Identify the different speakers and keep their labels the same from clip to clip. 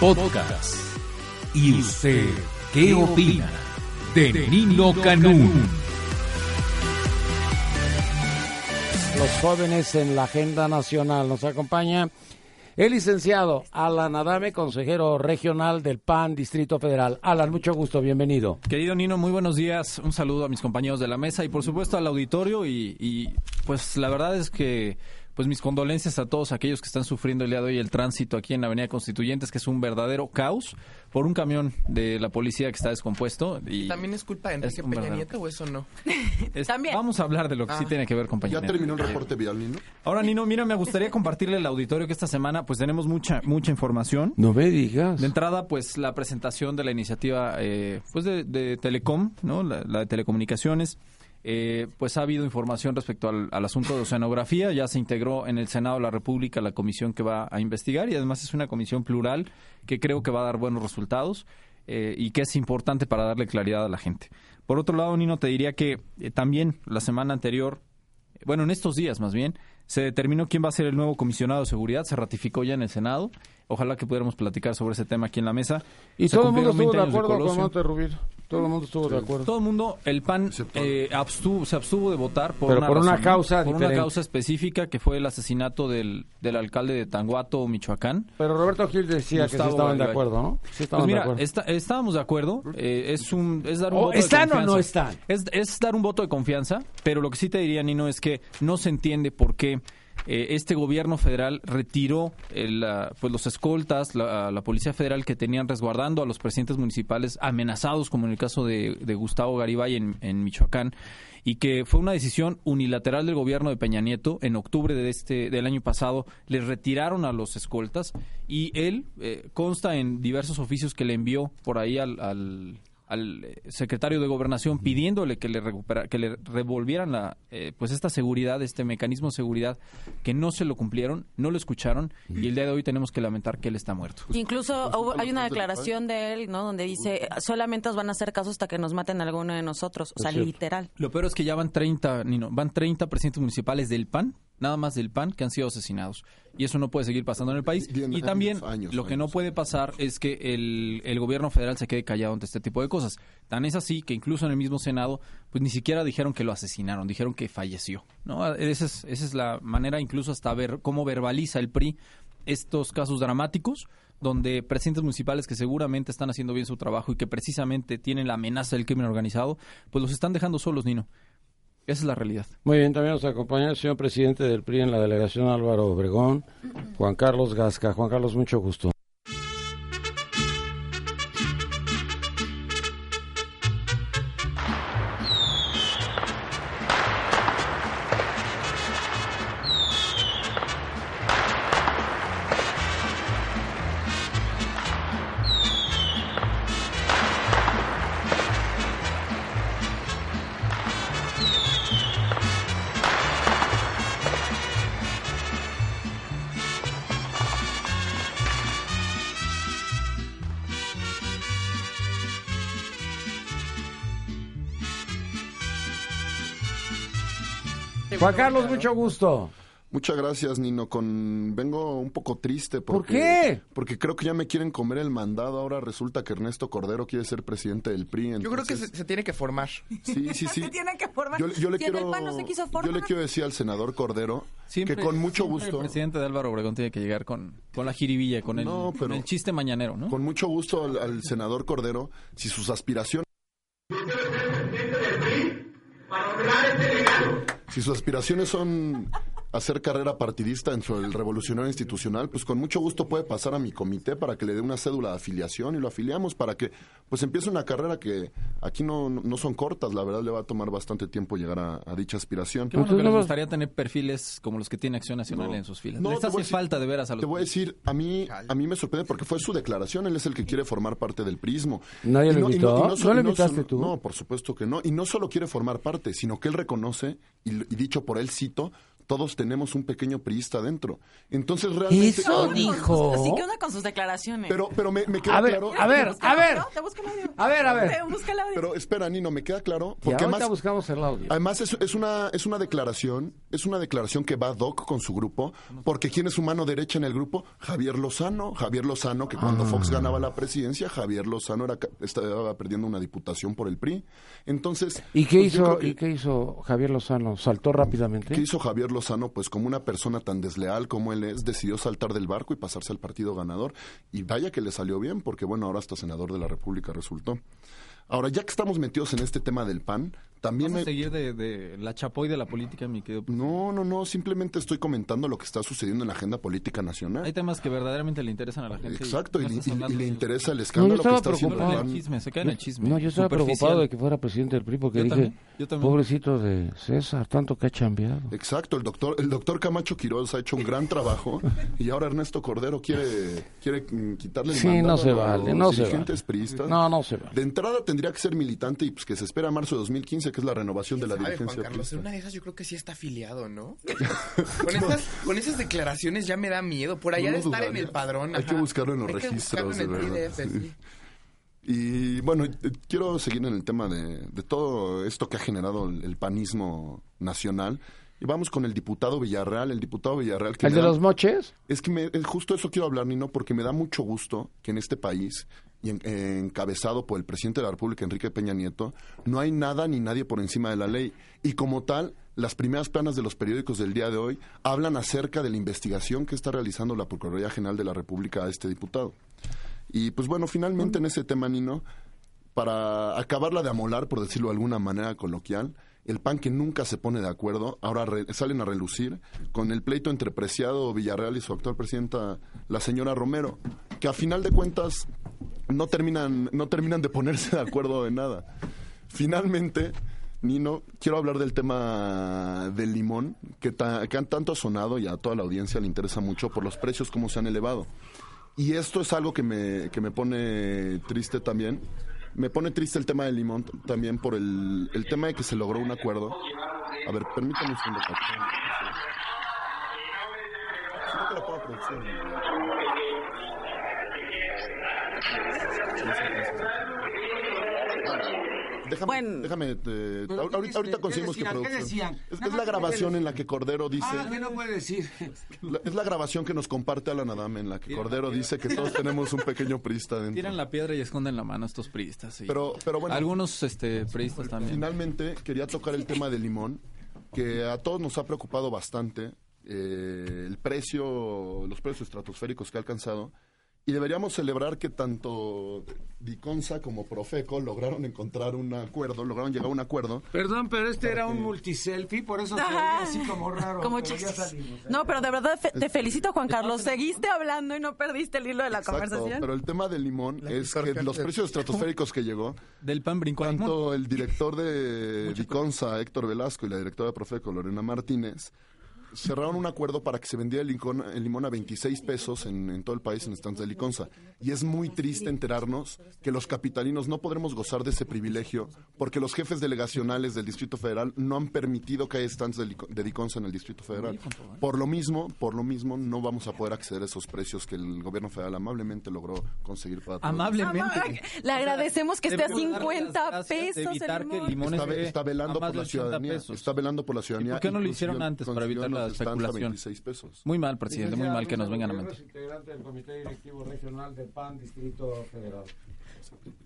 Speaker 1: Podcast. ¿Y usted qué opina de Nino Canún?
Speaker 2: Los jóvenes en la agenda nacional. Nos acompaña el licenciado Alan Adame, consejero regional del PAN Distrito Federal. Alan, mucho gusto, bienvenido.
Speaker 3: Querido Nino, muy buenos días. Un saludo a mis compañeros de la mesa y por supuesto al auditorio y, y pues la verdad es que pues mis condolencias a todos aquellos que están sufriendo el día de hoy el tránsito aquí en la Avenida Constituyentes, que es un verdadero caos por un camión de la policía que está descompuesto. Y
Speaker 4: ¿También es culpa de Enrique Peña
Speaker 3: verdadero
Speaker 4: Nieto o eso no?
Speaker 3: Es-
Speaker 5: También.
Speaker 3: Vamos a hablar de lo que sí
Speaker 4: Ah.
Speaker 3: tiene que ver con Peña
Speaker 6: Ya terminó el reporte vial, Nino.
Speaker 3: Ahora, Nino, mira, me gustaría compartirle al auditorio que esta semana pues tenemos mucha mucha información.
Speaker 2: No me digas.
Speaker 3: De entrada, pues la presentación de la iniciativa eh, pues de, de Telecom, ¿no? La, la de telecomunicaciones. Eh, pues ha habido información respecto al, al asunto de oceanografía. Ya se integró en el Senado de la República la comisión que va a investigar y además es una comisión plural que creo que va a dar buenos resultados eh, y que es importante para darle claridad a la gente. Por otro lado, Nino, te diría que eh, también la semana anterior bueno, en estos días más bien, se determinó quién va a ser el nuevo comisionado de seguridad, se ratificó ya en el Senado. Ojalá que pudiéramos platicar sobre ese tema aquí en la mesa.
Speaker 2: Y
Speaker 3: Se
Speaker 2: todo el mundo estuvo de
Speaker 3: 20 años
Speaker 2: acuerdo con
Speaker 3: Colosio.
Speaker 2: Todo el mundo estuvo de acuerdo.
Speaker 3: Todo el mundo, el PAN eh, abstuvo- se abstuvo de votar por
Speaker 2: Pero
Speaker 3: una
Speaker 2: por una
Speaker 3: razón,
Speaker 2: causa
Speaker 3: por una causa específica que fue el asesinato del, del alcalde de Tanguato, Michoacán.
Speaker 2: Pero Roberto Gil decía que sí estaban de acuerdo, ¿no? Sí estaban
Speaker 3: Pues mira,
Speaker 2: de acuerdo.
Speaker 3: está- estábamos de acuerdo. eh, es un es dar un
Speaker 2: ¿O
Speaker 3: voto
Speaker 2: están
Speaker 3: de
Speaker 2: o no
Speaker 3: confianza.
Speaker 2: están?
Speaker 3: Es, es dar un voto de confianza, pero lo que sí te diría, Nino, es que no se entiende por qué eh, este gobierno federal retiró el, ah, pues los escoltas, la, la policía federal que tenían resguardando a los presidentes municipales amenazados, como en el caso de, de Gustavo Garibay en, en Michoacán, y que fue una decisión unilateral del gobierno de Peña Nieto. En octubre de este del año pasado les retiraron a los escoltas y él eh, consta en diversos oficios que le envió por ahí al, al, eh, secretario de gobernación pidiéndole que le recupera, que le revolvieran la eh, pues esta seguridad, este mecanismo de seguridad que no se lo cumplieron, no lo escucharon y el día de hoy tenemos que lamentar que él está muerto.
Speaker 5: Incluso hubo- hay una declaración de él, ¿no? Donde dice, solamente os van a hacer caso hasta que nos maten a alguno de nosotros. O sea, literal.
Speaker 3: Lo peor es que ya van 30, Nino, van 30 presidentes municipales del PAN, nada más del PAN, que han sido asesinados. Y eso no puede seguir pasando en el país. Y también
Speaker 6: años,
Speaker 3: lo que no puede pasar es que el, el gobierno federal se quede callado ante este tipo de cosas. Tan es así que incluso en el mismo Senado, pues ni siquiera dijeron que lo asesinaron, dijeron que falleció. ¿no? Esa, es, esa es la manera incluso hasta ver cómo verbaliza el PRI estos casos dramáticos donde presidentes municipales que seguramente están haciendo bien su trabajo y que precisamente tienen la amenaza del crimen organizado, pues los están dejando solos, Nino. Esa es la realidad.
Speaker 2: Muy bien, también nos acompaña el señor presidente del PRI en la delegación Álvaro Obregón, Juan Carlos Gasca. Juan Carlos, mucho gusto. Juan Carlos, mucho gusto.
Speaker 6: Muchas gracias, Nino. Con vengo un poco triste
Speaker 2: ¿Por
Speaker 6: porque
Speaker 2: qué?
Speaker 6: porque creo que ya me quieren comer el mandado. Ahora resulta que Ernesto Cordero quiere ser presidente del PRI.
Speaker 4: Yo creo que se, tiene que formar.
Speaker 6: sí, sí, sí.
Speaker 5: Se tienen que formar.
Speaker 6: Yo, yo le
Speaker 5: Si
Speaker 6: quiero
Speaker 5: el PAN no se quiso
Speaker 6: yo le quiero decir al senador Cordero
Speaker 3: Siempre-
Speaker 6: que con mucho gusto
Speaker 3: El presidente de Álvaro Obregón tiene que llegar con, con la jiribilla, con el,
Speaker 6: No, pero-
Speaker 3: con el chiste mañanero, ¿no?
Speaker 6: con mucho gusto al, al senador Cordero si sus aspiraciones si sus aspiraciones son hacer carrera partidista dentro del revolucionario institucional, pues con mucho gusto puede pasar a mi comité para que le dé una cédula de afiliación y lo afiliamos para que pues empiece una carrera que aquí no, no son cortas, la verdad le va a tomar bastante tiempo llegar a, a dicha aspiración.
Speaker 3: Qué bueno que les
Speaker 2: no-
Speaker 3: gustaría tener perfiles como los que tiene Acción Nacional
Speaker 6: No.
Speaker 3: en sus filas.
Speaker 6: No,
Speaker 3: les
Speaker 6: te voy
Speaker 3: hace
Speaker 6: a decir-
Speaker 3: falta de veras a los
Speaker 6: Te voy a decir, a mí, a mí me sorprende porque fue su declaración, él es el que quiere formar parte del prismo.
Speaker 2: ¿Nadie lo invitó? ¿No lo invitaste tú?
Speaker 6: No, por supuesto que no. Y no solo quiere formar parte, sino que él reconoce, y, y dicho por él, cito, todos tenemos un pequeño priista adentro. Entonces realmente...
Speaker 2: Eso
Speaker 6: Ah,
Speaker 2: dijo.
Speaker 5: Sí, ¿qué onda con sus declaraciones?
Speaker 6: Pero, pero me, me queda
Speaker 2: A ver,
Speaker 6: claro...
Speaker 2: a ver, a ver.
Speaker 5: Te busco el audio.
Speaker 2: A ver, a ver.
Speaker 5: Te busco el audio.
Speaker 6: Pero espera, Nino, me queda claro. Porque
Speaker 2: ahorita
Speaker 6: además,
Speaker 2: buscamos el audio.
Speaker 6: Además es, es una es una declaración, es una declaración que va Doc con su grupo, porque quién es su mano derecha en el grupo, Javier Lozano, Javier Lozano que cuando
Speaker 2: Ah.
Speaker 6: Fox ganaba la presidencia, Javier Lozano era estaba perdiendo una diputación por el PRI. Entonces,
Speaker 2: ¿Y qué
Speaker 6: pues,
Speaker 2: hizo,
Speaker 6: que-
Speaker 2: ¿y qué hizo Javier Lozano? ¿Saltó rápidamente?
Speaker 6: ¿Qué hizo Javier Lozano? Pues como una persona tan desleal como él es, decidió saltar del barco y pasarse al partido ganador. Y vaya que le salió bien, porque bueno, ahora hasta senador de la República resultó. Ahora, ya que estamos metidos en este tema del PAN, también...
Speaker 3: Vas a
Speaker 6: me-
Speaker 3: seguir de, de la chapoy de la política, mi querido.
Speaker 6: No, no, no, simplemente estoy comentando lo que está sucediendo en la agenda política nacional.
Speaker 3: Hay temas que verdaderamente le interesan a la gente.
Speaker 6: Exacto, y, le interesa el
Speaker 2: No,
Speaker 6: escándalo que está haciendo el
Speaker 3: Solo en
Speaker 2: preocupado.
Speaker 3: el
Speaker 6: PAN.
Speaker 3: chisme, se cae en el chisme.
Speaker 2: No, yo estaba preocupado de que fuera presidente del PRI porque
Speaker 3: Yo
Speaker 2: dije,
Speaker 3: también, yo también.
Speaker 2: pobrecito de César, tanto que ha chambeado.
Speaker 6: Exacto, el doctor, el doctor Camacho Quiroz ha hecho un gran trabajo y ahora Ernesto Cordero quiere, quiere quitarle el
Speaker 2: Sí,
Speaker 6: mandado
Speaker 2: no se
Speaker 6: a
Speaker 2: vale,
Speaker 6: los
Speaker 2: no se
Speaker 6: dirigentes
Speaker 2: vale.
Speaker 6: priistas.
Speaker 2: No, no se va.
Speaker 6: De entrada tendría que ser militante y pues que se espera a marzo de 2015, que es la renovación de la
Speaker 4: ¿Sabe,
Speaker 6: dirigencia
Speaker 4: Juan Carlos, en una de esas yo creo que sí está afiliado, ¿no? con, esas, con esas declaraciones ya me da miedo. Por allá
Speaker 6: No
Speaker 4: de estar en el padrón.
Speaker 6: Hay
Speaker 4: ajá.
Speaker 6: que buscarlo en los
Speaker 4: Hay que
Speaker 6: registros,
Speaker 4: buscarlo en
Speaker 6: de
Speaker 4: el
Speaker 6: verdad,
Speaker 4: PDF,
Speaker 6: sí.
Speaker 4: sí.
Speaker 6: Y bueno, eh, quiero seguir en el tema de, de todo esto que ha generado el, el panismo nacional. Y vamos con el diputado Villarreal, el diputado Villarreal que
Speaker 2: ¿El de
Speaker 6: da-
Speaker 2: los moches?
Speaker 6: Es que me, es justo eso quiero hablar, Nino, porque me da mucho gusto que en este país, y en- eh, encabezado por el presidente de la República, Enrique Peña Nieto, no hay nada ni nadie por encima de la ley. Y como tal, las primeras planas de los periódicos del día de hoy hablan acerca de la investigación que está realizando la Procuraduría General de la República a este diputado. Y pues bueno, finalmente en ese tema, Nino, para acabarla de amolar, por decirlo de alguna manera coloquial, el PAN que nunca se pone de acuerdo, ahora re- salen a relucir con el pleito entre Preciado Villarreal y su actual presidenta, la señora Romero, que a final de cuentas no terminan, no terminan de ponerse de acuerdo en nada. Finalmente, Nino, quiero hablar del tema del limón, que, ta- que han tanto sonado y a toda la audiencia le interesa mucho por los precios, cómo se han elevado. Y esto es algo que me, que me pone triste también. Me pone triste el tema del limón también por el, el tema de que se logró un acuerdo. A ver, permítame un segundo. Déjame,
Speaker 5: Bueno.
Speaker 6: déjame, eh,
Speaker 2: ¿Pero
Speaker 6: ahorita, ahorita conseguimos
Speaker 2: ¿Qué
Speaker 6: que
Speaker 2: decían? ¿Qué
Speaker 6: producción.
Speaker 2: decían?
Speaker 6: Es, la grabación en la que Cordero dice.
Speaker 2: Ah, ¿qué no puede decir?
Speaker 6: La- es la grabación que nos comparte Alan Adame en la que Cordero dice que todos tenemos un pequeño priista dentro.
Speaker 3: Tiran la piedra y esconden la mano estos priistas. sí.
Speaker 6: Pero, pero bueno,
Speaker 3: Algunos este, priistas también.
Speaker 6: finalmente quería tocar el tema del limón, que a todos nos ha preocupado bastante eh, el precio, los precios estratosféricos que ha alcanzado. Y deberíamos celebrar que tanto Diconsa como Profeco lograron encontrar un acuerdo, lograron llegar a un acuerdo.
Speaker 2: Perdón, pero este era un multiselfie, por eso se veía así como raro.
Speaker 5: Como
Speaker 2: pero ya
Speaker 5: chistes.
Speaker 2: salimos. ¿eh?
Speaker 5: No, pero de verdad fe- te felicito, Juan Carlos. Seguiste hablando y no perdiste el hilo de la
Speaker 6: Exacto,
Speaker 5: conversación.
Speaker 6: pero el tema del limón
Speaker 4: La
Speaker 6: es que los precios estratosféricos que llegó,
Speaker 3: Del pan brincó
Speaker 6: tanto el director de Diconsa, Héctor Velasco, y la directora de Profeco, Lorena Martínez, cerraron un acuerdo para que se vendiera el, licón- el limón a 26 pesos en, en todo el país en estantes de Liconza. Y es muy triste enterarnos que los capitalinos no podremos gozar de ese privilegio porque los jefes delegacionales del Distrito Federal no han permitido que haya estantes de, de Liconza en el Distrito Federal. Por lo mismo, por lo mismo, no vamos a poder acceder a esos precios que el gobierno federal amablemente logró conseguir para todos.
Speaker 3: Amablemente.
Speaker 5: Le agradecemos que esté a
Speaker 3: Debemos darle
Speaker 5: 50
Speaker 3: las gracias de
Speaker 5: pesos
Speaker 3: evitar
Speaker 5: el
Speaker 3: que el
Speaker 5: limón.
Speaker 6: está, velando por la
Speaker 3: de 80
Speaker 6: ciudadanía.
Speaker 3: pesos.
Speaker 6: Está velando por la ciudadanía.
Speaker 3: ¿Y por qué no lo hicieron antes para evitar la
Speaker 6: unos stands a
Speaker 3: especulación?
Speaker 6: 26 pesos.
Speaker 3: Muy mal, presidente, muy mal que nos vengan a mentir.
Speaker 2: integrante del Comité Directivo Regional del PAN Distrito Federal.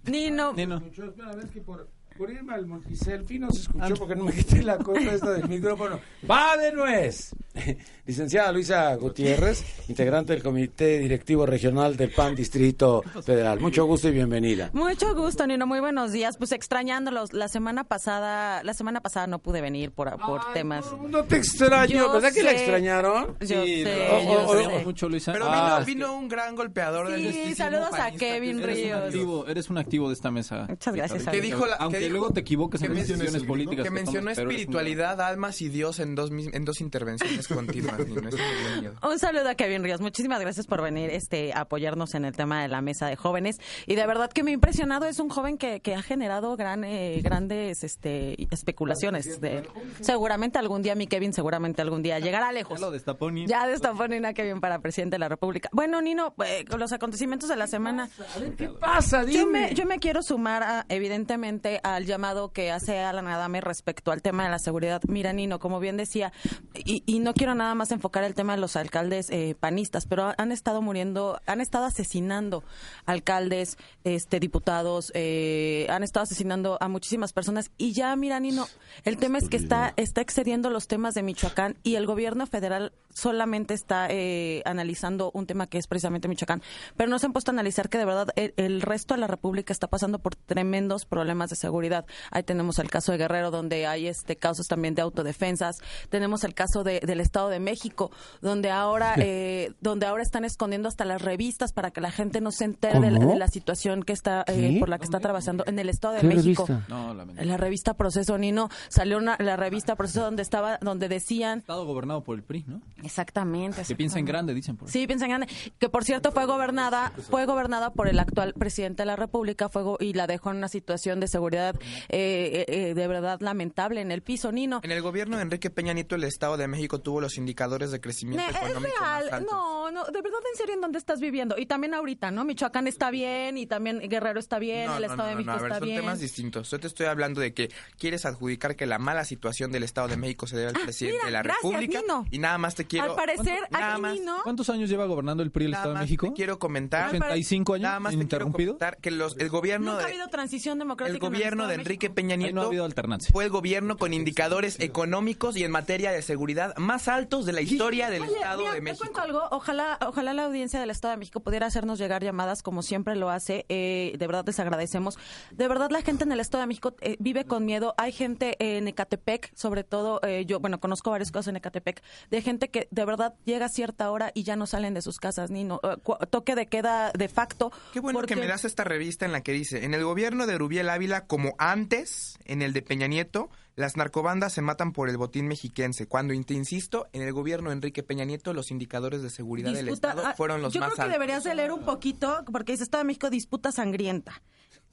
Speaker 5: Nino,
Speaker 3: Nino.
Speaker 2: Escuchó, espérame, es que por, Por irme al multiselfie no se escuchó porque no me quité la cosa esta del micrófono. ¡Va de nuez! Licenciada Luisa Gutiérrez, integrante del Comité Directivo Regional del PAN Distrito Federal. Mucho gusto y bienvenida.
Speaker 5: Mucho gusto, Nino. Muy buenos días. Pues extrañándolos. La semana pasada, la semana pasada no pude venir por, por
Speaker 2: Ay,
Speaker 5: temas.
Speaker 2: mundo te extraño,
Speaker 5: Yo
Speaker 2: ¿verdad que la extrañaron?
Speaker 5: Yo
Speaker 3: Sí,
Speaker 5: sé, yo
Speaker 3: queremos mucho, Luisa.
Speaker 4: Pero
Speaker 2: Ah,
Speaker 4: vino, vino un gran golpeador del
Speaker 5: Sí, saludos a Kevin
Speaker 4: que-
Speaker 3: Eres un
Speaker 5: Ríos.
Speaker 3: activo, eres un activo de esta mesa.
Speaker 5: Muchas gracias,
Speaker 4: dijo la-
Speaker 3: Aunque
Speaker 4: que
Speaker 3: luego te equivoques en
Speaker 4: que
Speaker 3: las decisiones políticas
Speaker 4: Que
Speaker 3: tomas,
Speaker 4: mencionó espiritualidad, almas y Dios en dos, mis- en dos intervenciones continuas. Miedo.
Speaker 5: Un saludo a Kevin Ríos. Muchísimas gracias por venir este, a apoyarnos en el tema de la mesa de jóvenes. Y de verdad que me ha impresionado. Es un joven que, que ha generado gran, eh, grandes este, especulaciones. De, seguramente algún día, mi Kevin, seguramente algún día llegará lejos.
Speaker 3: Ya lo destapó ni-
Speaker 5: Ya destapó Nina Kevin para presidente de la República. Bueno, Nino, eh, con los acontecimientos de la semana.
Speaker 2: ¿Qué pasa?
Speaker 5: Yo
Speaker 2: Dime.
Speaker 5: me, yo me quiero sumar, a, evidentemente, al llamado que hace Alan Adame respecto al tema de la seguridad. Mira, Nino, como bien decía, y, y no quiero nada más enfocar el tema de los alcaldes eh, panistas, pero han estado muriendo, han estado asesinando alcaldes, este, diputados, eh, han estado asesinando a muchísimas personas. Y ya, mira, Nino, el tema es que está, está excediendo los temas de Michoacán y el gobierno federal solamente está eh, analizando un tema que es precisamente Michoacán, pero no se han puesto a analizar que de verdad el, el resto de la República está pasando por tremendos problemas de seguridad. Ahí tenemos el caso de Guerrero, donde hay este casos también de autodefensas. Tenemos el caso de- del Estado de México, donde ahora, eh, donde ahora están escondiendo hasta las revistas para que la gente no se entere de la,
Speaker 2: ¿Cómo?
Speaker 5: de la situación que está eh, por la que está atravesando en el Estado de
Speaker 2: ¿Qué
Speaker 5: México.
Speaker 2: revista?
Speaker 3: No,
Speaker 5: la revista Proceso Nino salió una, la revista Proceso donde estaba, donde decían
Speaker 3: Estado gobernado por el PRI, ¿no?
Speaker 5: Exactamente.
Speaker 3: Que piensa en grande, dicen por.
Speaker 5: Sí, piensa en grande. Que por cierto fue gobernada, fue gobernada por el actual presidente de la República, fue go- y la dejó en una situación de seguridad eh, eh, eh, de verdad lamentable en el piso, Nino.
Speaker 4: En el gobierno de Enrique Peña Nieto, el Estado de México tuvo los indicadores de
Speaker 5: Ne-
Speaker 4: crecimiento
Speaker 5: Es
Speaker 4: económico
Speaker 5: real,
Speaker 4: más altos.
Speaker 5: no, no, de verdad, en serio, ¿en dónde estás viviendo? Y también ahorita, ¿no? Michoacán está bien, y también Guerrero está bien,
Speaker 4: No,
Speaker 5: el
Speaker 4: no,
Speaker 5: Estado
Speaker 4: no,
Speaker 5: de
Speaker 4: no,
Speaker 5: México
Speaker 4: a ver,
Speaker 5: está
Speaker 4: son
Speaker 5: bien.
Speaker 4: temas distintos. Yo te estoy hablando de que quieres adjudicar que la mala situación del Estado de México se debe al presidente
Speaker 5: mira,
Speaker 4: de la
Speaker 5: gracias,
Speaker 4: República.
Speaker 5: Nino.
Speaker 4: Y nada más te quiero.
Speaker 5: Al parecer,
Speaker 4: nada
Speaker 5: aquí
Speaker 4: más,
Speaker 5: Nino,
Speaker 3: ¿Cuántos años lleva gobernando el PRI el Estado de México?
Speaker 4: te quiero comentar.
Speaker 3: 85 años
Speaker 4: Nada más te quiero
Speaker 3: ininterrumpido.
Speaker 4: comentar que los, el gobierno
Speaker 5: nunca ha
Speaker 4: de,
Speaker 5: habido transición
Speaker 4: el
Speaker 5: democrática. en
Speaker 4: gobierno
Speaker 5: Estado
Speaker 4: de Enrique
Speaker 5: México.
Speaker 4: Peña
Speaker 3: Ahí
Speaker 4: Nieto
Speaker 3: no ha habido alternancia.
Speaker 4: fue el gobierno con indicadores económicos y en materia de seguridad más altos de la historia del
Speaker 5: Oye,
Speaker 4: Estado
Speaker 5: mira,
Speaker 4: de
Speaker 5: Te
Speaker 4: México.
Speaker 5: cuento algo. Ojalá, ojalá la audiencia del Estado de México pudiera hacernos llegar llamadas como siempre lo hace. Eh, de verdad les agradecemos. De verdad la gente en el Estado de México eh, vive con miedo. Hay gente en Ecatepec, sobre todo, eh, yo, bueno, conozco varios casos en Ecatepec, de gente que de verdad llega cierta hora y ya no salen de sus casas, ni no, eh, toque de queda de facto.
Speaker 4: Qué bueno
Speaker 5: porque-
Speaker 4: que me das esta revista en la que dice, en el gobierno de Rubiel Ávila, como antes, en el de Peña Nieto, las narcobandas se matan por el botín mexiquense. Cuando, te insisto, en el gobierno de Enrique Peña Nieto, los indicadores de seguridad del
Speaker 5: disputa-
Speaker 4: Estado
Speaker 5: ah,
Speaker 4: fueron los
Speaker 5: yo
Speaker 4: más
Speaker 5: creo que
Speaker 4: altos.
Speaker 5: deberías de leer un poquito, porque dice Estado de México disputa sangrienta.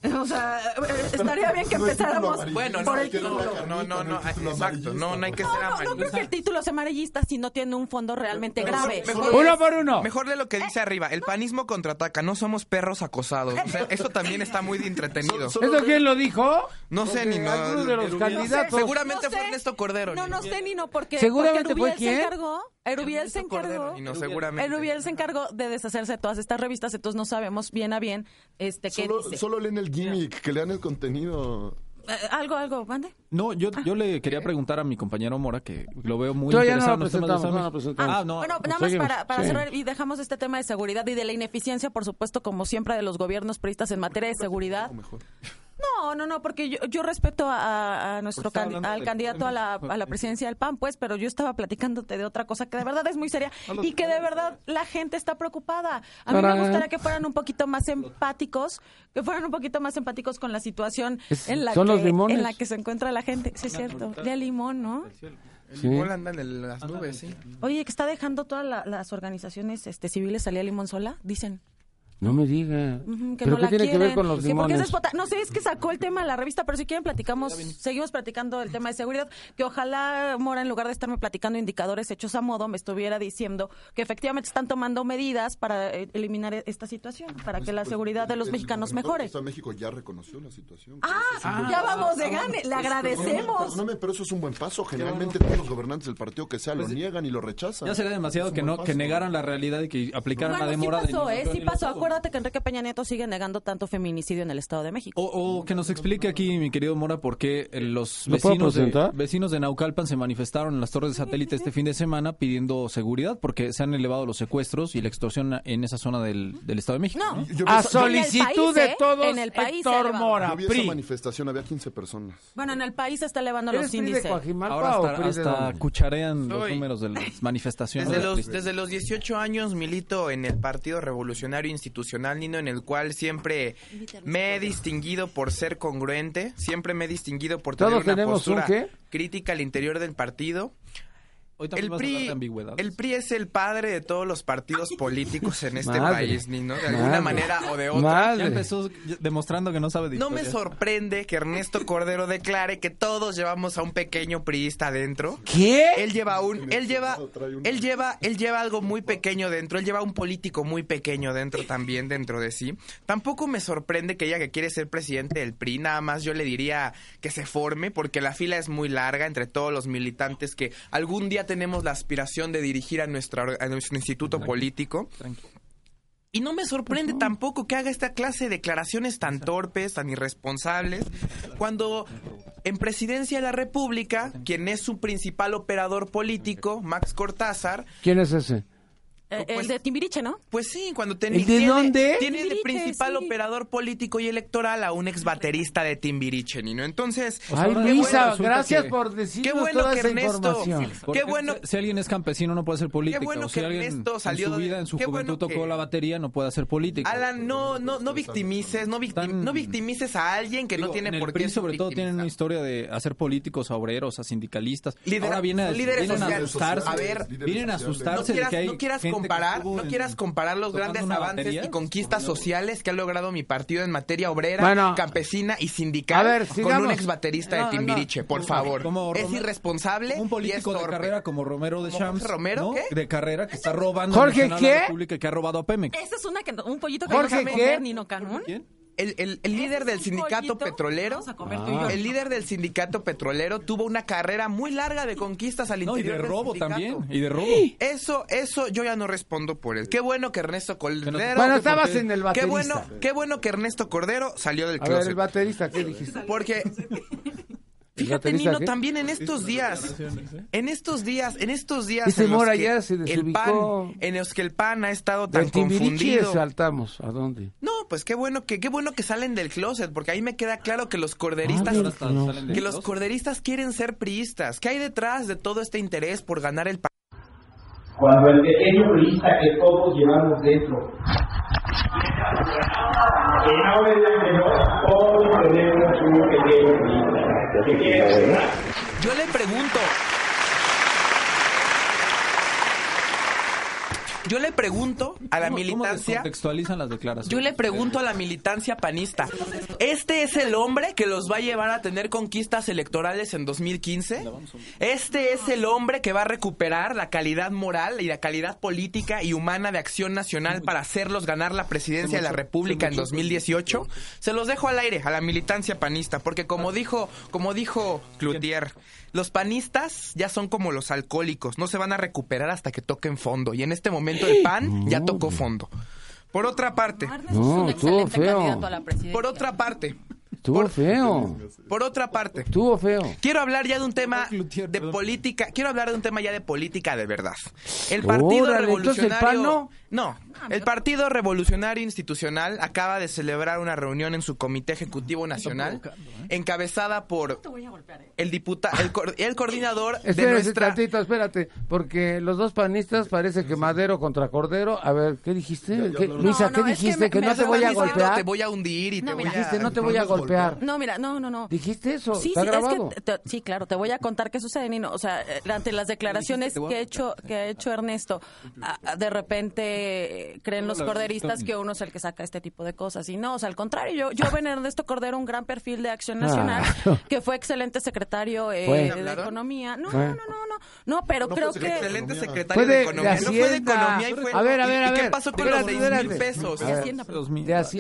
Speaker 5: O sea, eh, estaría bien que
Speaker 6: No título
Speaker 5: empezáramos
Speaker 6: amarillista.
Speaker 4: Bueno,
Speaker 5: por
Speaker 4: no,
Speaker 5: el
Speaker 6: Tiene
Speaker 4: no, no, no, no,
Speaker 6: no es título
Speaker 4: exacto, no, no hay que ser
Speaker 5: No, no, no
Speaker 4: amarillista.
Speaker 5: creo que el título sea amarillista si no tiene un fondo realmente grave.
Speaker 4: mejor-
Speaker 2: Uno por uno.
Speaker 4: Mejor de lo que dice arriba, el panismo contraataca, no somos perros acosados. O sea, eso también está muy entretenido.
Speaker 2: ¿Eso quién lo dijo?
Speaker 4: No sé ni
Speaker 2: Porque
Speaker 4: no.
Speaker 2: algunos de los candidatos.
Speaker 4: Seguramente
Speaker 5: No
Speaker 4: fue. Ernesto Cordero.
Speaker 5: No, no sé, Nino, porque,
Speaker 2: Seguramente
Speaker 5: porque
Speaker 2: fue
Speaker 5: Erubiel se
Speaker 2: quién?
Speaker 5: encargó, Erubiel se encargó,
Speaker 4: y no, seguramente.
Speaker 5: Erubiel se encargó de deshacerse de todas estas revistas, entonces no sabemos bien a bien este qué
Speaker 6: Solo,
Speaker 5: dice.
Speaker 6: solo leen el gimmick, que lean el contenido.
Speaker 5: Eh, algo, algo, mande.
Speaker 3: No, yo, yo le quería preguntar a mi compañero Mora, que lo veo muy
Speaker 2: Todavía
Speaker 3: interesado
Speaker 2: lo
Speaker 3: en los temas de
Speaker 2: presentamos, no presentamos.
Speaker 3: Ah, no.
Speaker 5: Bueno, nada más para, para
Speaker 2: Sí.
Speaker 5: cerrar y dejamos este tema de seguridad y de la ineficiencia, por supuesto, como siempre, de los gobiernos priistas en materia de seguridad. No, no, no, porque yo, yo respeto a, a nuestro al
Speaker 3: de-
Speaker 5: candidato a la, a la presidencia del PAN, pues, pero yo estaba platicándote de otra cosa que de verdad es muy seria y que de verdad la gente está preocupada. A mí me gustaría que fueran un poquito más empáticos, que fueran un poquito más empáticos con la situación
Speaker 2: Es-
Speaker 5: en la, que, en la que se encuentra la gente. Sí, es cierto. De limón, ¿no?
Speaker 4: El
Speaker 2: Sí.
Speaker 4: limón anda en las nubes, sí.
Speaker 5: Oye, que está dejando todas la- las organizaciones este, civiles salir a limón sola, dicen.
Speaker 2: No me diga.
Speaker 5: Que
Speaker 2: ¿Pero
Speaker 5: no
Speaker 2: qué
Speaker 5: la
Speaker 2: tiene que ver con los
Speaker 5: que porque es
Speaker 2: limones?
Speaker 5: despota- No sé, es que sacó el tema de la revista, pero si quieren platicamos, seguimos platicando el tema de seguridad, que ojalá Mora, en lugar de estarme platicando indicadores hechos a modo, me estuviera diciendo que efectivamente están tomando medidas para eh, eliminar e- esta situación, para que la seguridad de los
Speaker 6: El
Speaker 5: mexicanos
Speaker 6: gobernador
Speaker 5: mejore.
Speaker 6: México ya reconoció la situación.
Speaker 5: Ah, ya vamos de gane, le agradecemos.
Speaker 6: Perdóname, pero eso es un buen paso. Generalmente todos los gobernantes del partido que sea lo niegan y lo rechazan.
Speaker 3: Ya sería demasiado que no
Speaker 6: paso.
Speaker 3: que negaran la realidad y que aplicaran
Speaker 5: Bueno,
Speaker 3: la
Speaker 5: sí
Speaker 3: demora
Speaker 5: pasó,
Speaker 3: de
Speaker 5: ¿eh? Sí pasó. Acuérdate acuérdate que Enrique Peña Nieto sigue negando tanto feminicidio en el Estado de México.
Speaker 3: O, o que nos explique aquí, mi querido Mora, por qué eh, los
Speaker 2: ¿Lo puedo
Speaker 3: vecinos de, vecinos de Naucalpan se manifestaron en las torres de satélite este fin de semana pidiendo seguridad porque se han elevado los secuestros y la extorsión en esa zona del, del Estado de México.
Speaker 5: No,
Speaker 6: Yo
Speaker 2: A solicitud
Speaker 5: país,
Speaker 2: de
Speaker 5: ¿eh?
Speaker 2: todos,
Speaker 5: En el país
Speaker 2: Héctor. Mora,
Speaker 6: yo vi esa manifestación, había 15 personas.
Speaker 5: bueno, en el país se está elevando
Speaker 2: ¿Eres
Speaker 5: los índices.
Speaker 3: Ahora hasta, hasta cucharean los
Speaker 4: Soy-
Speaker 3: números de las manifestaciones.
Speaker 4: Desde los, desde los 18 años milito en el Partido Revolucionario Institucional, Nino, en el cual siempre me he distinguido por ser congruente, siempre me he distinguido por tener
Speaker 2: ¿Todos
Speaker 4: una
Speaker 2: tenemos un
Speaker 4: postura
Speaker 2: qué?
Speaker 4: crítica al interior del partido.
Speaker 3: Hoy
Speaker 4: El PRI, el PRI es el padre de todos los partidos políticos en este
Speaker 2: Madre.
Speaker 4: país, Nino, de alguna
Speaker 2: Madre.
Speaker 4: manera o de otra.
Speaker 2: Madre.
Speaker 3: Ya empezó demostrando que no sabe de
Speaker 4: No me sorprende que Ernesto Cordero declare que todos llevamos a un pequeño priista adentro.
Speaker 2: ¿Qué?
Speaker 4: Él lleva un, él lleva, él lleva, él lleva algo muy pequeño dentro. Él lleva un político muy pequeño dentro también dentro de sí. Tampoco me sorprende que ella que quiere ser presidente del PRI, nada más yo le diría que se forme porque la fila es muy larga entre todos los militantes que algún día tenemos la aspiración de dirigir a nuestra, a nuestro instituto político. Y no me sorprende tampoco que haga esta clase de declaraciones tan torpes, tan irresponsables, cuando en presidencia de la República, quien es su principal operador político, Max Cortázar,
Speaker 2: ¿Quién es ese?
Speaker 5: Eh,
Speaker 4: Pues-
Speaker 5: el de Timbiriche, ¿no?
Speaker 4: pues sí, cuando ten-
Speaker 2: ¿El de
Speaker 4: tiene,
Speaker 2: dónde?
Speaker 4: tiene de principal
Speaker 5: sí.
Speaker 4: operador político y electoral a un ex baterista de Timbiriche, Nino. Entonces,
Speaker 2: Ay, Luisa,
Speaker 3: que-
Speaker 2: gracias por
Speaker 4: Qué
Speaker 2: decirnos
Speaker 4: bueno
Speaker 2: toda
Speaker 4: que
Speaker 2: esa
Speaker 4: Ernesto-
Speaker 2: información.
Speaker 4: Qué bueno-
Speaker 3: si, si alguien es campesino no puede ser político.
Speaker 4: Qué bueno
Speaker 3: o si
Speaker 4: que
Speaker 3: alguien
Speaker 4: Ernesto salió
Speaker 3: en su vida, en su
Speaker 4: qué
Speaker 3: juventud
Speaker 4: bueno
Speaker 3: tocó
Speaker 4: que-
Speaker 3: la batería, no puede ser político.
Speaker 4: Alan, no, no, no victimices, no, victim-
Speaker 3: Tan-
Speaker 4: no victimices a alguien que no
Speaker 3: Digo,
Speaker 4: tiene
Speaker 3: en el
Speaker 4: por qué
Speaker 3: sobre todo tienen una historia de hacer políticos a obreros, a sindicalistas.
Speaker 4: Lidera-
Speaker 3: Ahora viene a,
Speaker 4: líderes
Speaker 3: vienen a
Speaker 4: sociales.
Speaker 3: asustarse.
Speaker 4: A ver,
Speaker 3: vienen a asustarse
Speaker 4: no
Speaker 3: de que hay
Speaker 4: no quieras comparar, no quieras los grandes avances
Speaker 3: batería.
Speaker 4: y conquistas sociales que ha logrado mi partido en materia obrera,
Speaker 2: Bueno.
Speaker 4: campesina y sindical
Speaker 2: A ver,
Speaker 4: con un ex baterista
Speaker 2: No,
Speaker 4: de Timbiriche,
Speaker 2: no.
Speaker 4: por favor.
Speaker 3: Como
Speaker 4: es irresponsable
Speaker 3: un político
Speaker 4: y es
Speaker 3: de carrera como Romero de
Speaker 4: ¿Como
Speaker 3: Champs.
Speaker 4: Romero,
Speaker 3: ¿no?
Speaker 4: qué?
Speaker 3: De carrera que está robando
Speaker 2: ¿Jorge
Speaker 3: a
Speaker 2: qué?
Speaker 3: la República que ha robado a Pemex.
Speaker 5: Esa es una que un pollito que
Speaker 2: Jorge,
Speaker 5: vamos a
Speaker 2: ¿qué?
Speaker 5: comer, Nino Canún.
Speaker 3: ¿Quién?
Speaker 4: El, el- el líder del sindicato
Speaker 5: pollito
Speaker 4: petrolero,
Speaker 2: Ah.
Speaker 5: y
Speaker 4: el líder del sindicato petrolero tuvo una carrera muy larga de conquistas al
Speaker 3: No, y
Speaker 4: interior
Speaker 3: de
Speaker 4: del
Speaker 3: robo
Speaker 4: sindicato.
Speaker 3: también. Y de robo.
Speaker 4: Eso, eso yo ya no respondo por él. Qué bueno que Ernesto Cordero.
Speaker 2: Bueno,
Speaker 3: ¿por
Speaker 2: estabas
Speaker 3: qué?
Speaker 2: en el
Speaker 4: qué
Speaker 2: baterista.
Speaker 4: bueno, qué bueno que Ernesto Cordero salió del
Speaker 2: A ver,
Speaker 4: closet.
Speaker 2: el baterista, ¿qué dijiste?
Speaker 4: Porque
Speaker 2: ¿El
Speaker 4: fíjate Nino,
Speaker 2: qué?
Speaker 4: también en estos días, en estos días, en estos días en los que
Speaker 2: ya se
Speaker 4: el pan, en los que el pan ha estado tan
Speaker 2: Del
Speaker 4: confundido.
Speaker 2: saltamos. ¿A dónde?
Speaker 4: No, pues qué bueno que qué bueno que salen del closet, porque ahí me queda claro que los corderistas
Speaker 2: Ah,
Speaker 4: que los corderistas quieren ser priistas. ¿Qué hay detrás de todo este interés por ganar el país?
Speaker 7: Cuando el pequeño priista que todos llevamos dentro. Me digan que no, todos tenemos un pequeño
Speaker 4: Yo le pregunto. Yo le pregunto a la
Speaker 3: ¿Cómo- cómo
Speaker 4: militancia.
Speaker 3: las declaraciones?
Speaker 4: Yo le pregunto a la militancia panista, ¿este es el hombre que los va a llevar a tener conquistas electorales en 2015? ¿Este es el hombre que va a recuperar la calidad moral y la calidad política y humana de acción nacional para hacerlos ganar la presidencia de la República en 2018? Se los dejo al aire a la militancia panista, porque como dijo, como dijo Cloutier, los panistas ya son como los alcohólicos, no se van a recuperar hasta que toquen fondo. Y en este momento el PAN ya tocó fondo. Por otra parte,
Speaker 2: No, estuvo feo.
Speaker 4: por otra parte,
Speaker 2: Estuvo feo.
Speaker 4: por otra parte,
Speaker 2: Estuvo feo.
Speaker 4: quiero hablar ya de un tema de política, quiero hablar de un tema ya de política de verdad. El Partido
Speaker 2: Órale, entonces, ¿el
Speaker 4: Revolucionario
Speaker 2: PAN no?
Speaker 4: No, el Partido Revolucionario Institucional acaba de celebrar una reunión en su Comité Ejecutivo Nacional encabezada por
Speaker 5: eh.
Speaker 4: el diputado el, el coordinador de
Speaker 2: Espérate
Speaker 4: nuestra
Speaker 2: tantito, espérate, porque los dos panistas parece que Madero contra Cordero. A ver, ¿qué dijiste? ¿Qué- Luisa, ¿qué dijiste? Que, no te voy a golpear.
Speaker 4: Te voy a hundir y
Speaker 5: No,
Speaker 4: te voy a
Speaker 2: Dijiste, no te voy a golpear.
Speaker 5: No, mira, no, no, no.
Speaker 2: ¿Dijiste eso?
Speaker 5: Sí, sí,
Speaker 2: grabado.
Speaker 5: es que te- sí, claro, te voy a contar qué sucede, Nino. O sea, eh, ante las declaraciones que ha hecho que ha hecho Ernesto, de repente creen los corderistas que uno es el que saca este tipo de cosas. Y no, o sea, al contrario, yo, yo veo en Ernesto Cordero un gran perfil de Acción Nacional,
Speaker 2: Claro.
Speaker 5: que fue excelente secretario eh,
Speaker 2: Fue.
Speaker 5: de
Speaker 4: ¿Hablaron?
Speaker 5: Economía. No,
Speaker 2: Fue.
Speaker 5: no, no, no, no, no, pero
Speaker 6: No,
Speaker 5: creo
Speaker 6: pues,
Speaker 5: que...
Speaker 4: Excelente secretario
Speaker 2: Fue
Speaker 4: de,
Speaker 2: de-
Speaker 4: Economía.
Speaker 2: de
Speaker 4: no fue de. Economía y fue...
Speaker 2: A ver, a
Speaker 4: ¿y-
Speaker 2: ver,
Speaker 4: ¿Y,
Speaker 2: a
Speaker 4: qué
Speaker 2: ver.
Speaker 4: pasó con los seis mil
Speaker 2: espérate.
Speaker 4: pesos?
Speaker 2: A
Speaker 5: De. Hacienda,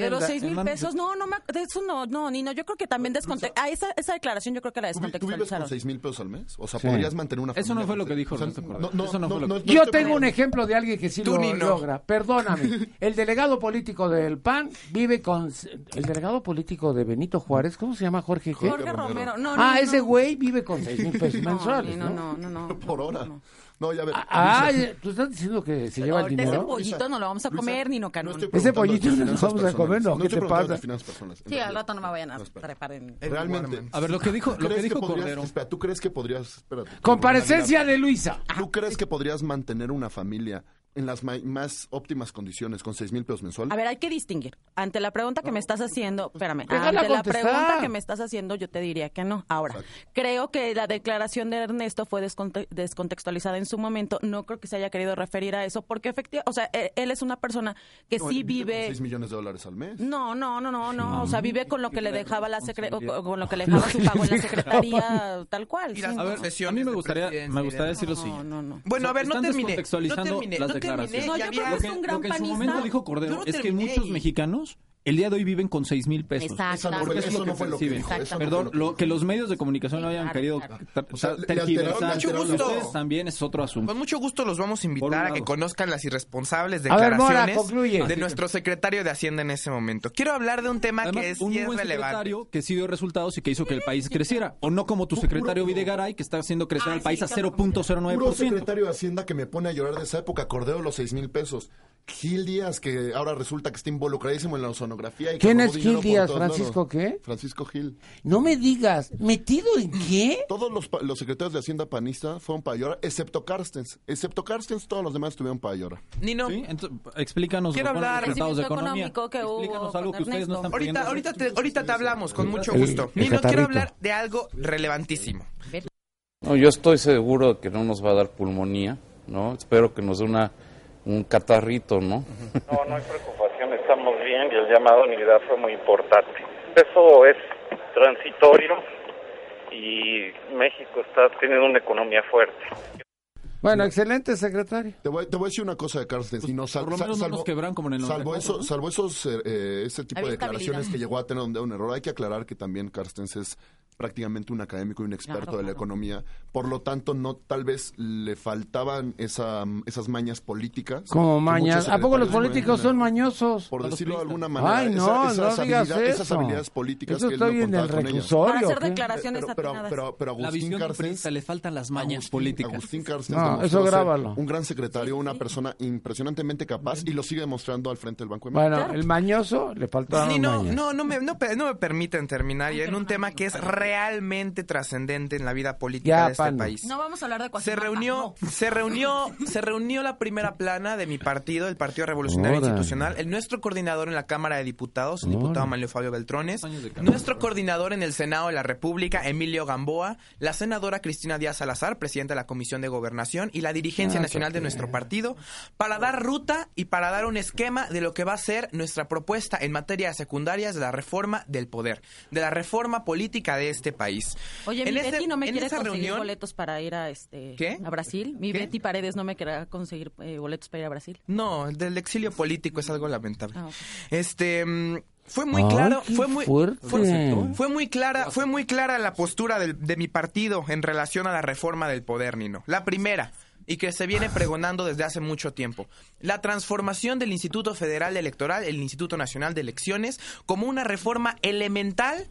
Speaker 5: los seis mil
Speaker 3: En manos-
Speaker 5: pesos, no, no, me, de eso no, no, Nino, yo creo que también desconte... Ah, esa, esa declaración yo creo que la
Speaker 6: ¿Tú, vi- tú vives con
Speaker 5: descontextualizaron.
Speaker 6: 6 mil pesos al mes? O sea, podrías mantener una
Speaker 3: Eso no fue lo que dijo Ernesto Cordero.
Speaker 2: Yo tengo un ejemplo de alguien que sí lo logra. Perdóname, el delegado político del PAN vive con... El delegado político de Benito Juárez, ¿cómo se llama Jorge? qué?
Speaker 5: Jorge Romero. No,
Speaker 2: ah,
Speaker 5: no,
Speaker 2: ese
Speaker 5: no.
Speaker 2: güey vive con seis mil pesos
Speaker 5: No,
Speaker 2: mensuales,
Speaker 5: no,
Speaker 2: ¿no?
Speaker 5: no, no, no.
Speaker 6: Por hora. No, ya ver.
Speaker 2: Ah, ¿tú estás diciendo que se lleva el
Speaker 5: Ahorita ese
Speaker 2: dinero?
Speaker 5: pollito no lo vamos a
Speaker 6: Luisa,
Speaker 5: comer ni no
Speaker 6: no
Speaker 5: canón.
Speaker 6: estoy
Speaker 2: Ese pollito no lo vamos a
Speaker 6: personales.
Speaker 2: comer, ¿no?
Speaker 6: No
Speaker 2: ¿Qué te pasa?
Speaker 6: personales.
Speaker 5: Sí, al rato no me vayan a
Speaker 6: No, espera.
Speaker 5: trepar en...
Speaker 6: Realmente.
Speaker 3: A ver, lo que dijo, lo que
Speaker 6: ¿crees
Speaker 3: dijo
Speaker 6: podrías-
Speaker 3: Cordero.
Speaker 6: Espera, ¿tú crees que podrías... Espérate.
Speaker 2: Comparecencia de Luisa.
Speaker 6: ¿Tú crees que podrías mantener una familia en las más óptimas condiciones con seis mil pesos mensuales?
Speaker 5: A ver, hay que distinguir. Ante la pregunta que me estás haciendo, espérame, ante la pregunta que me estás haciendo, yo te diría que no. Ahora, creo que la declaración de Ernesto fue desconte- descontextualizada en su momento. No creo que se haya querido referir a eso, porque efectivamente, o sea, e- él es una persona que
Speaker 6: No,
Speaker 5: sí
Speaker 6: vive con
Speaker 5: vive.
Speaker 6: seis millones de dólares al mes.
Speaker 5: No, no, no, no, no. O sea, vive con lo que le dejaba la o- con lo que le dejaba su pago en la secretaría, tal cual.
Speaker 4: Y las.
Speaker 3: A ver, a mí me gustaría, me gustaría decir lo
Speaker 5: No,
Speaker 3: siguiente.
Speaker 5: no, no.
Speaker 4: Bueno, a ver, no terminé. No terminé, no terminé.
Speaker 3: declaraciones.
Speaker 5: No, yo
Speaker 4: había-
Speaker 5: creo
Speaker 3: Lo
Speaker 5: que
Speaker 3: que,
Speaker 5: es un gran
Speaker 3: lo que en su momento dijo Cordero
Speaker 4: no
Speaker 3: es que muchos mexicanos el día de hoy viven con seis mil pesos.
Speaker 5: Exacto.
Speaker 6: Esa no
Speaker 3: eso es
Speaker 6: eso
Speaker 3: lo
Speaker 6: no
Speaker 3: que
Speaker 6: fue lo que
Speaker 3: perciben.
Speaker 6: dijo. eso
Speaker 3: Perdón,
Speaker 6: lo que
Speaker 3: los medios de comunicación no hayan
Speaker 5: claro,
Speaker 3: querido
Speaker 5: claro.
Speaker 6: O sea,
Speaker 3: tergiversar. Ustedes también es otro asunto.
Speaker 4: Con mucho gusto los vamos a
Speaker 3: un
Speaker 4: invitar a que conozcan las irresponsables
Speaker 2: A ver, Mora,
Speaker 4: declaraciones de nuestro secretario de Hacienda en ese momento. Quiero hablar de un tema
Speaker 3: Además,
Speaker 4: que es,
Speaker 3: un
Speaker 4: es
Speaker 3: buen
Speaker 4: relevante.
Speaker 3: secretario que sí dio resultados y que hizo que el país creciera. O no como tu secretario Videgaray, que está haciendo crecer
Speaker 5: Ah,
Speaker 3: al país
Speaker 5: sí,
Speaker 3: a
Speaker 5: qué
Speaker 3: 0.09%.
Speaker 6: Puro secretario de Hacienda que me pone a llorar de esa época, Cordero los seis mil pesos. Gil Díaz, que ahora resulta que está involucradísimo en la sonografía. Y
Speaker 2: ¿Quién es Gil Díaz? ¿Francisco
Speaker 6: lados.
Speaker 2: qué?
Speaker 6: Francisco Gil.
Speaker 2: No me digas, ¿metido en qué?
Speaker 6: Todos los, los secretarios de Hacienda panista fueron para llorar, excepto Carstens. Excepto Carstens, todos los demás estuvieron para llorar.
Speaker 4: Nino,
Speaker 3: Sí, entonces, explícanos
Speaker 4: Quiero
Speaker 3: los
Speaker 4: hablar-
Speaker 3: resultados de economía.
Speaker 5: económico que hubo
Speaker 3: Explícanos algo que ustedes no están
Speaker 4: ahorita, ahorita, te, ahorita te hablamos con mucho
Speaker 2: El-
Speaker 4: gusto.
Speaker 2: el
Speaker 4: Nino, quiero hablar de algo relevantísimo.
Speaker 8: No, yo estoy seguro de que no nos va a dar pulmonía, ¿no? Espero que nos dé una, un catarrito, ¿no?
Speaker 9: No, no hay preocupación, estamos bien y el llamado a unidad fue muy importante. Eso es transitorio y México está teniendo una economía fuerte.
Speaker 2: Bueno, excelente secretario.
Speaker 6: Te voy, te voy a decir una cosa de Carstens. y no, sal-
Speaker 3: por lo
Speaker 6: sal-
Speaker 3: menos no
Speaker 6: salvo,
Speaker 3: nos quebran como en el
Speaker 6: salvo
Speaker 3: 94,
Speaker 6: eso,
Speaker 3: ¿no?
Speaker 6: salvo esos, eh, eh, ese tipo de declaraciones que llegó a tener un, un error. Hay que aclarar que también Carstens es prácticamente un académico y un experto
Speaker 5: Claro,
Speaker 6: de la
Speaker 5: claro.
Speaker 6: economía. Por lo tanto, no tal vez le faltaban esa, esas mañas políticas.
Speaker 2: Como mañas. ¿A poco los políticos son mañosos?
Speaker 6: Por decirlo de alguna manera.
Speaker 2: Ay,
Speaker 6: esa-
Speaker 2: no,
Speaker 6: esas,
Speaker 2: no digas
Speaker 6: habilidades, esas
Speaker 2: eso.
Speaker 6: habilidades políticas
Speaker 2: Eso
Speaker 6: que él
Speaker 2: estoy
Speaker 6: no
Speaker 2: en el
Speaker 6: contaba con ellas.
Speaker 5: Para hacer declaraciones
Speaker 6: Pero, pero, pero, pero Agustín
Speaker 3: priista le faltan las mañas
Speaker 6: Agustín-
Speaker 3: políticas.
Speaker 6: Agustín Carstens
Speaker 2: No, eso grábalo.
Speaker 6: Un gran secretario, una persona impresionantemente capaz y lo sigue demostrando al frente del Banco de México.
Speaker 2: Bueno, el mañoso le faltaron
Speaker 4: Ni no,
Speaker 2: mañas.
Speaker 4: no, no me, no, no me permiten terminar y en un tema que es realmente trascendente en la vida política
Speaker 2: Ya,
Speaker 4: de este país.
Speaker 5: No vamos a hablar de
Speaker 4: Se
Speaker 5: Coajimalpa,
Speaker 4: reunió,
Speaker 5: no.
Speaker 4: se reunió, se reunió la primera plana de mi partido, el Partido Revolucionario. Institucional, el nuestro coordinador en la Cámara de Diputados, el diputado. Manlio Fabio Beltrones, nuestro coordinador en el Senado de la República, Emilio Gamboa, la senadora Cristina Díaz Salazar, presidenta de la Comisión de Gobernación, y la dirigencia
Speaker 2: Ah,
Speaker 4: nacional de nuestro partido, para dar ruta y para dar un esquema de lo que va a ser nuestra propuesta en materia de secundarias de la reforma del poder, de la reforma política de este país.
Speaker 5: Oye,
Speaker 4: En
Speaker 5: mi
Speaker 4: ese-
Speaker 5: Betty no me quiere conseguir
Speaker 4: reunión-
Speaker 5: boletos para ir a este
Speaker 4: ¿Qué?
Speaker 5: a Brasil. Mi
Speaker 4: ¿Qué?
Speaker 5: Betty Paredes no me querrá conseguir eh, boletos para ir a Brasil.
Speaker 4: No, el del exilio político es algo lamentable.
Speaker 5: Ah.
Speaker 4: Este mm, fue muy
Speaker 2: Ay,
Speaker 4: claro, fue muy
Speaker 2: fuerte.
Speaker 4: fue, fue muy clara, fue muy clara la postura del- de mi partido en relación a la reforma del poder, Nino. La primera y que se viene pregonando desde hace mucho tiempo. La transformación del Instituto Federal Electoral, el Instituto Nacional de Elecciones, como una reforma elemental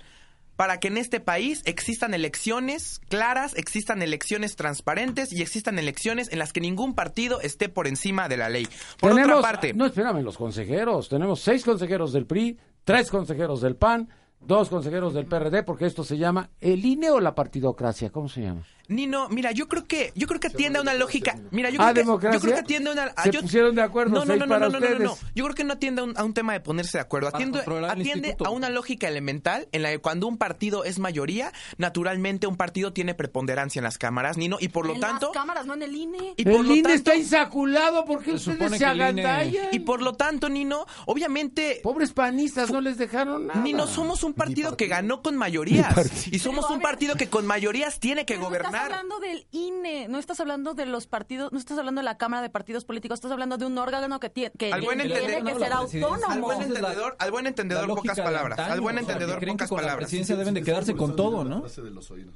Speaker 4: para que en este país existan elecciones claras, existan elecciones transparentes y existan elecciones en las que ningún partido esté por encima de la ley. Por
Speaker 2: tenemos,
Speaker 4: otra parte,
Speaker 2: No, espérame, los consejeros. Tenemos seis consejeros del PRI, tres consejeros del PAN, dos consejeros del PRD, porque esto se llama el INE o la partidocracia. ¿Cómo se llama?
Speaker 4: Nino, mira, yo creo que yo creo que atiende a una lógica. Mira, yo
Speaker 2: Ah,
Speaker 4: creo que,
Speaker 2: democracia.
Speaker 4: yo creo que atiende a una. a-
Speaker 2: Se
Speaker 4: yo-
Speaker 2: pusieron de acuerdo,
Speaker 4: No, no, no, no,
Speaker 2: para
Speaker 4: no, no, no, no. Yo creo que no atiende a un, a un tema de ponerse de acuerdo. Atiende, atiende a una lógica elemental en la que cuando un partido es mayoría, naturalmente un partido tiene preponderancia en las cámaras, Nino, y por lo
Speaker 5: en
Speaker 4: tanto.
Speaker 5: las cámaras, no en el INE.
Speaker 4: Y por
Speaker 2: el
Speaker 4: lo
Speaker 2: INE
Speaker 4: tanto,
Speaker 2: está insaculado porque
Speaker 3: Se
Speaker 2: ustedes se
Speaker 3: INE
Speaker 2: agandallan.
Speaker 4: y por lo tanto, Nino, obviamente.
Speaker 2: Pobres panistas, no les dejaron nada.
Speaker 4: Nino, somos un partido que ganó con mayorías. Y somos un partido que con mayorías tiene que
Speaker 5: Pero no Estás
Speaker 4: gobernar.
Speaker 5: hablando del INE, no estás hablando de los partidos, no estás hablando de la Cámara de Partidos Políticos, estás hablando de un órgano que, tie- que
Speaker 4: Al buen
Speaker 5: tiene
Speaker 4: entender-
Speaker 5: que ser
Speaker 3: presidencia-
Speaker 4: Al
Speaker 5: autónomo.
Speaker 4: buen entendedor, al buen entendedor pocas palabras.
Speaker 3: antaño,
Speaker 4: Al buen
Speaker 3: o sea,
Speaker 4: entendedor
Speaker 3: que
Speaker 4: pocas
Speaker 3: con la
Speaker 4: palabras.
Speaker 3: presidencia deben de quedarse con todo, ¿no?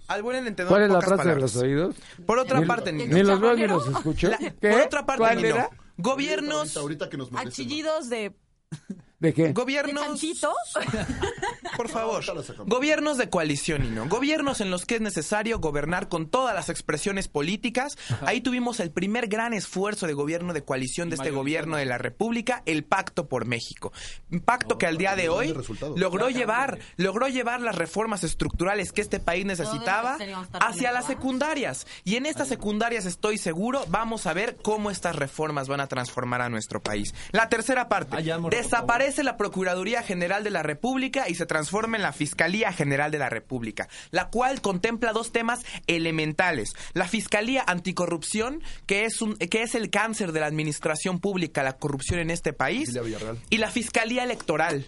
Speaker 4: Al buen entendedor
Speaker 2: ¿Cuál es la frase de
Speaker 4: palabras.
Speaker 2: los oídos?
Speaker 4: Por otra
Speaker 2: Ni-
Speaker 4: parte,
Speaker 2: Ni los veo ni los escucho.
Speaker 4: Por otra parte,
Speaker 2: ¿Cuál
Speaker 4: Nino,
Speaker 2: era?
Speaker 4: Gobiernos,
Speaker 6: Ahorita, ahorita que nos
Speaker 5: A
Speaker 6: mandes-
Speaker 5: chillidos de,
Speaker 2: ¿De qué?
Speaker 5: de
Speaker 4: gobiernos,
Speaker 5: chanchito.
Speaker 4: por favor, gobiernos de coalición y no, gobiernos en los que es necesario gobernar con todas las expresiones políticas. Ahí tuvimos el primer gran esfuerzo de gobierno de coalición de este gobierno de la República, el Pacto por México. Un pacto que al día de hoy logró llevar, logró llevar las reformas estructurales que este país necesitaba hacia las secundarias. Y en estas secundarias estoy seguro, vamos a ver cómo estas reformas van a transformar a nuestro país. La tercera parte,
Speaker 3: Ah, por
Speaker 4: desaparece la Procuraduría General de la República y se transforma en la Fiscalía General de la República, la cual contempla dos temas elementales. La Fiscalía Anticorrupción, que es, un, que es el cáncer de la administración pública, la corrupción en este país, y la Fiscalía Electoral.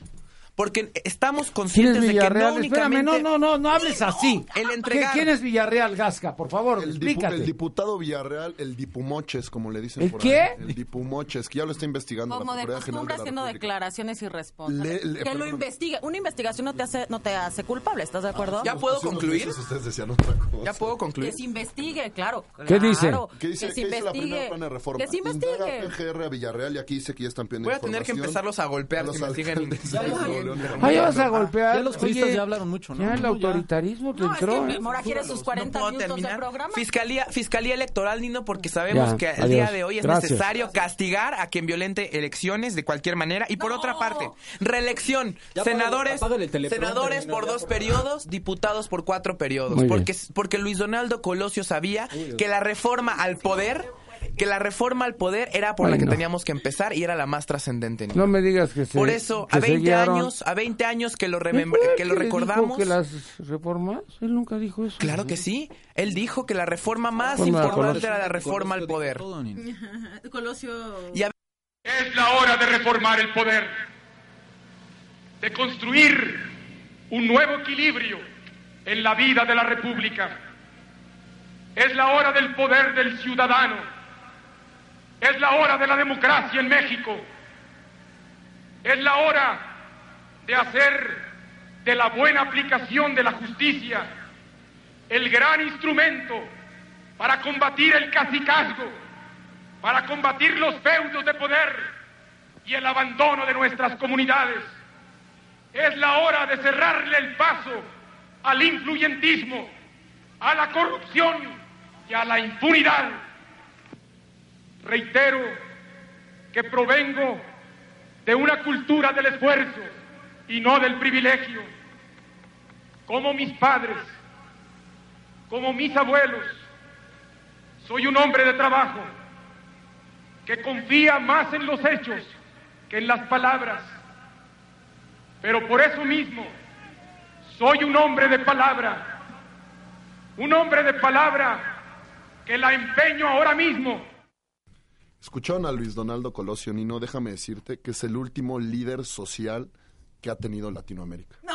Speaker 4: Porque estamos
Speaker 2: ¿Quién
Speaker 4: conscientes
Speaker 2: es
Speaker 4: de que no
Speaker 2: Villarreal? Espérame,
Speaker 4: únicamente...
Speaker 2: no, no, no, no hables así.
Speaker 4: El
Speaker 2: ¿Qué-
Speaker 4: entregar-
Speaker 2: ¿Quién es Villarreal, Gasca? Por favor,
Speaker 6: El, dipu-
Speaker 2: explícate.
Speaker 6: el diputado Villarreal, el dipumoches, como le dicen
Speaker 2: ¿El
Speaker 6: por
Speaker 2: qué?
Speaker 6: ahí. El dipumoches, que ya lo está investigando
Speaker 5: Como
Speaker 6: la
Speaker 5: de costumbre
Speaker 6: de la
Speaker 5: haciendo
Speaker 6: República.
Speaker 5: declaraciones irresponsables.
Speaker 6: Le- le-
Speaker 5: que lo investigue. Una investigación no te hace no te hace culpable, ¿estás de acuerdo?
Speaker 4: ¿Ya puedo concluir?
Speaker 6: meses ustedes decían otra cosa.
Speaker 4: ¿Ya puedo concluir?
Speaker 5: Que se investigue, claro.
Speaker 2: ¿Qué dice?
Speaker 5: claro,
Speaker 6: ¿Qué dice,
Speaker 5: que se
Speaker 6: la
Speaker 5: investigue.
Speaker 6: primera plana de reforma?
Speaker 5: Que se investigue.
Speaker 6: PGR a Villarreal y aquí dice que ya están pidiendo
Speaker 4: Voy a tener que empezarlos a golpear
Speaker 6: a
Speaker 4: si
Speaker 6: los
Speaker 4: me siguen
Speaker 6: León
Speaker 2: Ah, ya vas a golpear.
Speaker 3: Ya los
Speaker 2: Oye,
Speaker 3: ya hablaron mucho, ¿no?
Speaker 2: Ya el autoritarismo te entró.
Speaker 5: que
Speaker 2: ¿eh?
Speaker 5: Mora quiere sus 40
Speaker 4: puedo
Speaker 5: minutos de programa.
Speaker 4: Fiscalía, Fiscalía Electoral, Nino, porque sabemos
Speaker 2: Ya,
Speaker 4: que el día de hoy es
Speaker 2: Gracias.
Speaker 4: necesario castigar a quien violente elecciones de cualquier manera. Y por otra parte, reelección.
Speaker 3: Ya
Speaker 4: senadores, senadores por dos
Speaker 3: por
Speaker 4: periodos, diputados por cuatro periodos. Porque, porque Luis Donaldo Colosio sabía que la reforma al poder, que la reforma al poder era por la que teníamos que empezar y era la más trascendente.
Speaker 2: No me digas que se
Speaker 4: Por eso,
Speaker 2: que
Speaker 4: a
Speaker 2: se
Speaker 4: 20
Speaker 2: guiaron.
Speaker 4: años, a 20 años que lo,
Speaker 2: ¿Él
Speaker 4: remembr-
Speaker 2: fue el
Speaker 4: que lo
Speaker 2: le dijo
Speaker 4: recordamos.
Speaker 2: que las reformas? Él nunca dijo eso.
Speaker 4: Claro que sí. Él dijo que la reforma más importante era la reforma al poder.
Speaker 3: todo.
Speaker 5: Colosio.
Speaker 4: Y a-
Speaker 10: Es la hora de reformar el poder, de construir un nuevo equilibrio en la vida de la República. Es la hora del poder del ciudadano. Es la hora de la democracia en México. Es la hora de hacer de la buena aplicación de la justicia el gran instrumento para combatir el cacicazgo, para combatir los feudos de poder y el abandono de nuestras comunidades. Es la hora de cerrarle el paso al influyentismo, a la corrupción y a la impunidad. Reitero que provengo de una cultura del esfuerzo y no del privilegio. Como mis padres, como mis abuelos, soy un hombre de trabajo que confía más en los hechos que en las palabras. Pero por eso mismo soy un hombre de palabra, un hombre de palabra que la empeño ahora mismo.
Speaker 6: Escucharon a Luis Donaldo Colosio, Nino, déjame decirte que es el último líder social que ha tenido Latinoamérica.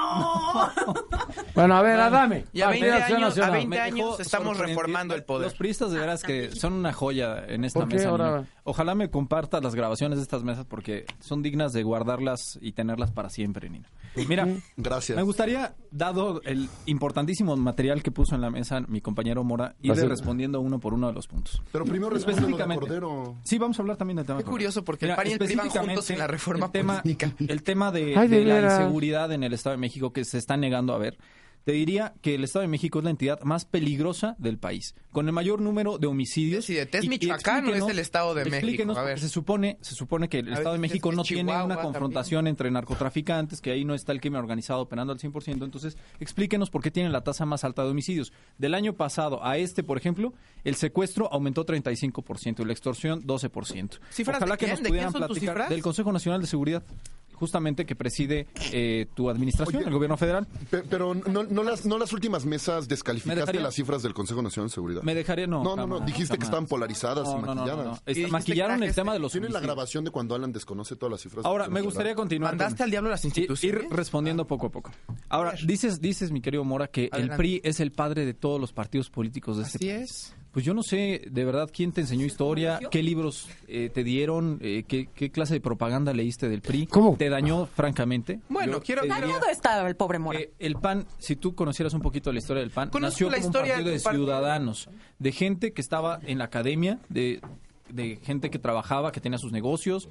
Speaker 2: Bueno, a ver, Adame.
Speaker 4: Y a 20
Speaker 2: Partido Acción
Speaker 4: años, a
Speaker 2: Nacional.
Speaker 4: 20
Speaker 3: Me
Speaker 4: años estamos reformando el poder.
Speaker 3: Los priistas de veras que son una joya en esta
Speaker 2: ¿Por qué
Speaker 3: mesa.
Speaker 2: ahora?
Speaker 3: Ojalá me compartas las grabaciones de estas mesas porque son dignas de guardarlas y tenerlas para siempre, Nino. Mira,
Speaker 6: Gracias.
Speaker 3: me gustaría, dado el importantísimo material que puso en la mesa mi compañero Mora, ir
Speaker 2: Gracias.
Speaker 3: respondiendo uno por uno de los puntos.
Speaker 6: Pero primero responde lo de
Speaker 3: Específicamente.
Speaker 6: Cordero.
Speaker 3: Sí, vamos a hablar también del tema.
Speaker 4: Qué curioso, porque el PAN y el PRI van
Speaker 3: específicamente,
Speaker 4: juntos en la reforma
Speaker 3: el tema,
Speaker 4: política.
Speaker 3: El tema de,
Speaker 2: Ay, de
Speaker 3: de la inseguridad en el Estado de México que se está negando a ver. Te diría que el Estado de México es la entidad más peligrosa del país, con el mayor número de homicidios.
Speaker 4: Sí, de
Speaker 3: Y-
Speaker 4: Michoacán, ¿no es el Estado de México? A ver.
Speaker 3: Se supone, se supone que el
Speaker 4: A
Speaker 3: Estado de México no tiene una
Speaker 4: también.
Speaker 3: confrontación entre narcotraficantes, que ahí no está el crimen organizado operando al 100%. Entonces, explíquenos por qué tiene la tasa más alta de homicidios. Del año pasado a este, por ejemplo, el secuestro aumentó 35% y la extorsión 12%.
Speaker 4: ¿Cifras
Speaker 3: Ojalá
Speaker 4: de
Speaker 3: que
Speaker 4: quién?
Speaker 3: nos
Speaker 4: ¿De quién
Speaker 3: pudieran platicar del Consejo Nacional de Seguridad, justamente que preside eh, tu administración,
Speaker 6: Oye,
Speaker 3: el gobierno federal.
Speaker 6: Pe- Pero no, no las, no las últimas mesas
Speaker 3: Me
Speaker 6: descalificaste las cifras del Consejo Nacional de Seguridad.
Speaker 3: Me dejaría, no.
Speaker 6: no, no, no,
Speaker 3: jamás,
Speaker 6: dijiste que estaban polarizadas
Speaker 3: No,
Speaker 6: y
Speaker 3: no, no, no,
Speaker 6: maquilladas.
Speaker 3: no. Maquillaron el tema de los
Speaker 6: Tienen la grabación de cuando Alan desconoce todas las cifras.
Speaker 3: Ahora, me gustaría continuar.
Speaker 4: ¿Mandaste
Speaker 3: con-
Speaker 4: al diablo las instituciones?
Speaker 3: ir respondiendo poco a poco. Ahora, dices, dices, mi querido Mora, que el. PRI es el padre de todos los partidos políticos de este
Speaker 4: Así
Speaker 3: país.
Speaker 4: es.
Speaker 3: Pues yo no sé, de verdad, quién te enseñó historia, qué libros eh, te dieron, eh, qué, qué clase de propaganda leíste del PRI.
Speaker 2: ¿Cómo?
Speaker 3: ¿Te dañó, francamente?
Speaker 4: Bueno,
Speaker 3: Yo
Speaker 4: quiero-
Speaker 3: diría
Speaker 5: Dañado está el pobre Mora.
Speaker 3: que el PAN, si tú conocieras un poquito la historia del PAN,
Speaker 4: Conozco
Speaker 3: nació
Speaker 4: la
Speaker 3: como un
Speaker 4: historia
Speaker 3: partido
Speaker 4: de
Speaker 3: ciudadanos, de gente que estaba en la academia, de de gente que trabajaba, que tenía sus negocios.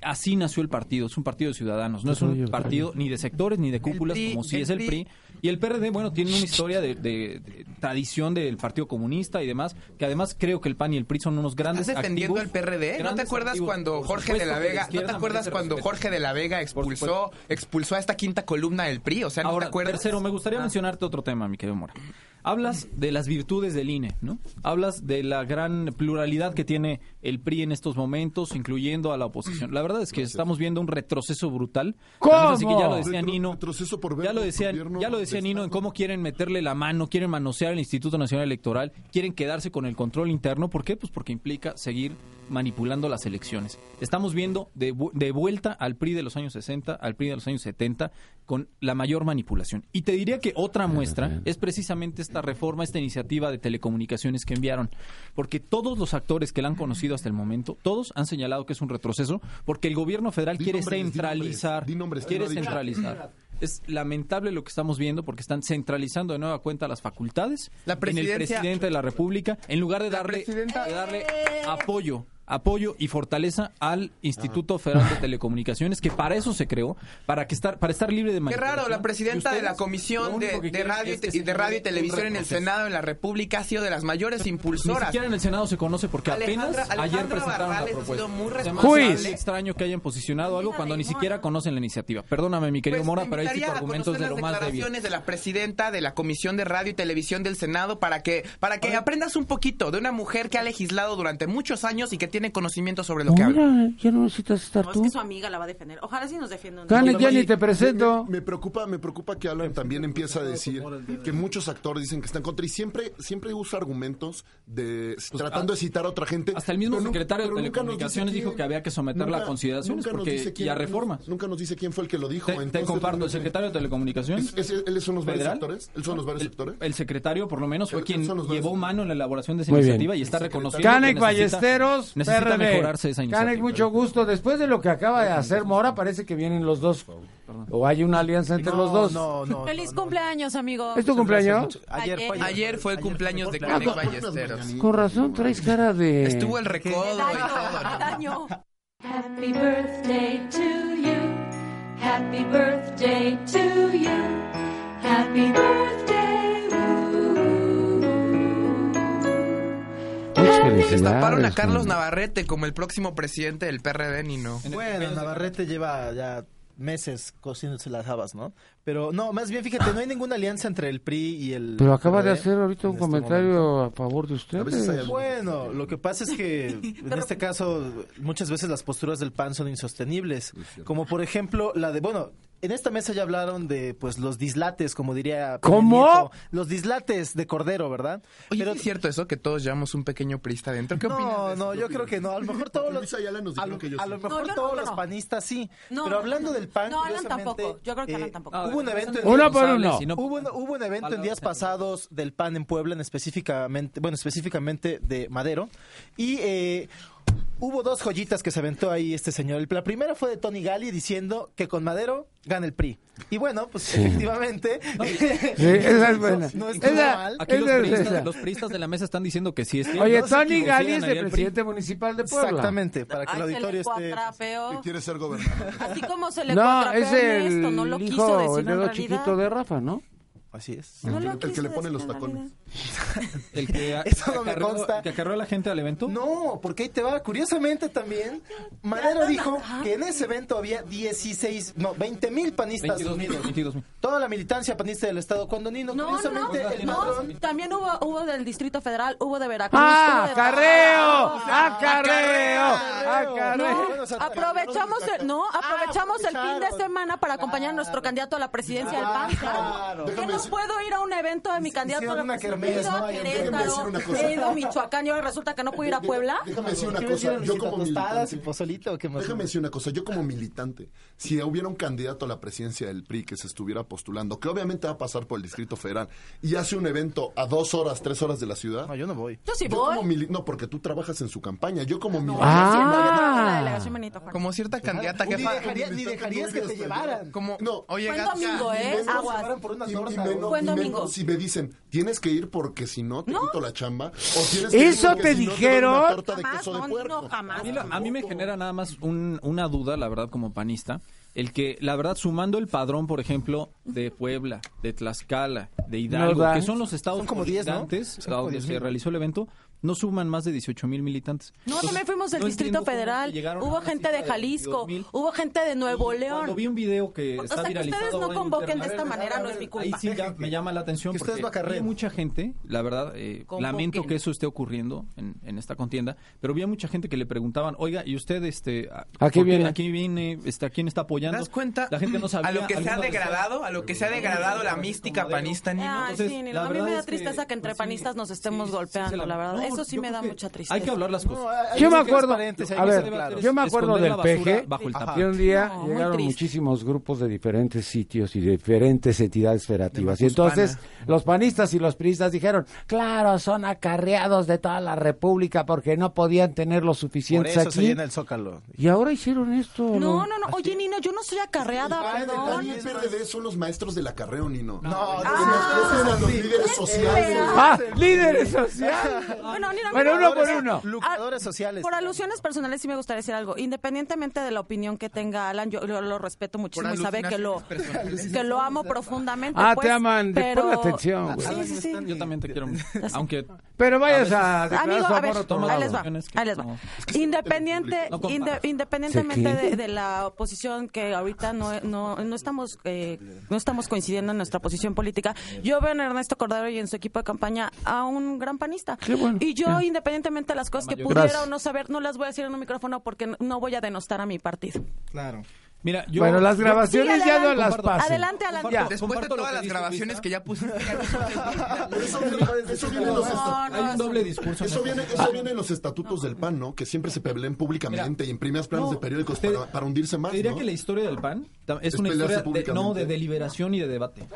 Speaker 3: Así nació el partido, es un partido de ciudadanos, no es un partido ni de sectores ni de cúpulas
Speaker 4: PRI,
Speaker 3: como si
Speaker 4: el
Speaker 3: es el
Speaker 4: PRI.
Speaker 3: PRI. Y el PRD, bueno, tiene una historia de, de- de tradición del Partido Comunista y demás, que además creo que el PAN y el PRI son unos grandes
Speaker 4: ¿Estás defendiendo
Speaker 3: activos,
Speaker 4: al PRD? ¿No te acuerdas
Speaker 3: activos.
Speaker 4: cuando Jorge de la Vega, ¿no te acuerdas cuando. Jorge de la Vega expulsó expulsó a esta quinta columna del PRI? O sea, ¿no
Speaker 3: Ahora,
Speaker 4: te acuerdas?
Speaker 3: tercero, me gustaría
Speaker 4: Ah.
Speaker 3: mencionarte otro tema, mi querido Mora. Hablas de las virtudes del INE, ¿no? Hablas de la gran pluralidad que tiene el PRI en estos momentos, incluyendo a la oposición. La verdad es que estamos viendo un retroceso brutal.
Speaker 2: ¿Cómo?
Speaker 3: Así que ya lo decía
Speaker 6: Retro-
Speaker 3: Nino.
Speaker 6: retroceso por ver
Speaker 3: Ya lo
Speaker 6: el
Speaker 3: decía,
Speaker 6: gobierno
Speaker 3: ya lo decía
Speaker 6: de
Speaker 3: Nino en cómo quieren meterle la mano, quieren manosear el Instituto Nacional Electoral, quieren quedarse con el control interno. ¿Por qué? Pues porque implica seguir manipulando las elecciones. Estamos viendo de, de vuelta al PRI de los años 60, al PRI de los años 70, con la mayor manipulación. Y te diría que otra muestra es precisamente esta reforma, esta iniciativa de telecomunicaciones que enviaron. Porque todos los actores que la han conocido hasta el momento, todos han señalado que es un retroceso, porque el gobierno federal
Speaker 6: Di
Speaker 3: quiere
Speaker 6: nombres, di
Speaker 3: centralizar.
Speaker 6: nombres, di nombres,
Speaker 3: quiere centralizar. Es lamentable lo que estamos viendo porque están centralizando de nueva cuenta las facultades
Speaker 4: La
Speaker 3: en el presidente de la República en lugar de darle,
Speaker 4: presidenta-
Speaker 3: de darle apoyo apoyo y fortaleza al Instituto Federal de Telecomunicaciones que para eso se creó para que estar para estar libre de
Speaker 4: Qué raro, la presidenta de la Comisión de, de radio,
Speaker 3: es que
Speaker 4: y de radio y televisión en el. Senado, en la República, ha sido de las mayores
Speaker 3: Ni
Speaker 4: impulsoras.
Speaker 3: siquiera en el Senado se conoce porque
Speaker 4: Alejandra-
Speaker 3: apenas ayer
Speaker 4: Alejandra
Speaker 3: presentaron la
Speaker 4: Barrales ha
Speaker 3: propuesta.
Speaker 4: sido muy
Speaker 3: muy extraño que hayan posicionado algo cuando ni siquiera conocen la iniciativa. Perdóname, mi querido
Speaker 4: Pues,
Speaker 3: Mora, pero ahí sí tu
Speaker 4: invitaría a
Speaker 3: argumento es de lo
Speaker 4: las
Speaker 3: más débil.
Speaker 4: declaraciones de la presidenta de la Comisión de Radio y Televisión del Senado para que para que aprendas un poquito de una mujer que ha legislado durante muchos años y que tiene conocimiento sobre lo que habla.
Speaker 2: Mira, ya no necesitas estar
Speaker 5: No, es
Speaker 2: tú.
Speaker 5: que su amiga la va a defender. Ojalá sí nos defienda. un
Speaker 2: ya ni te presento.
Speaker 6: Me, me preocupa, me preocupa que Alan también empieza a decir que muchos actores dicen que están contra y siempre, siempre usa argumentos de tratando de citar a otra gente.
Speaker 3: Hasta el mismo secretario de Telecomunicaciones dijo
Speaker 6: quién.
Speaker 3: que había que someterla a consideraciones porque-
Speaker 6: quién-
Speaker 3: y a reformas.
Speaker 6: Nunca nos dice quién fue el que lo dijo.
Speaker 3: Te, te
Speaker 6: entonces,
Speaker 3: comparto, el secretario de Telecomunicaciones.
Speaker 6: ¿Es- es- ¿Él son los varios
Speaker 3: federal,
Speaker 6: sectores? ¿Él son los varios
Speaker 3: el, secretario, por lo menos, fue quien llevó mano en la elaboración de esa iniciativa y está reconociendo
Speaker 2: Canek Ballesteros,
Speaker 3: necesita
Speaker 2: PRD.
Speaker 3: mejorarse esa iniciativa.
Speaker 2: Canek, mucho gusto. Después de lo que acaba de hacer Mora, parece que vienen los dos. O hay una alianza entre los dos.
Speaker 11: No, no.
Speaker 5: Feliz cumpleaños, amigo.
Speaker 2: ¿Es tu cumpleaños?
Speaker 11: Ayer fue ayer.
Speaker 4: Fue el cumpleaños de Canek. Ballesteros.
Speaker 2: Con razón, traes cara de...
Speaker 4: Estuvo el recodo y
Speaker 5: Daño,
Speaker 4: todo.
Speaker 5: daño.
Speaker 12: Happy birthday to you. Happy birthday to you. Happy birthday.
Speaker 4: Destaparon a. Carlos. Navarrete como el próximo presidente del PRD, ni no.
Speaker 11: Bueno, Navarrete lleva ya meses cocinándose las habas, ¿no? Pero no, más bien fíjate, no hay ninguna alianza entre el PRI y el
Speaker 2: Pero acaba de hacer ahorita un
Speaker 11: este
Speaker 2: comentario
Speaker 11: momento.
Speaker 2: a favor de ustedes.
Speaker 11: Bueno, lo que pasa es que en este caso muchas veces las posturas del PAN son insostenibles, como por ejemplo la de, bueno, en esta mesa ya hablaron de pues los dislates, como diría
Speaker 2: ¿Cómo?
Speaker 11: Nieto. los dislates de Cordero, ¿verdad?
Speaker 4: Oye,
Speaker 11: Pero
Speaker 4: ¿es cierto eso que todos llevamos un pequeño prista dentro? ¿Qué opinas?
Speaker 11: no,
Speaker 4: de eso?
Speaker 11: no, yo creo que no. A lo mejor todos los, a lo, a lo mejor
Speaker 5: No, yo no,
Speaker 11: todos los
Speaker 5: no.
Speaker 11: panistas sí.
Speaker 5: No,
Speaker 11: pero hablando del PAN,
Speaker 5: No, Alan tampoco. Yo creo que Alan
Speaker 11: eh,
Speaker 5: tampoco.
Speaker 11: Hubo un evento en
Speaker 2: Uno por uno.
Speaker 3: Si no-
Speaker 11: Hubo un, hubo un evento en días pasados del PAN en Puebla, en específicamente, bueno, específicamente de Madero, y eh, hubo dos joyitas que se aventó ahí este señor. La primera fue de Tony Gali diciendo que con Madero gana el PRI. Y bueno, pues efectivamente,
Speaker 2: Sí, esa es buena.
Speaker 11: no
Speaker 2: Esa-
Speaker 11: mal.
Speaker 3: Aquí los
Speaker 2: esa
Speaker 3: priistas,
Speaker 2: esa.
Speaker 3: los priistas de la mesa están diciendo que sí es cierto.
Speaker 2: Oye,
Speaker 3: No
Speaker 2: Tony Gali es el
Speaker 3: el PRI.
Speaker 2: presidente municipal de Puebla.
Speaker 11: Exactamente, para que el
Speaker 5: Ay, se le
Speaker 11: auditorio esté...
Speaker 6: Que quiere ser gobernador.
Speaker 5: Así como se le
Speaker 2: No,
Speaker 5: cuatrapeó
Speaker 2: es el
Speaker 5: Ernesto, no lo quiso
Speaker 2: hijo,
Speaker 5: decir
Speaker 2: el dedo chiquito de Rafa, ¿no?
Speaker 11: Así es.
Speaker 5: No
Speaker 6: El que- el que le pone los tacones.
Speaker 3: El que,
Speaker 11: Eso no me
Speaker 3: acarreó-
Speaker 11: consta.
Speaker 3: que acarreó a la gente al evento.
Speaker 11: No, porque ahí te va. Curiosamente también, Madero dijo que en ese evento había 16, no, 20 mil panistas
Speaker 3: 22 mil,
Speaker 11: unidos.
Speaker 3: 22 mil.
Speaker 11: Toda la militancia panista del Estado condonino.
Speaker 5: No, no,
Speaker 11: Curiosamente, el
Speaker 5: no,
Speaker 11: padrón-
Speaker 5: también hubo, hubo del Distrito Federal, hubo de Veracruz.
Speaker 2: ¡Ah, carreo! ¡Ah, carreo! ¡Ah,
Speaker 5: No, aprovechamos el, no, aprovechamos el fin de semana para acompañar a nuestro candidato a la presidencia del PAN.
Speaker 11: Claro.
Speaker 5: ¿Qué
Speaker 6: Déjame
Speaker 5: no puedo ir a un evento de mi candidato a la presidencia?
Speaker 11: kermés,
Speaker 5: He ido
Speaker 11: ¿no?
Speaker 5: a Querétaro, he ido Michoacán y ahora resulta que no puedo ir a Puebla.
Speaker 6: Déjame decir una
Speaker 11: ¿Qué
Speaker 6: cosa. Yo como militante.
Speaker 11: pozolito o qué más?
Speaker 6: Déjame decir una cosa, yo como militante, si hubiera un candidato a la presidencia del PRI que se estuviera postulando, que obviamente va a pasar por el Distrito Federal, y hace un evento a dos horas, tres horas de la ciudad,
Speaker 11: No, yo no voy.
Speaker 5: Yo sí
Speaker 6: yo
Speaker 5: voy.
Speaker 6: como mili- no, porque tú trabajas en su campaña, yo como militante,
Speaker 2: Ah.
Speaker 4: Como cierta candidata
Speaker 11: dejarías, ni dejarías que te llevaran.
Speaker 4: Como,
Speaker 6: No.
Speaker 4: oye,
Speaker 5: Fue el
Speaker 4: Gatka,
Speaker 5: domingo, ¿eh? Aguas.
Speaker 11: llevaran por una
Speaker 6: y, y
Speaker 11: torta.
Speaker 6: Bueno,
Speaker 5: domingo.
Speaker 6: si me dicen, tienes que ir porque si no te quito la chamba. O tienes que ir
Speaker 2: ¿Eso
Speaker 6: porque
Speaker 2: te
Speaker 6: si
Speaker 2: dijeron?
Speaker 5: Jamás, no, no, jamás.
Speaker 3: A mí, a mí me genera nada más un- una duda, la verdad, como panista, el que, la verdad, sumando el padrón, por ejemplo, de Puebla, de Tlaxcala, de Hidalgo,
Speaker 2: da.
Speaker 3: que son los estados
Speaker 11: Son como 10, ¿no? Son como
Speaker 3: donde
Speaker 11: 10
Speaker 3: se
Speaker 11: mil.
Speaker 3: realizó el evento, no suman más de 18 mil militantes.
Speaker 5: No, también fuimos del
Speaker 3: No
Speaker 5: Distrito Federal. Hubo gente de
Speaker 3: de
Speaker 5: Jalisco,
Speaker 3: 22,000.
Speaker 5: hubo gente de Nuevo
Speaker 3: Cuando
Speaker 5: León.
Speaker 3: vi un video que
Speaker 5: O
Speaker 3: está
Speaker 5: sea, que
Speaker 3: viralizado
Speaker 5: ustedes no convoquen de esta manera no es mi culpa.
Speaker 3: Ahí sí ya me llama la atención
Speaker 11: Que ustedes
Speaker 3: porque había mucha gente, la verdad, eh, lamento que eso esté ocurriendo en, en esta contienda, pero había mucha gente que le preguntaban, oiga, ¿y usted este, a,
Speaker 2: ¿A qué viene?
Speaker 3: ¿A qué viene? Este, ¿A quién está
Speaker 4: ¿Te
Speaker 3: apoyando?
Speaker 4: das cuenta?
Speaker 3: La gente no sabía.
Speaker 4: a lo que se ha degradado, a lo que se ha degradado la mística
Speaker 3: de-
Speaker 4: panista,
Speaker 3: Entonces,
Speaker 5: a mí me
Speaker 3: verdad
Speaker 5: da
Speaker 3: que,
Speaker 5: tristeza que entre
Speaker 3: pues,
Speaker 5: panistas nos estemos golpeando, la verdad.
Speaker 3: No,
Speaker 5: Eso sí me da mucha tristeza.
Speaker 3: Hay que hablar las cosas.
Speaker 11: No, hay- hay
Speaker 2: Yo me acuerdo, a ver, yo me acuerdo del peje,
Speaker 3: bajo el tapete.
Speaker 2: un día
Speaker 5: No,
Speaker 2: llegaron muchísimos grupos de diferentes sitios y de diferentes entidades federativas.
Speaker 4: De
Speaker 2: Y entonces los panistas y los priistas dijeron, claro, son acarreados de toda la república porque no podían tener los
Speaker 11: Por
Speaker 2: suficientes
Speaker 11: se
Speaker 2: aquí.
Speaker 11: llena el Zócalo.
Speaker 2: Y ahora hicieron esto.
Speaker 5: No, no, no. Oye, Nino, yo no soy acarreada,
Speaker 6: Ah, de-
Speaker 5: perdón.
Speaker 6: también el PRD son los maestros del acarreo, Nino.
Speaker 11: No, no,
Speaker 6: nos ponen a los líderes sociales.
Speaker 2: Ah, líderes sociales.
Speaker 5: Bueno, mira,
Speaker 2: uno por uno.
Speaker 11: Lucradores sociales.
Speaker 5: Por alusiones personales sí me gustaría decir algo. Independientemente de la opinión que tenga Alan, yo lo, lo respeto muchísimo y sabe que lo, que lo amo profundamente.
Speaker 2: Ah,
Speaker 5: pues,
Speaker 2: te aman. de-
Speaker 5: Pero...
Speaker 2: Ponle atención, güey.
Speaker 5: Sí, sí, sí.
Speaker 3: Yo también te quiero. Aunque
Speaker 2: Pero vayas a declarar
Speaker 5: Amigo,
Speaker 2: su
Speaker 5: a ver,
Speaker 2: a
Speaker 5: ahí les va, ahí les va. Independiente,
Speaker 3: No compares.
Speaker 5: inde- independientemente de, de la oposición que ahorita no, no, no estamos eh, no estamos coincidiendo en nuestra posición política, yo veo en Ernesto Cordero y en su equipo de campaña a un gran panista.
Speaker 2: Qué bueno.
Speaker 5: Y yo,
Speaker 2: Ya.
Speaker 5: independientemente de las cosas que
Speaker 3: mayoría.
Speaker 5: pudiera
Speaker 2: Gracias.
Speaker 5: o no saber, no las voy a decir en un micrófono porque no- voy a denostar a mi partido.
Speaker 11: Claro.
Speaker 3: Mira, yo,
Speaker 2: Bueno, las
Speaker 3: yo-
Speaker 2: grabaciones
Speaker 5: Sí,
Speaker 2: ya no
Speaker 5: adelante.
Speaker 2: las pasen.
Speaker 5: Adelante, Alan.
Speaker 2: Ya.
Speaker 4: Después de todas
Speaker 3: que
Speaker 4: las grabaciones que ya pusiste.
Speaker 6: Eso viene, eso viene en los
Speaker 3: hay un doble discurso.
Speaker 6: Eso viene, eso viene en los estatutos del PAN, ¿no? Que siempre se pelean públicamente y en primeras planas
Speaker 3: no,
Speaker 6: de periódicos
Speaker 3: te-
Speaker 6: para, para hundirse más,
Speaker 3: Te diría
Speaker 6: ¿no?
Speaker 3: que la historia del PAN es,
Speaker 6: Es
Speaker 3: una historia de, no de deliberación y de debate.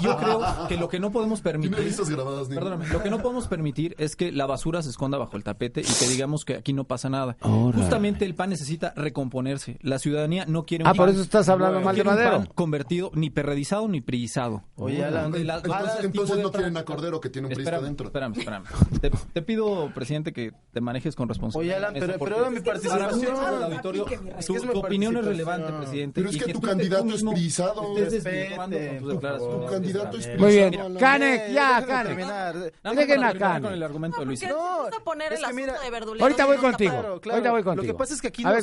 Speaker 3: Y yo creo que lo que no podemos permitir.
Speaker 6: Grabadas.
Speaker 3: Perdóname, lo que no podemos permitir es que la basura se esconda bajo el tapete y que digamos que aquí no pasa nada.
Speaker 2: Ahora.
Speaker 3: Justamente el PAN necesita recomponerse. La ciudadanía no quiere un
Speaker 2: Ah, por
Speaker 3: PAN-
Speaker 2: eso estás hablando
Speaker 3: no
Speaker 2: mal de
Speaker 3: quiere un
Speaker 2: Madero.
Speaker 3: PAN convertido ni perredizado ni priizado.
Speaker 11: Oye, Alan,
Speaker 3: la-
Speaker 6: Entonces, no
Speaker 3: de
Speaker 6: quieren a Cordero, que tiene un priista dentro.
Speaker 3: espérame, espérame. Te, te pido, presidente, que te manejes con responsabilidad.
Speaker 11: Oye, Alan,
Speaker 3: en
Speaker 11: pero- pero era mi participación.
Speaker 3: del auditorio, tu, opinión es relevante, presidente.
Speaker 6: Pero es que tu candidato es
Speaker 3: mismo
Speaker 6: prisado. Tu candidato es
Speaker 2: Muy bien. Canek, ya, Canek. Dejen a Canek.
Speaker 3: con el argumento de Luis.
Speaker 11: No,
Speaker 5: no, poner el asunto de verdulero
Speaker 2: Ahorita voy
Speaker 5: no
Speaker 2: contigo. Ahorita voy
Speaker 11: Lo
Speaker 2: contigo.
Speaker 11: que pasa es que aquí, no, no hay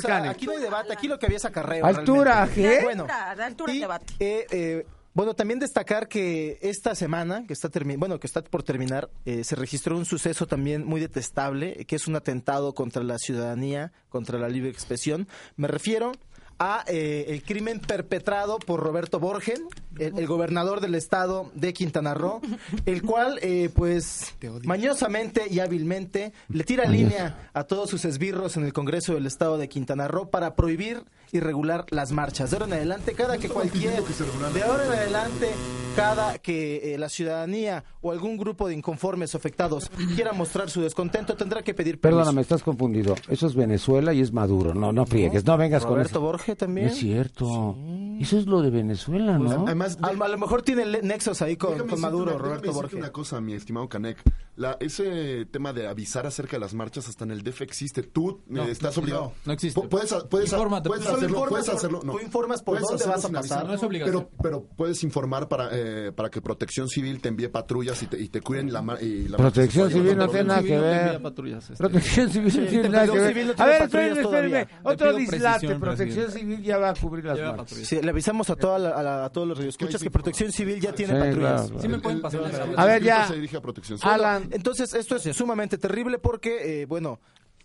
Speaker 11: debate, aquí lo que había es acarreo.
Speaker 2: Altura. ¿qué?
Speaker 11: Bueno,
Speaker 5: Altura, de altura el
Speaker 11: y,
Speaker 5: debate.
Speaker 11: eh, eh, bueno, también destacar que esta semana, que está bueno, que está por terminar, eh, se registró un suceso también muy detestable, que es un atentado contra la ciudadanía, contra la libre expresión. Me refiero a eh, el crimen perpetrado por Roberto Borgen, el, el gobernador del estado de Quintana Roo, el cual, eh, pues, mañosamente y hábilmente le tira línea a todos sus esbirros en el Congreso del estado de Quintana Roo para prohibir y regular las marchas. De ahora en adelante, cada que cualquier, de ahora en adelante, cada que eh, la ciudadanía o algún grupo de inconformes o afectados quiera mostrar su descontento, tendrá que pedir permiso.
Speaker 2: Perdóname, estás confundido. Eso es Venezuela y es Maduro. No, no friegues. No vengas con
Speaker 11: Roberto
Speaker 2: eso.
Speaker 11: Borge
Speaker 2: No
Speaker 11: también.
Speaker 2: es cierto. Eso es lo de Venezuela, ¿no?
Speaker 6: Además,
Speaker 11: A, a lo mejor tiene nexos ahí con, con Maduro,
Speaker 6: una-
Speaker 11: Roberto
Speaker 6: decirte
Speaker 11: Borge.
Speaker 6: una cosa, mi estimado Canek. La, ese tema de avisar acerca de las marchas hasta en el DF existe. Tú eh,
Speaker 3: No,
Speaker 6: estás
Speaker 3: no,
Speaker 6: obligado.
Speaker 3: no existe.
Speaker 6: Pu- Puedes, puedes,
Speaker 3: Infórmate,
Speaker 6: puedes hacerlo. Puedes
Speaker 11: por-
Speaker 6: hacerlo. No.
Speaker 11: tú informas por dónde vas a pasar.
Speaker 6: avisar,
Speaker 3: No es obligación.
Speaker 6: Pero, pero puedes informar para, eh, para que Protección Civil te envíe patrullas y te, y te cuiden la, y la
Speaker 2: Protección Civil no tiene nada que ver.
Speaker 3: este.
Speaker 2: Protección Civil no tiene nada que ver. A ver, espérenme, espérenme. Otro dislate. Protección. Civil ya va a cubrir las.
Speaker 11: Sí, le avisamos a, toda la- a, la- a todos los radioescuchas que Protección Civil ya tiene
Speaker 2: Sí,
Speaker 11: patrullas.
Speaker 2: claro.
Speaker 3: Sí me pueden pasar
Speaker 6: el-
Speaker 3: la-
Speaker 6: el
Speaker 2: A ver, ya.
Speaker 6: se dirige a Protección Civil.
Speaker 2: Alan.
Speaker 11: Entonces, esto es sumamente terrible porque, eh, bueno,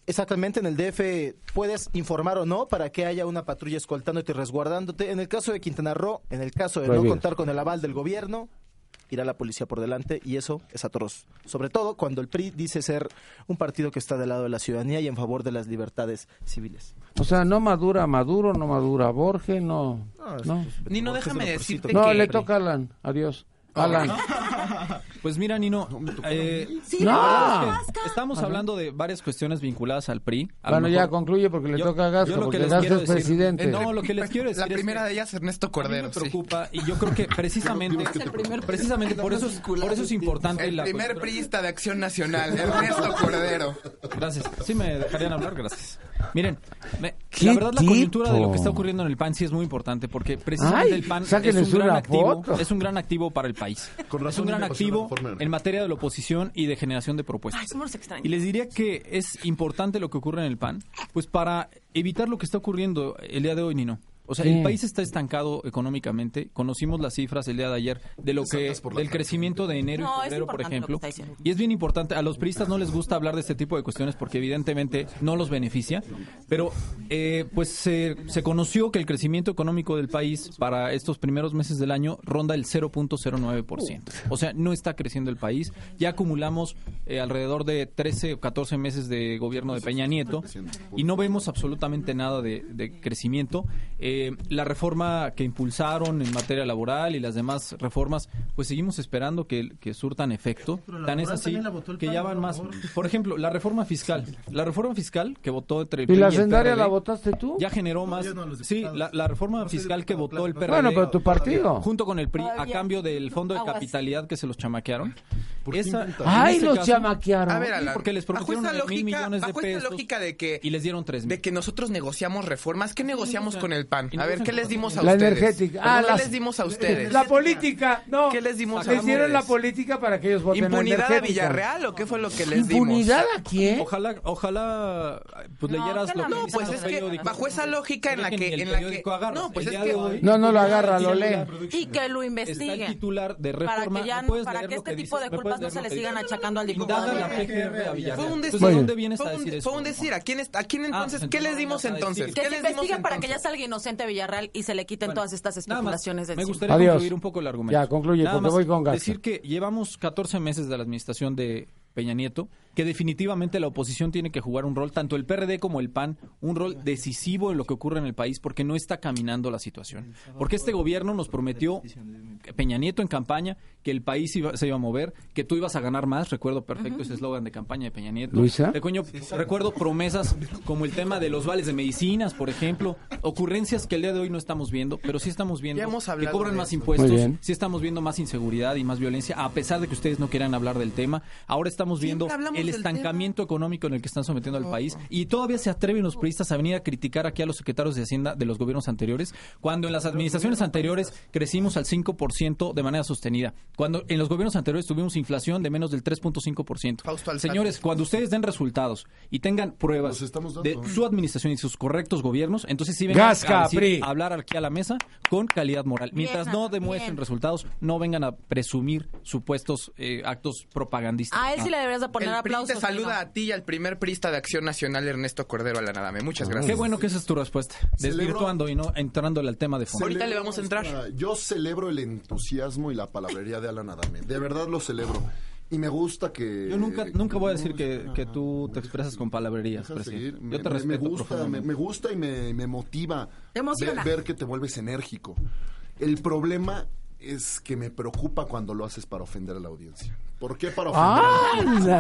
Speaker 11: exactamente en el DF puedes informar o no para que haya una patrulla escoltándote y resguardándote. En el caso de Quintana Roo, en el caso de
Speaker 2: Prohibido.
Speaker 11: no contar con el aval del gobierno, irá la policía por delante y eso es atroz. Sobre todo cuando el PRI dice ser un partido que está del lado de la ciudadanía y en favor de las libertades civiles.
Speaker 2: O sea, no madura Maduro, no madura Borges, no.
Speaker 11: No, es-
Speaker 2: No,
Speaker 4: Nino,
Speaker 11: Borges
Speaker 4: déjame decirte
Speaker 2: no
Speaker 4: que...
Speaker 2: le toca a Alan. Adiós. Alan.
Speaker 3: Pues mira, Nino, eh,
Speaker 2: Sí, no.
Speaker 3: es que estamos
Speaker 2: Ajá.
Speaker 3: hablando de varias cuestiones vinculadas al PRI. A
Speaker 2: Bueno, ya
Speaker 3: mejor-
Speaker 2: concluye porque le
Speaker 3: Yo-
Speaker 2: toca a Gasco,
Speaker 3: yo lo que
Speaker 2: porque
Speaker 3: les
Speaker 2: Gasco es
Speaker 3: decir-
Speaker 2: presidente.
Speaker 3: eh, no, lo que les quiero decir
Speaker 4: La
Speaker 3: es
Speaker 4: primera
Speaker 3: que
Speaker 4: de ellas, Ernesto
Speaker 3: a mí
Speaker 4: Cordero.
Speaker 3: me
Speaker 4: sí.
Speaker 3: preocupa y yo creo que precisamente, precisamente por eso es, por eso es importante
Speaker 4: El
Speaker 3: la
Speaker 4: primer priista de Acción Nacional, Ernesto Cordero.
Speaker 3: Gracias. Sí me dejarían hablar, gracias. Miren, me-
Speaker 2: ¿Qué
Speaker 3: la verdad la coyuntura de lo que está ocurriendo en el PAN sí es muy importante porque precisamente
Speaker 2: Ay,
Speaker 3: el PAN es un gran activo, es un gran activo para el país.
Speaker 6: Con
Speaker 3: es
Speaker 6: razón
Speaker 3: un gran activo en materia de la oposición y de generación de propuestas.
Speaker 5: Ay, somos extraños.
Speaker 3: Y les diría que es importante lo que ocurre en el PAN, pues para evitar lo que está ocurriendo el día de hoy, Nino. O sea,
Speaker 2: Sí.
Speaker 3: el país está estancado económicamente. Conocimos las cifras el día de ayer de lo que del crecimiento de enero
Speaker 5: No,
Speaker 3: y febrero, por ejemplo. Y es bien importante. A los priistas no les gusta hablar de este tipo de cuestiones porque evidentemente no los beneficia. Pero eh, pues se, se conoció que el crecimiento económico del país para estos primeros meses del año ronda el 0.09%. O sea, no está creciendo el país. Ya acumulamos eh, alrededor de 13 o 14 meses de gobierno de Peña Nieto y no vemos absolutamente nada de, de crecimiento. Eh, la reforma que impulsaron en materia laboral y las demás reformas, pues seguimos esperando que, que surtan efecto. Tan es así que ya
Speaker 11: por
Speaker 3: van más. Por ejemplo, la reforma fiscal. La reforma fiscal que votó entre el
Speaker 2: ¿Y la sendaria la votaste tú?
Speaker 3: Ya generó más. sí, la, la reforma fiscal que votó el PRD.
Speaker 2: Bueno, pero tu partido.
Speaker 3: Junto con el PRI, a cambio del fondo de capitalidad que se los chamaquearon.
Speaker 6: ¿Por qué
Speaker 3: Esa,
Speaker 2: ¡Ay,
Speaker 3: este
Speaker 2: los
Speaker 3: caso-
Speaker 2: chamaquearon!
Speaker 4: A ver,
Speaker 3: Sí,
Speaker 4: Alan,
Speaker 3: porque les 9 mil
Speaker 4: lógica,
Speaker 3: millones de pesos
Speaker 4: lógica de que
Speaker 3: y les dieron 3
Speaker 4: de que nosotros negociamos reformas, ¿qué negociamos con el PAN? A ver, ¿qué les dimos a
Speaker 2: La
Speaker 4: ustedes?
Speaker 2: energética.
Speaker 4: ¿Qué
Speaker 2: Ah, las-
Speaker 4: les dimos a ustedes?
Speaker 2: La política, no.
Speaker 4: ¿Qué les dimos a
Speaker 2: Le hicieron
Speaker 4: ustedes?
Speaker 2: la política para que ellos voten la
Speaker 4: ¿Impunidad a. Villarreal o qué fue lo que les dimos?
Speaker 2: ¿Impunidad a quién?
Speaker 3: Ojalá, ojalá, pues
Speaker 5: No,
Speaker 3: leyeras
Speaker 5: que
Speaker 3: lo que
Speaker 5: no,
Speaker 4: Pues es que bajo esa lógica en la
Speaker 3: que
Speaker 4: En la que no, pues es que...
Speaker 2: No, no lo agarra, lo lee.
Speaker 5: Y que lo
Speaker 3: Está el
Speaker 5: investiguen.
Speaker 3: titular de
Speaker 5: Para
Speaker 3: reforma.
Speaker 5: que ya
Speaker 3: ¿Me
Speaker 5: no-
Speaker 3: puedes
Speaker 5: para que este tipo de
Speaker 3: ¿Me
Speaker 5: culpas no se le sigan achacando al diputado.
Speaker 3: la PGR a Villarreal.
Speaker 4: Fue un decir.
Speaker 3: ¿de dónde viene esta decir
Speaker 4: fue un decir. ¿A quién,
Speaker 3: Ah,
Speaker 4: entonces? ¿Qué les dimos entonces?
Speaker 5: Que
Speaker 4: ¿Qué
Speaker 5: se investiguen para que ya salga inocente Villarreal y se le quiten
Speaker 3: Bueno,
Speaker 5: todas estas especulaciones de
Speaker 3: me gustaría
Speaker 2: Adiós.
Speaker 3: concluir un poco el argumento.
Speaker 2: Ya, concluye,
Speaker 3: Nada
Speaker 2: porque voy con Gasca.
Speaker 3: Decir que llevamos 14 meses de la administración de Peña Nieto, que definitivamente la oposición tiene que jugar un rol, tanto el PRD como el PAN, un rol decisivo en lo que ocurre en el país, porque no está caminando la situación. Porque este gobierno nos prometió, Peña Nieto en campaña, que el país iba- se iba a mover, que tú ibas a ganar más, recuerdo perfecto ese eslogan de campaña de Peña Nieto.
Speaker 2: ¿Luisa?
Speaker 3: Recuerdo, recuerdo promesas como el tema de los vales de medicinas, por ejemplo, ocurrencias que el día de hoy no estamos viendo, pero sí estamos viendo que cobran más impuestos, sí estamos viendo más inseguridad y más violencia, a pesar de que ustedes no quieran hablar del tema. Ahora estamos viendo el estancamiento económico en el que están sometiendo al país y todavía se atreven los periodistas a venir a criticar aquí a los secretarios de Hacienda de los gobiernos anteriores, cuando en las administraciones anteriores crecimos al 5% de manera sostenida, cuando en los gobiernos anteriores tuvimos inflación de menos del 3.5%.
Speaker 4: Fausto Alzate.
Speaker 3: Señores, cuando ustedes den resultados y tengan pruebas de
Speaker 6: dando.
Speaker 3: su administración y sus correctos gobiernos, entonces sí vengan a decir- a hablar aquí a la mesa con calidad moral. Mientras
Speaker 5: Bien,
Speaker 3: no demuestren
Speaker 5: bien.
Speaker 3: resultados, no vengan a presumir supuestos eh, actos propagandistas.
Speaker 5: A él sí le deberías de poner
Speaker 4: PRI
Speaker 5: aplausos.
Speaker 4: te saluda a ti y al primer prista de Acción Nacional, Ernesto Cordero Alanadame. Muchas gracias.
Speaker 3: Qué bueno que esa es tu respuesta,
Speaker 6: Celebro-
Speaker 3: desvirtuando y no entrándole al tema de fondo.
Speaker 4: Ahorita le vamos a entrar.
Speaker 6: Yo celebro el entusiasmo y la palabrería de Alan Adame. De verdad lo celebro. Y me gusta que...
Speaker 3: Yo nunca, nunca voy a decir que, que tú te expresas con palabrerías. Yo te
Speaker 6: Me- me,
Speaker 3: respeto
Speaker 6: gusta, me, gusta y me, me motiva ver, ver que te vuelves enérgico. El problema es que me preocupa cuando lo haces para ofender a la audiencia. ¿Por qué para ofender?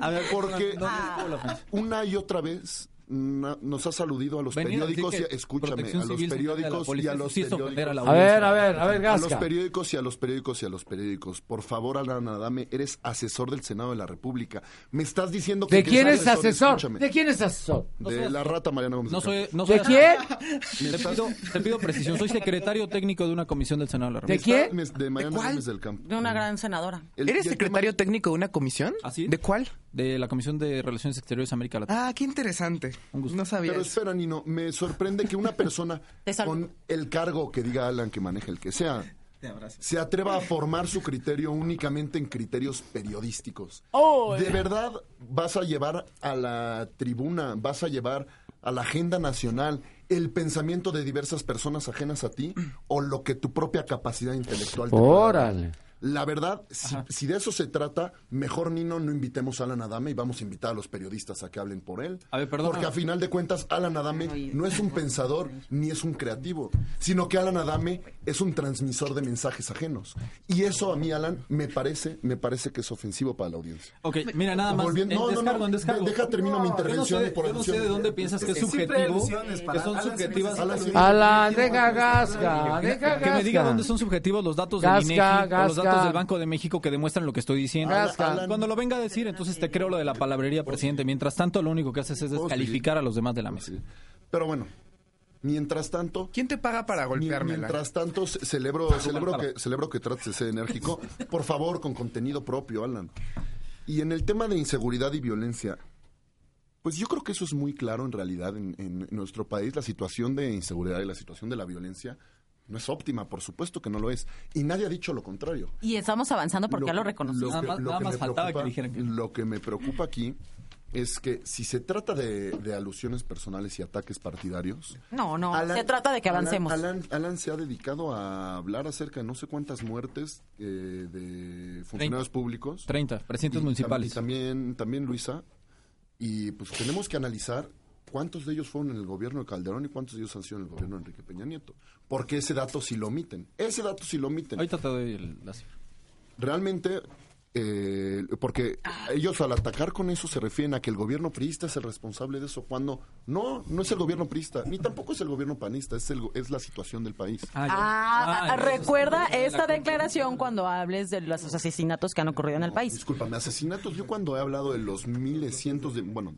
Speaker 3: A ver,
Speaker 6: Porque
Speaker 3: no, no, no, no, la ofensa.
Speaker 6: una y otra vez na- nos ha saludido a los
Speaker 3: Venir
Speaker 6: periódicos, y, escúchame, a los periódicos y a los periódicos.
Speaker 3: a
Speaker 2: ver, a ver, a ver,
Speaker 6: A los
Speaker 2: Gasca.
Speaker 6: periódicos y a los periódicos y a los periódicos. Por favor, Alan Adame, eres asesor del Senado de la República. Me estás diciendo que...
Speaker 2: ¿De quién es asesor?
Speaker 6: Escúchame.
Speaker 2: ¿De quién es asesor?
Speaker 6: De la rata Mariana Gómez.
Speaker 3: No soy, no
Speaker 2: ¿De
Speaker 3: soy
Speaker 2: quién?
Speaker 3: Te pido, te pido precisión. Soy secretario técnico de una comisión del Senado de la
Speaker 2: ¿De
Speaker 3: República.
Speaker 2: quién?
Speaker 6: De Mariana
Speaker 4: cuál?
Speaker 6: Gómez del Campo.
Speaker 5: De una gran senadora.
Speaker 6: El-
Speaker 4: ¿Eres secretario
Speaker 6: tema-
Speaker 4: técnico de una comisión?
Speaker 3: ¿Así?
Speaker 4: ¿De cuál?
Speaker 3: De la Comisión de Relaciones Exteriores América Latina.
Speaker 4: Ah, qué interesante. No sabía.
Speaker 6: Pero
Speaker 4: eso.
Speaker 6: espera, Nino, me sorprende que una persona con el cargo que diga Alan que maneje el que sea, se atreva a formar su criterio únicamente en criterios periodísticos. ¿De verdad vas a llevar a la tribuna, vas a llevar a la agenda nacional el pensamiento de diversas personas ajenas a ti o lo que tu propia capacidad intelectual te dar? La verdad, si, si de eso se trata, mejor Nino no invitemos a Alan Adame y vamos a invitar a los periodistas a que hablen por él.
Speaker 3: A ver, perdona.
Speaker 6: Porque a final de cuentas, Alan Adame no es un pensador ni es un creativo, sino que Alan Adame es un transmisor de mensajes ajenos. Y eso a mí, Alan, me parece, me parece que es ofensivo para la audiencia.
Speaker 3: Ok, mira, nada más.
Speaker 6: Volviendo-
Speaker 3: en
Speaker 6: no, no, no, de- deja termino mi
Speaker 3: Yo no
Speaker 6: intervención
Speaker 3: sé-
Speaker 6: por
Speaker 3: Yo no sé de dónde piensas que es subjetivo, que son subjetivas.
Speaker 6: Alan
Speaker 2: deja gasca,
Speaker 3: Que-
Speaker 2: deja
Speaker 3: que me diga dónde son subjetivos los datos del
Speaker 2: Gasca,
Speaker 3: INEGI o los
Speaker 2: gasca.
Speaker 3: Datos del Banco de México que demuestran lo que estoy diciendo.
Speaker 6: Alan-
Speaker 3: Cuando lo venga a decir, entonces te creo lo de la palabrería, presidente. Mientras tanto, lo único que haces es
Speaker 6: ¿Puedo
Speaker 3: descalificar a los demás de la mesa.
Speaker 6: Pero bueno, mientras tanto,
Speaker 4: ¿Quién te paga para golpeármela?
Speaker 6: Mientras tanto, ce- celebro, celebro, que, celebro que trates de ser enérgico. Por favor, con contenido propio, Alan. Y en el tema de inseguridad y violencia, pues yo creo que eso es muy claro en realidad en, en nuestro país. La situación de inseguridad y la situación de la violencia no es óptima, por supuesto que no lo es. Y nadie ha dicho lo contrario.
Speaker 5: Y estamos avanzando porque ya lo reconocimos.
Speaker 3: Nada más- nada
Speaker 6: que
Speaker 3: más faltaba
Speaker 6: preocupa-
Speaker 3: que dijeran que-
Speaker 6: Lo que me preocupa aquí es que si se trata de, de alusiones personales y ataques partidarios,
Speaker 5: No, no,
Speaker 6: Alan-
Speaker 5: se trata de que
Speaker 6: Alan-
Speaker 5: avancemos.
Speaker 6: Alan, Alan se ha dedicado a hablar acerca de no sé cuántas muertes eh, de funcionarios públicos.
Speaker 3: 30, presidentes
Speaker 6: Y
Speaker 3: municipales.
Speaker 6: Y también, también Luisa. Y pues tenemos que analizar cuántos de ellos fueron en el gobierno de Calderón y cuántos de ellos han sido en el gobierno de Enrique Peña Nieto. Porque ese dato sí lo omiten. Ese dato sí lo omiten.
Speaker 3: Ahorita te doy el- la cifra.
Speaker 6: Realmente, eh, porque ellos al atacar con eso se refieren a que el gobierno priista es el responsable de eso, cuando no, no es el gobierno priista, ni tampoco es el gobierno panista, es, el, es la situación del país.
Speaker 3: Ah, ya.
Speaker 5: Ah,
Speaker 3: Ah,
Speaker 5: recuerda esta
Speaker 3: la-
Speaker 5: declaración cuando hables de los asesinatos que han ocurrido en el país.
Speaker 6: Discúlpame, asesinatos, yo cuando he hablado de los miles, cientos de, bueno,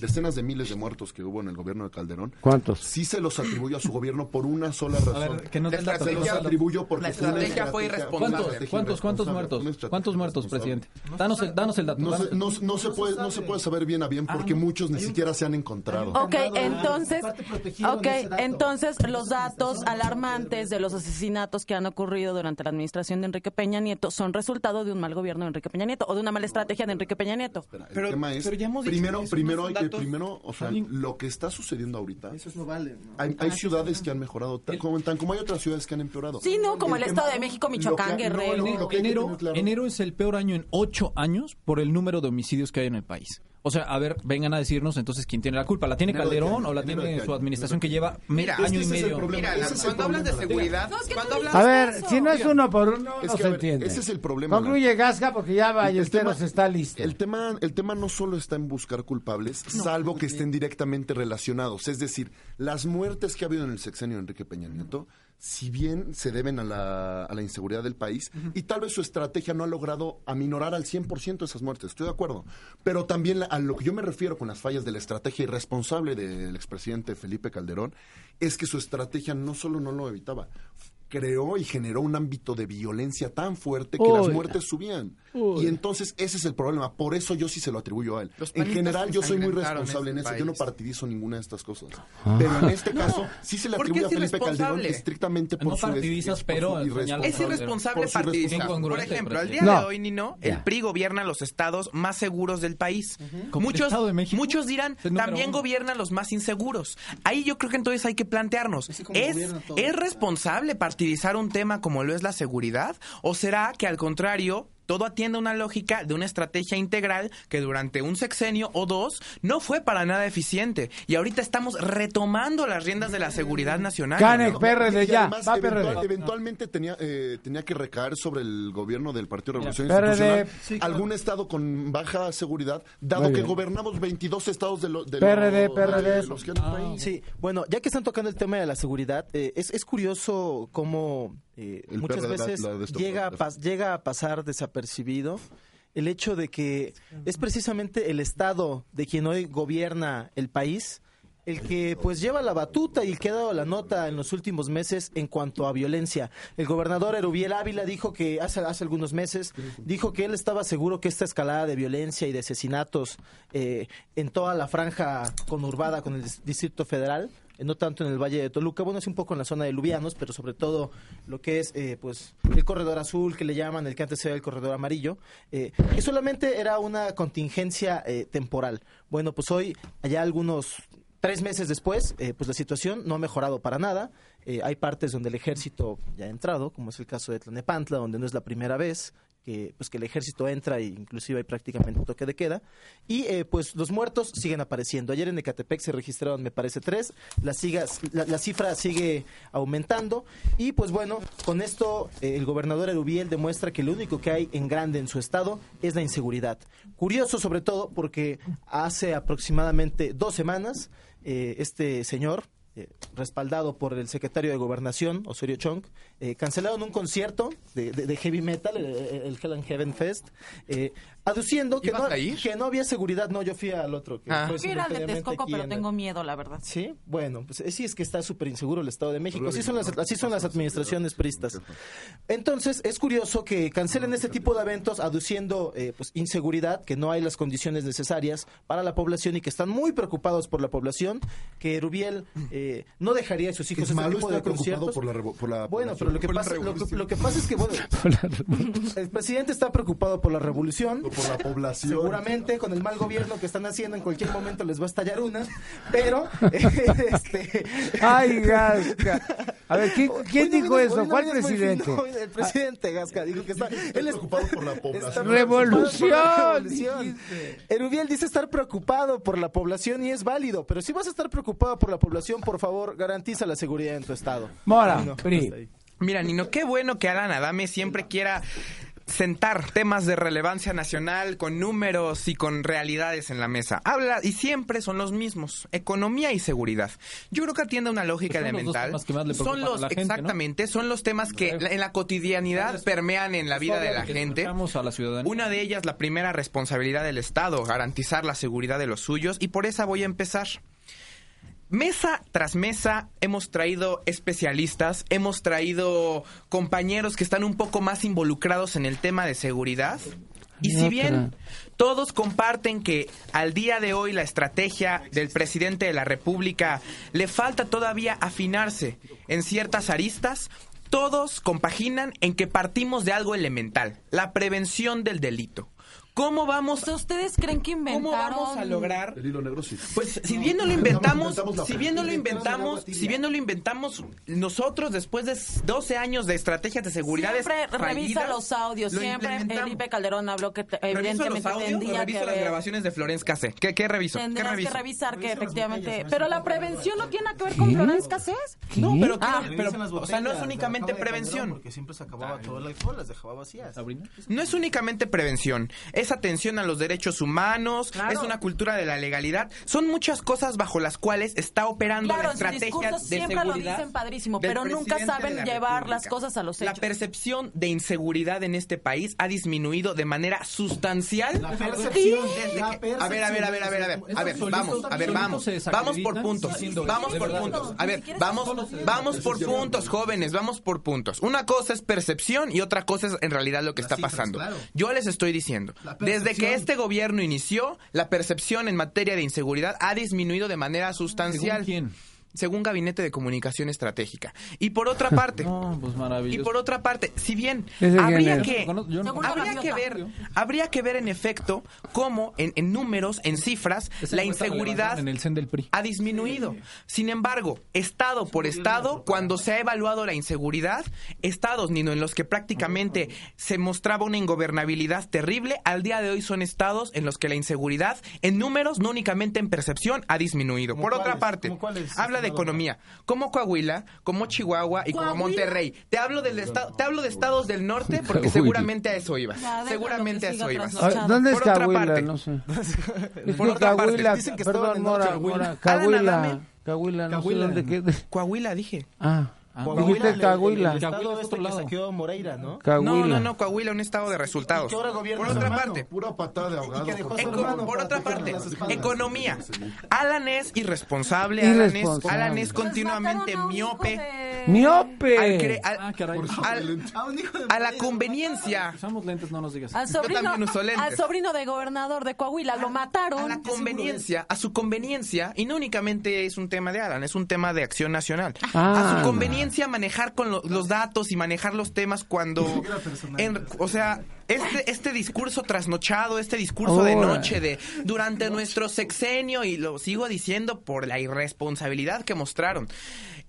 Speaker 6: decenas de miles de muertos que hubo en el gobierno de Calderón,
Speaker 2: ¿Cuántos?
Speaker 6: sí se los atribuyo a su gobierno por una sola razón.
Speaker 3: ver, que dé el dato.
Speaker 6: se los atribuyo porque
Speaker 4: La
Speaker 6: fue una
Speaker 4: estrategia fue
Speaker 6: estrategia-
Speaker 4: irresponsable.
Speaker 3: ¿Cuántos,
Speaker 6: estrategia
Speaker 3: cuántos, muertos?
Speaker 6: estrategia
Speaker 3: ¿Cuántos muertos, presidente? Danos el, danos el dato.
Speaker 6: No se, no, no puede, no se puede saber bien a bien porque muchos ni siquiera se han encontrado.
Speaker 5: Ok, entonces,
Speaker 11: parte protegido en
Speaker 5: ok,
Speaker 11: ese dato.
Speaker 5: entonces los datos alarmantes de los asesinatos que han ocurrido durante la administración de Enrique Peña Nieto son resultado de un mal gobierno de Enrique Peña Nieto o de una mala estrategia de Enrique Peña Nieto.
Speaker 6: Espera, el
Speaker 4: Pero-
Speaker 6: tema es,
Speaker 4: pero ya hemos dicho
Speaker 6: primero, primero,
Speaker 4: no
Speaker 6: hay primero, o sea, lo que está sucediendo ahorita,
Speaker 11: Eso no vale. ¿no?
Speaker 6: hay, hay ciudades que han mejorado, tan como, tan como hay otras ciudades que han empeorado.
Speaker 5: Sí, no, como el Estado de México, Michoacán,
Speaker 6: no,
Speaker 5: Guerrero.
Speaker 6: no, claro-
Speaker 3: enero es el peor año en ocho años por el número de homicidios que hay en el país. O sea, a ver, vengan a decirnos entonces quién tiene la culpa. ¿La tiene Calderón o la tiene su administración que lleva
Speaker 4: Mira,
Speaker 3: año y
Speaker 6: ese es el
Speaker 3: medio?
Speaker 4: Mira,
Speaker 6: Ese es el
Speaker 4: cuando hablas de seguridad,
Speaker 5: No, es que
Speaker 4: cuando
Speaker 5: tú
Speaker 4: hablas
Speaker 2: A ver,
Speaker 5: Eso.
Speaker 2: si no es uno por uno,
Speaker 6: Es
Speaker 2: no
Speaker 6: que,
Speaker 2: se entiende.
Speaker 6: ese es el problema,
Speaker 2: Concluye Gasca porque ya Ballesteros está listo.
Speaker 6: El tema, el tema no solo está en buscar culpables, salvo que estén directamente relacionados. Es decir, las muertes que ha habido en el sexenio de Enrique Peña Nieto, si bien se deben a la, a la inseguridad del país, y tal vez su estrategia no ha logrado aminorar al 100% esas muertes, estoy de acuerdo. Pero también la- a lo que yo me refiero con las fallas de la estrategia irresponsable del expresidente Felipe Calderón, es que su estrategia no solo no lo evitaba, creó y generó un ámbito de violencia tan fuerte que las muertes subían.
Speaker 2: Uy.
Speaker 6: Y entonces ese es el problema. Por eso yo sí se lo atribuyo a él.
Speaker 4: Los
Speaker 6: En general yo soy muy responsable en
Speaker 4: este
Speaker 6: eso. Yo no partidizo ninguna de estas cosas. Pero en este caso sí se le
Speaker 4: ¿por qué
Speaker 6: atribuye a Felipe Calderón
Speaker 4: irresponsable?
Speaker 6: estrictamente por
Speaker 3: No
Speaker 6: su...
Speaker 3: partidizas,
Speaker 6: por
Speaker 3: pero
Speaker 6: su
Speaker 3: señala-
Speaker 6: irresponsable-
Speaker 4: Es irresponsable partidizar. Por ejemplo, al día de hoy, Nino, el PRI gobierna los estados más seguros del país.
Speaker 3: Como el
Speaker 4: Muchos,
Speaker 3: Estado de México,
Speaker 4: muchos dirán, también gobierna los más inseguros. Ahí yo creo que entonces hay que plantearnos, ¿es. ¿es responsable partidizar un tema como lo es la seguridad? ¿O será que al contrario... Todo atiende a una lógica de una estrategia integral que durante un sexenio o dos no fue para nada eficiente. Y ahorita estamos retomando las riendas de la seguridad nacional.
Speaker 2: Canek,
Speaker 4: ¿no?
Speaker 2: PRD, ya.
Speaker 6: además,
Speaker 2: Va
Speaker 6: eventual-
Speaker 2: PRD.
Speaker 6: eventualmente tenía, eh, tenía que recaer sobre el gobierno del Partido
Speaker 2: PRD.
Speaker 6: Institucional
Speaker 2: Sí,
Speaker 6: algún estado con baja seguridad, dado que gobernamos 22 estados de, lo- de
Speaker 2: PRD,
Speaker 6: los-
Speaker 2: PRD.
Speaker 6: de los que país.
Speaker 11: Sí, bueno, ya que están tocando el tema de la seguridad, eh, es, es curioso cómo eh, muchas
Speaker 6: PRD
Speaker 11: veces
Speaker 6: la de esto-
Speaker 11: llega, a pas- llega a pasar desapercibido el hecho de que es precisamente el Estado de quien hoy gobierna el país el que pues lleva la batuta y el que ha dado la nota en los últimos meses en cuanto a violencia. El gobernador Erubiel Ávila dijo que hace, hace algunos meses, dijo que él estaba seguro que esta escalada de violencia y de asesinatos eh, en toda la franja conurbada con el dis- Distrito Federal, no tanto en el Valle de Toluca, bueno, sí un poco en la zona de Lubianos, pero sobre todo lo que es eh, pues el corredor azul que le llaman, el que antes era el corredor amarillo, eh, que solamente era una contingencia eh, temporal. Bueno, pues hoy, allá algunos tres meses después, eh, pues la situación no ha mejorado para nada. Eh, hay partes donde el ejército ya ha entrado, como es el caso de Tlanepantla, donde no es la primera vez que, pues, que el ejército entra e inclusive hay prácticamente toque de queda. Y eh, pues los muertos siguen apareciendo. Ayer en Ecatepec se registraron, me parece, tres. La, la cifra sigue aumentando. Y pues bueno, con esto eh, el gobernador Erubiel demuestra que lo único que hay en grande en su estado es la inseguridad. Curioso sobre todo porque hace aproximadamente dos semanas eh, este señor, eh, respaldado por el secretario de Gobernación, Osorio Chong, eh, cancelaron un concierto de, de- de heavy metal, el, el Hell and Heaven Fest, eh, aduciendo que
Speaker 4: ¿Ibas
Speaker 11: no, que había seguridad. No, yo fui al otro. Que
Speaker 4: Ah.
Speaker 11: fue
Speaker 5: Quiero ir al de Texcoco, pero
Speaker 11: en
Speaker 5: tengo miedo, la verdad.
Speaker 11: Sí, bueno, pues eh, sí es que está súper inseguro el Estado de México. Así son las, así son las administraciones pristas. Entonces, es curioso que cancelen este tipo de eventos aduciendo eh, pues, inseguridad, que no hay las condiciones necesarias para la población y que están muy preocupados por la población, que Rubiel eh, no dejaría a sus hijos
Speaker 6: Es malo
Speaker 11: tipo de conciertos.
Speaker 6: por la, la
Speaker 11: Bueno, pero lo que,
Speaker 6: la
Speaker 11: pasa, lo, que,
Speaker 6: revolución.
Speaker 11: lo que pasa es que, bueno, el presidente está preocupado por la revolución.
Speaker 6: por la población.
Speaker 11: Seguramente con el mal gobierno que están haciendo en cualquier momento les va a estallar una, pero este
Speaker 2: Ay, Gasca. A ver, ¿quién, quién
Speaker 11: Hoy no
Speaker 2: dijo eso? ¿Cuál presidente?
Speaker 11: fino, el presidente Gasca dijo que está él es
Speaker 6: preocupado por la población.
Speaker 2: Revolución,
Speaker 11: revolución. Erubiel dice estar preocupado por la población y es válido, pero si vas a estar preocupado por la población, por favor, garantiza la seguridad en tu estado.
Speaker 2: Mora, Pri.
Speaker 4: Mira, Nino, qué bueno que Alan Adame siempre quiera sentar temas de relevancia nacional con números y con realidades en la mesa. Habla y siempre son los mismos, economía y seguridad. Yo creo que atiende a una lógica
Speaker 3: Pues son los dos
Speaker 4: elemental.
Speaker 3: temas que más le
Speaker 4: son
Speaker 3: preocupan a
Speaker 4: los
Speaker 3: la gente, ¿no?
Speaker 4: exactamente, son los temas que la- en la cotidianidad permean en la vida de la gente.
Speaker 3: escuchamos a la ciudadanía.
Speaker 4: Una de ellas, la primera responsabilidad del Estado, garantizar la seguridad de los suyos, y por esa voy a empezar. Mesa tras mesa hemos traído especialistas, hemos traído compañeros que están un poco más involucrados en el tema de seguridad. Y si bien todos comparten que al día de hoy la estrategia del presidente de la República le falta todavía afinarse en ciertas aristas, todos compaginan en que partimos de algo elemental, la prevención del delito. ¿Cómo vamos,
Speaker 5: ¿Ustedes creen que inventaron?
Speaker 4: cómo vamos a lograr
Speaker 6: El hilo negro sí.
Speaker 4: pues si bien no lo inventamos, si bien no lo
Speaker 6: inventamos
Speaker 4: si bien no lo inventamos nosotros después de 12 años de estrategias de seguridad
Speaker 5: Siempre revisa los audios.
Speaker 4: lo
Speaker 5: Siempre. Felipe Calderón habló que te-
Speaker 4: ¿Reviso los
Speaker 5: evidentemente
Speaker 4: audios
Speaker 5: tendría
Speaker 4: reviso
Speaker 5: que
Speaker 4: las
Speaker 5: ver.
Speaker 4: grabaciones de Florence Cassé? ¿Qué, qué reviso? ¿Qué reviso?
Speaker 5: que revisar que efectivamente. Pero la prevención no tiene nada que ver con Florence Cassés.
Speaker 4: No, pero,
Speaker 5: Ah.
Speaker 4: pero, o sea, no es únicamente prevención.
Speaker 11: Porque siempre se acababa todo el alcohol, las dejaba vacías.
Speaker 4: No es únicamente prevención, es atención a los derechos humanos, es una cultura de la legalidad, son muchas cosas bajo las cuales está operando
Speaker 5: Claro,
Speaker 4: la estrategia de
Speaker 5: siempre lo
Speaker 4: seguridad.
Speaker 5: dicen padrísimo, pero nunca saben
Speaker 4: la
Speaker 5: llevar
Speaker 4: República.
Speaker 5: las cosas a los
Speaker 4: La
Speaker 5: hechos.
Speaker 4: percepción de inseguridad en este país ha disminuido de manera sustancial.
Speaker 11: La percepción,
Speaker 4: Desde
Speaker 11: la
Speaker 4: que- a ver, a ver, a ver, a ver, a ver, a ver, vamos, a ver, vamos, por puntos, vamos por puntos, a ver, vamos, por puntos, jóvenes, vamos por puntos. Una cosa es percepción y otra cosa es en realidad lo que está pasando. Yo les estoy diciendo,
Speaker 11: La
Speaker 4: desde que este gobierno inició, la percepción en materia de inseguridad ha disminuido de manera sustancial.
Speaker 3: ¿Según quién?
Speaker 4: Según Gabinete de Comunicación Estratégica. Y por otra parte,
Speaker 3: No, pues
Speaker 4: y
Speaker 3: maravilloso.
Speaker 4: por otra parte, si bien
Speaker 2: ¿Ese
Speaker 4: habría que,
Speaker 3: no-
Speaker 4: habría que ver, habría que ver en efecto cómo en, en números, en cifras,
Speaker 3: Esa
Speaker 4: la inseguridad
Speaker 3: relevaron en el CEN del PRI.
Speaker 4: ha disminuido. Sin embargo, estado por estado, cuando se ha evaluado la inseguridad, estados, Nino, en los que prácticamente se mostraba una ingobernabilidad terrible, al día de hoy son estados en los que la inseguridad, en números, no únicamente en percepción, ha disminuido.
Speaker 11: ¿Cómo
Speaker 4: Por otra parte,
Speaker 11: ¿Cómo cuáles,
Speaker 4: habla de economía, como Coahuila, como Chihuahua y como
Speaker 5: ¿Coahuila?
Speaker 4: Monterrey. Te hablo del estado, te hablo de estados del norte porque
Speaker 2: Coahuila.
Speaker 4: seguramente a eso ibas. Seguramente a eso ibas.
Speaker 2: ¿Dónde es
Speaker 4: Por otra
Speaker 2: Cahuila?
Speaker 4: parte.
Speaker 2: No sé.
Speaker 4: Por otra parte,
Speaker 11: dicen que
Speaker 2: perdón, Mora,
Speaker 11: Coahuila.
Speaker 2: Cahuila, no sé
Speaker 11: Cahuila.
Speaker 2: dónde queda.
Speaker 4: Coahuila, dije.
Speaker 2: Ah,
Speaker 11: Coahuila,
Speaker 2: dijiste
Speaker 11: el- el-
Speaker 2: Cahuila.
Speaker 11: El, estado
Speaker 3: Cahuila es
Speaker 11: este
Speaker 3: otro lado.
Speaker 11: Moreira, ¿no?
Speaker 2: Cahuila.
Speaker 4: No, no, no, Coahuila, un estado de resultados.
Speaker 11: Ahora
Speaker 4: Por otra
Speaker 11: hermano.
Speaker 4: parte,
Speaker 6: Pura patada de ahogado.
Speaker 11: a hermano
Speaker 4: por otra parte, economía. Alan es irresponsable, Alan es,
Speaker 2: Irresponsable.
Speaker 4: Alan es
Speaker 5: Pues
Speaker 4: continuamente
Speaker 5: a
Speaker 4: miope. Al
Speaker 2: ¡Miope!
Speaker 4: cre- al-
Speaker 3: Ah, caray.
Speaker 4: al-
Speaker 11: A
Speaker 4: a la conveniencia.
Speaker 3: Usamos lentes, no nos digas.
Speaker 5: Al sobrino,
Speaker 4: también uso lentes.
Speaker 5: al sobrino de gobernador de Coahuila lo
Speaker 4: a
Speaker 5: mataron.
Speaker 4: la conveniencia, a su conveniencia, y no únicamente es un tema de Alan, es un tema de acción nacional.
Speaker 2: Ah.
Speaker 4: a su conveniencia manejar con lo- los datos y manejar los temas cuando, en- o sea, este, este discurso trasnochado, este discurso de noche, de durante nuestro sexenio, y lo sigo diciendo por la irresponsabilidad que mostraron.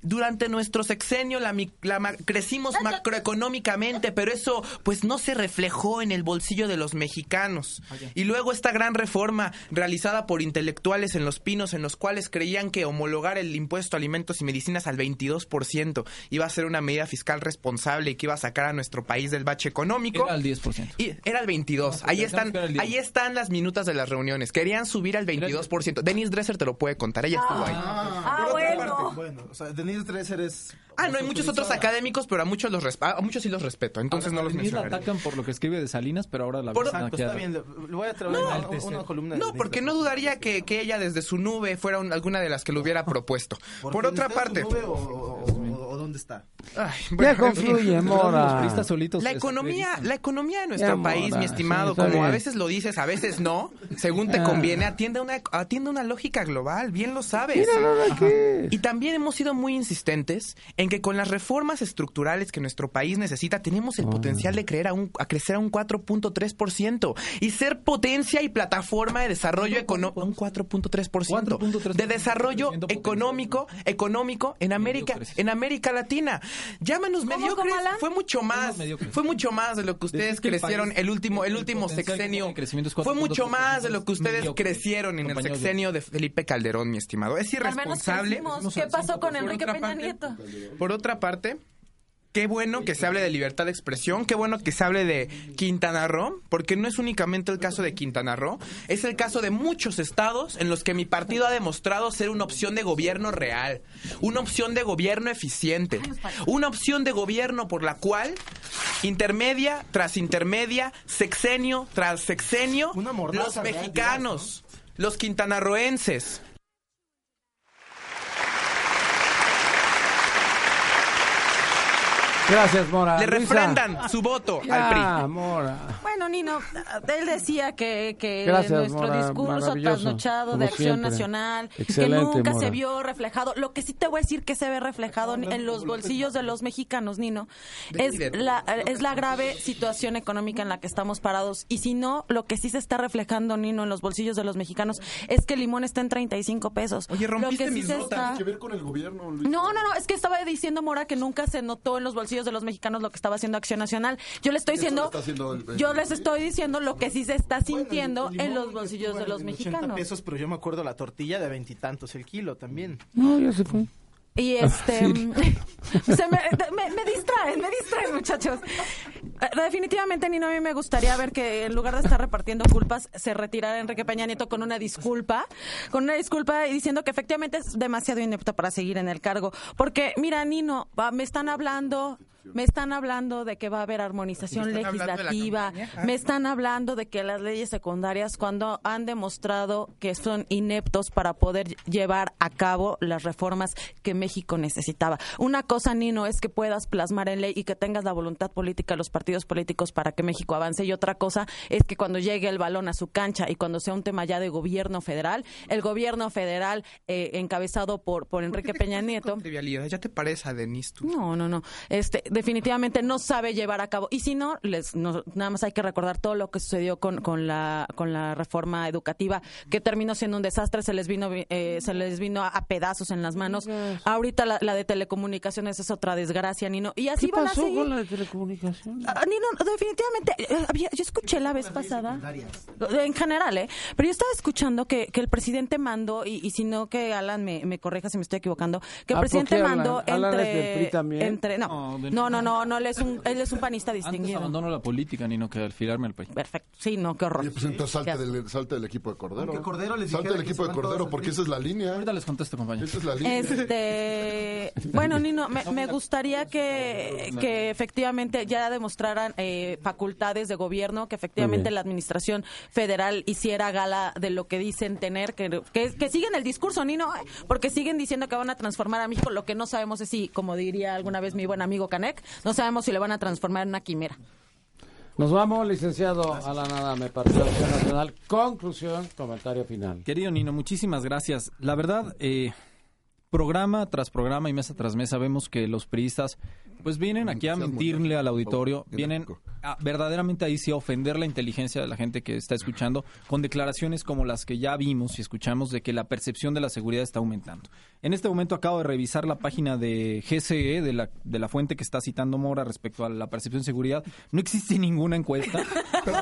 Speaker 4: Durante nuestro sexenio la, mi- la ma- crecimos macroeconómicamente, pero eso pues no se reflejó en el bolsillo de los mexicanos. Y luego esta gran reforma realizada por intelectuales en Los Pinos, en los cuales creían que homologar el impuesto a alimentos y medicinas al 22% iba a ser una medida fiscal responsable y que iba a sacar a nuestro país del bache económico.
Speaker 3: Era el 10%.
Speaker 4: Y era el 22. Ahí están,
Speaker 3: pensamos que era el 10.
Speaker 4: ahí están las minutas de las reuniones. Querían subir al 22%. Denise Dresser te lo puede contar. Ella estuvo ahí.
Speaker 5: Ah, bueno.
Speaker 11: Bueno, o sea, Denise Dresser es...
Speaker 4: Ah, no, hay muchos otros académicos, pero a muchos los resp- a muchos sí los respeto. Entonces no los
Speaker 3: Denise la
Speaker 4: mencionaré.
Speaker 3: atacan por lo que escribe de Salinas, pero ahora la
Speaker 4: Por-
Speaker 3: aquí
Speaker 11: Pues está bien, le le voy a traer
Speaker 4: No,
Speaker 11: una, una columna de
Speaker 4: No,
Speaker 11: Denise
Speaker 4: porque no dudaría que, que ella desde su nube fuera un- alguna de las que lo hubiera propuesto.
Speaker 11: ¿Por
Speaker 4: otra parte.
Speaker 11: nube o- o dónde está?
Speaker 4: Ay,
Speaker 2: Ya
Speaker 4: bueno, en fin.
Speaker 2: confluye,
Speaker 3: Los solitos
Speaker 4: La
Speaker 3: se
Speaker 4: economía, la economía de nuestro
Speaker 2: Ya,
Speaker 4: país,
Speaker 2: Mora,
Speaker 4: mi estimado,
Speaker 2: sí,
Speaker 4: como a veces lo dices, a veces no, según te
Speaker 2: Ah.
Speaker 4: conviene, atiende a una, atiende a una lógica global, bien lo sabes. Y también hemos sido muy insistentes en que con las reformas estructurales que nuestro país necesita, tenemos el potencial de creer a, un, a crecer a un 4.3% y ser potencia y plataforma de desarrollo económico. Un 4.3% de desarrollo económico, económico en América, en América Latina. Llámanos
Speaker 5: ¿Cómo,
Speaker 4: mediocres. Fue mucho más. Fue mucho más de lo que ustedes crecieron
Speaker 3: país-
Speaker 4: el último, el último sexenio.
Speaker 3: tiene crecimiento es
Speaker 4: Fue mucho
Speaker 3: 4.3%
Speaker 4: más de lo que ustedes crecieron en el sexenio de Felipe Calderón, mi estimado. Es
Speaker 5: Al menos
Speaker 4: irresponsable.
Speaker 5: ¿Qué pasó con Enrique Peña Nieto?
Speaker 4: Por otra parte, qué bueno que se hable de libertad de expresión, qué bueno que se hable de Quintana Roo, porque no es únicamente el caso de Quintana Roo, es el caso de muchos estados en los que mi partido ha demostrado ser una opción de gobierno real, una opción de gobierno eficiente, una opción de gobierno por la cual intermedia tras intermedia, sexenio tras sexenio, los mexicanos, los quintanarroenses,
Speaker 2: Gracias, Mora.
Speaker 4: le
Speaker 2: Luisa.
Speaker 4: refrendan su voto
Speaker 2: Ya,
Speaker 4: al PRI.
Speaker 2: Mora.
Speaker 5: Bueno, Nino, él decía que, que
Speaker 2: Gracias,
Speaker 5: nuestro
Speaker 2: Mora,
Speaker 5: discurso trasnochado de acción
Speaker 2: siempre.
Speaker 5: nacional,
Speaker 2: Excelente,
Speaker 5: que nunca
Speaker 2: Mora.
Speaker 5: se vio reflejado. Lo que sí te voy a decir que se ve reflejado en los bolsillos de los mexicanos, Nino, es la, es la grave situación económica en la que estamos parados. Y si no, lo que sí se está reflejando, Nino, en los bolsillos de los mexicanos es que el limón está en 35 pesos.
Speaker 4: Oye,
Speaker 5: lo
Speaker 4: rompiste
Speaker 5: que sí
Speaker 4: mis
Speaker 5: se
Speaker 4: notas.
Speaker 5: está...
Speaker 6: Que ver con el gobierno, Luis.
Speaker 5: No, no, no, es que estaba diciendo Mora que nunca se notó en los bolsillos de los mexicanos lo que estaba haciendo Acción Nacional. Yo le estoy diciendo,
Speaker 6: está haciendo el-
Speaker 5: yo les estoy diciendo lo que sí se está sintiendo
Speaker 11: El
Speaker 5: en los bolsillos de los
Speaker 11: en 80
Speaker 5: mexicanos.
Speaker 11: pesos, pero yo me acuerdo la tortilla de veintitantos el kilo también.
Speaker 2: No, ya se fue.
Speaker 5: Y este. se me, me, me distraen, me distraen, muchachos. Eh, Definitivamente, Nino, a mí me gustaría ver que en lugar de estar repartiendo culpas, se retirara Enrique Peña Nieto con una disculpa, con una disculpa y diciendo que efectivamente es demasiado inepto para seguir en el cargo. Porque, mira, Nino, va- me están hablando. Me están hablando de que va a haber armonización
Speaker 4: ¿Me están hablando de la
Speaker 5: legislativa.
Speaker 4: Ah.
Speaker 5: Me están hablando de que las leyes secundarias, cuando han demostrado que son ineptos para poder llevar a cabo las reformas que México necesitaba. Una cosa, Nino, es que puedas plasmar en ley y que tengas la voluntad política de los partidos políticos para que México avance. Y otra cosa es que cuando llegue el balón a su cancha y cuando sea un tema ya de gobierno federal, el gobierno federal eh, encabezado por, por Enrique Peña Nieto.
Speaker 4: Ya te parece a Denise tú.
Speaker 5: No, no, no. Este, definitivamente no sabe llevar a cabo. Y si no, les, no- nada más hay que recordar todo lo que sucedió con, con la con la reforma educativa, que terminó siendo un desastre, se les vino eh, se les vino a, a pedazos en las manos. Ahorita la, la de telecomunicaciones es otra desgracia, Nino. Y así
Speaker 2: ¿Qué
Speaker 5: van a
Speaker 2: pasó
Speaker 5: seguir.
Speaker 2: con la de telecomunicaciones?
Speaker 5: Ah, Nino, definitivamente, eh, había- yo escuché la vez pasada, en general, ¿eh? Pero yo estaba escuchando que, que el presidente mandó, y, y si no que Alan me, me corrija si me estoy equivocando, que el
Speaker 2: Ah, ¿por
Speaker 5: presidente mandó
Speaker 2: ¿Alan es del
Speaker 5: entre...
Speaker 2: PRI también?
Speaker 5: entre no,
Speaker 3: No,
Speaker 5: no, no, no, no, él es un, él es un panista
Speaker 3: Antes
Speaker 5: distinguido.
Speaker 3: abandono la política, ni no que alfilarme al país.
Speaker 5: Perfecto, sí, no, qué horror.
Speaker 6: Pues entonces salte del, salte del equipo de Cordero.
Speaker 11: Cordero les
Speaker 6: salte del equipo de Cordero porque esa es la línea.
Speaker 3: Ahorita les contesto, compañero.
Speaker 6: Esa es la línea.
Speaker 5: Este, bueno, Nino, me, me gustaría que, que efectivamente ya eh, facultades de gobierno, que efectivamente la administración federal hiciera gala de lo que dicen tener, que, que, que siguen el discurso, Nino, eh, porque siguen diciendo que van a transformar a México. Lo que no sabemos es si, como diría alguna vez mi buen amigo Canek, no sabemos si le van a transformar en una quimera.
Speaker 2: Nos vamos, licenciado Alan Adame, Partido Acción Nacional. Conclusión, comentario final.
Speaker 3: Querido Nino, muchísimas gracias. La verdad, eh, programa tras programa y mesa tras mesa vemos que los priistas Pues vienen aquí a mentirle al auditorio, vienen a, verdaderamente ahí sí a ofender la inteligencia de la gente que está escuchando con declaraciones como las que ya vimos y escuchamos de que la percepción de la seguridad está aumentando. En este momento acabo de revisar la página de GCE, de la, de la fuente que está citando Mora respecto a la percepción de seguridad. No existe ninguna encuesta.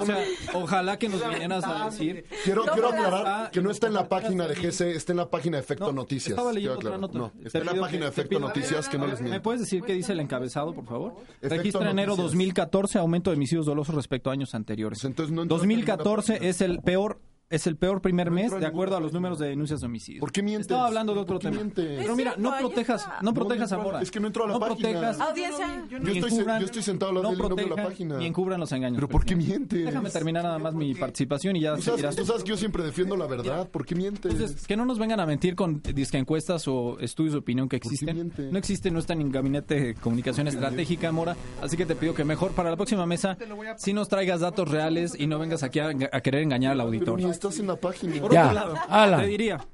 Speaker 3: O sea, ojalá que nos vinieras a decir.
Speaker 6: Quiero, quiero aclarar que no está en la página de GC, está en la página de Efecto Noticias.
Speaker 3: Estaba leyendo otra nota.
Speaker 6: No, está en la página de Efecto Noticias que no les
Speaker 3: ¿Me
Speaker 6: miento.
Speaker 3: puedes decir qué dice el encabezado, por favor?
Speaker 6: Efecto
Speaker 3: Registra enero
Speaker 6: Noticias.
Speaker 3: 2014 aumento de homicidios dolosos respecto a años anteriores.
Speaker 6: entonces no entró
Speaker 3: 2014 es el peor es el peor primer mes de acuerdo a los números de denuncias de homicidios.
Speaker 6: ¿Por qué mientes?
Speaker 3: Estaba hablando de otro
Speaker 6: ¿Por qué
Speaker 3: tema.
Speaker 6: mientes?
Speaker 3: Pero mira, no protejas, no
Speaker 6: No,
Speaker 3: protejas
Speaker 6: no
Speaker 3: a
Speaker 6: entró-
Speaker 3: Mora.
Speaker 6: es que no entró a la
Speaker 3: no
Speaker 6: página.
Speaker 3: protejas,
Speaker 5: Audiencia.
Speaker 6: Yo
Speaker 3: ni
Speaker 6: estoy,
Speaker 3: encubran-
Speaker 6: yo estoy sentado al lado
Speaker 3: no
Speaker 6: de no la página.
Speaker 3: ni encubran los engaños.
Speaker 6: ¿Pero por qué mientes?
Speaker 3: Déjame terminar nada más mi participación y ya
Speaker 6: Tú sabes, tú sabes que yo siempre defiendo la verdad. ¿Por qué mientes?
Speaker 3: Entonces, que no nos vengan a mentir con disque encuestas o estudios de opinión que existen. No existe, no está en gabinete de comunicación estratégica, Mora. Así que te pido que mejor para la próxima mesa si nos traigas datos reales y no vengas aquí a, a querer engañar al auditorio.
Speaker 6: Estás en la página.
Speaker 3: Por
Speaker 2: Ya,
Speaker 3: otro lado,
Speaker 2: Alan.
Speaker 3: te diría,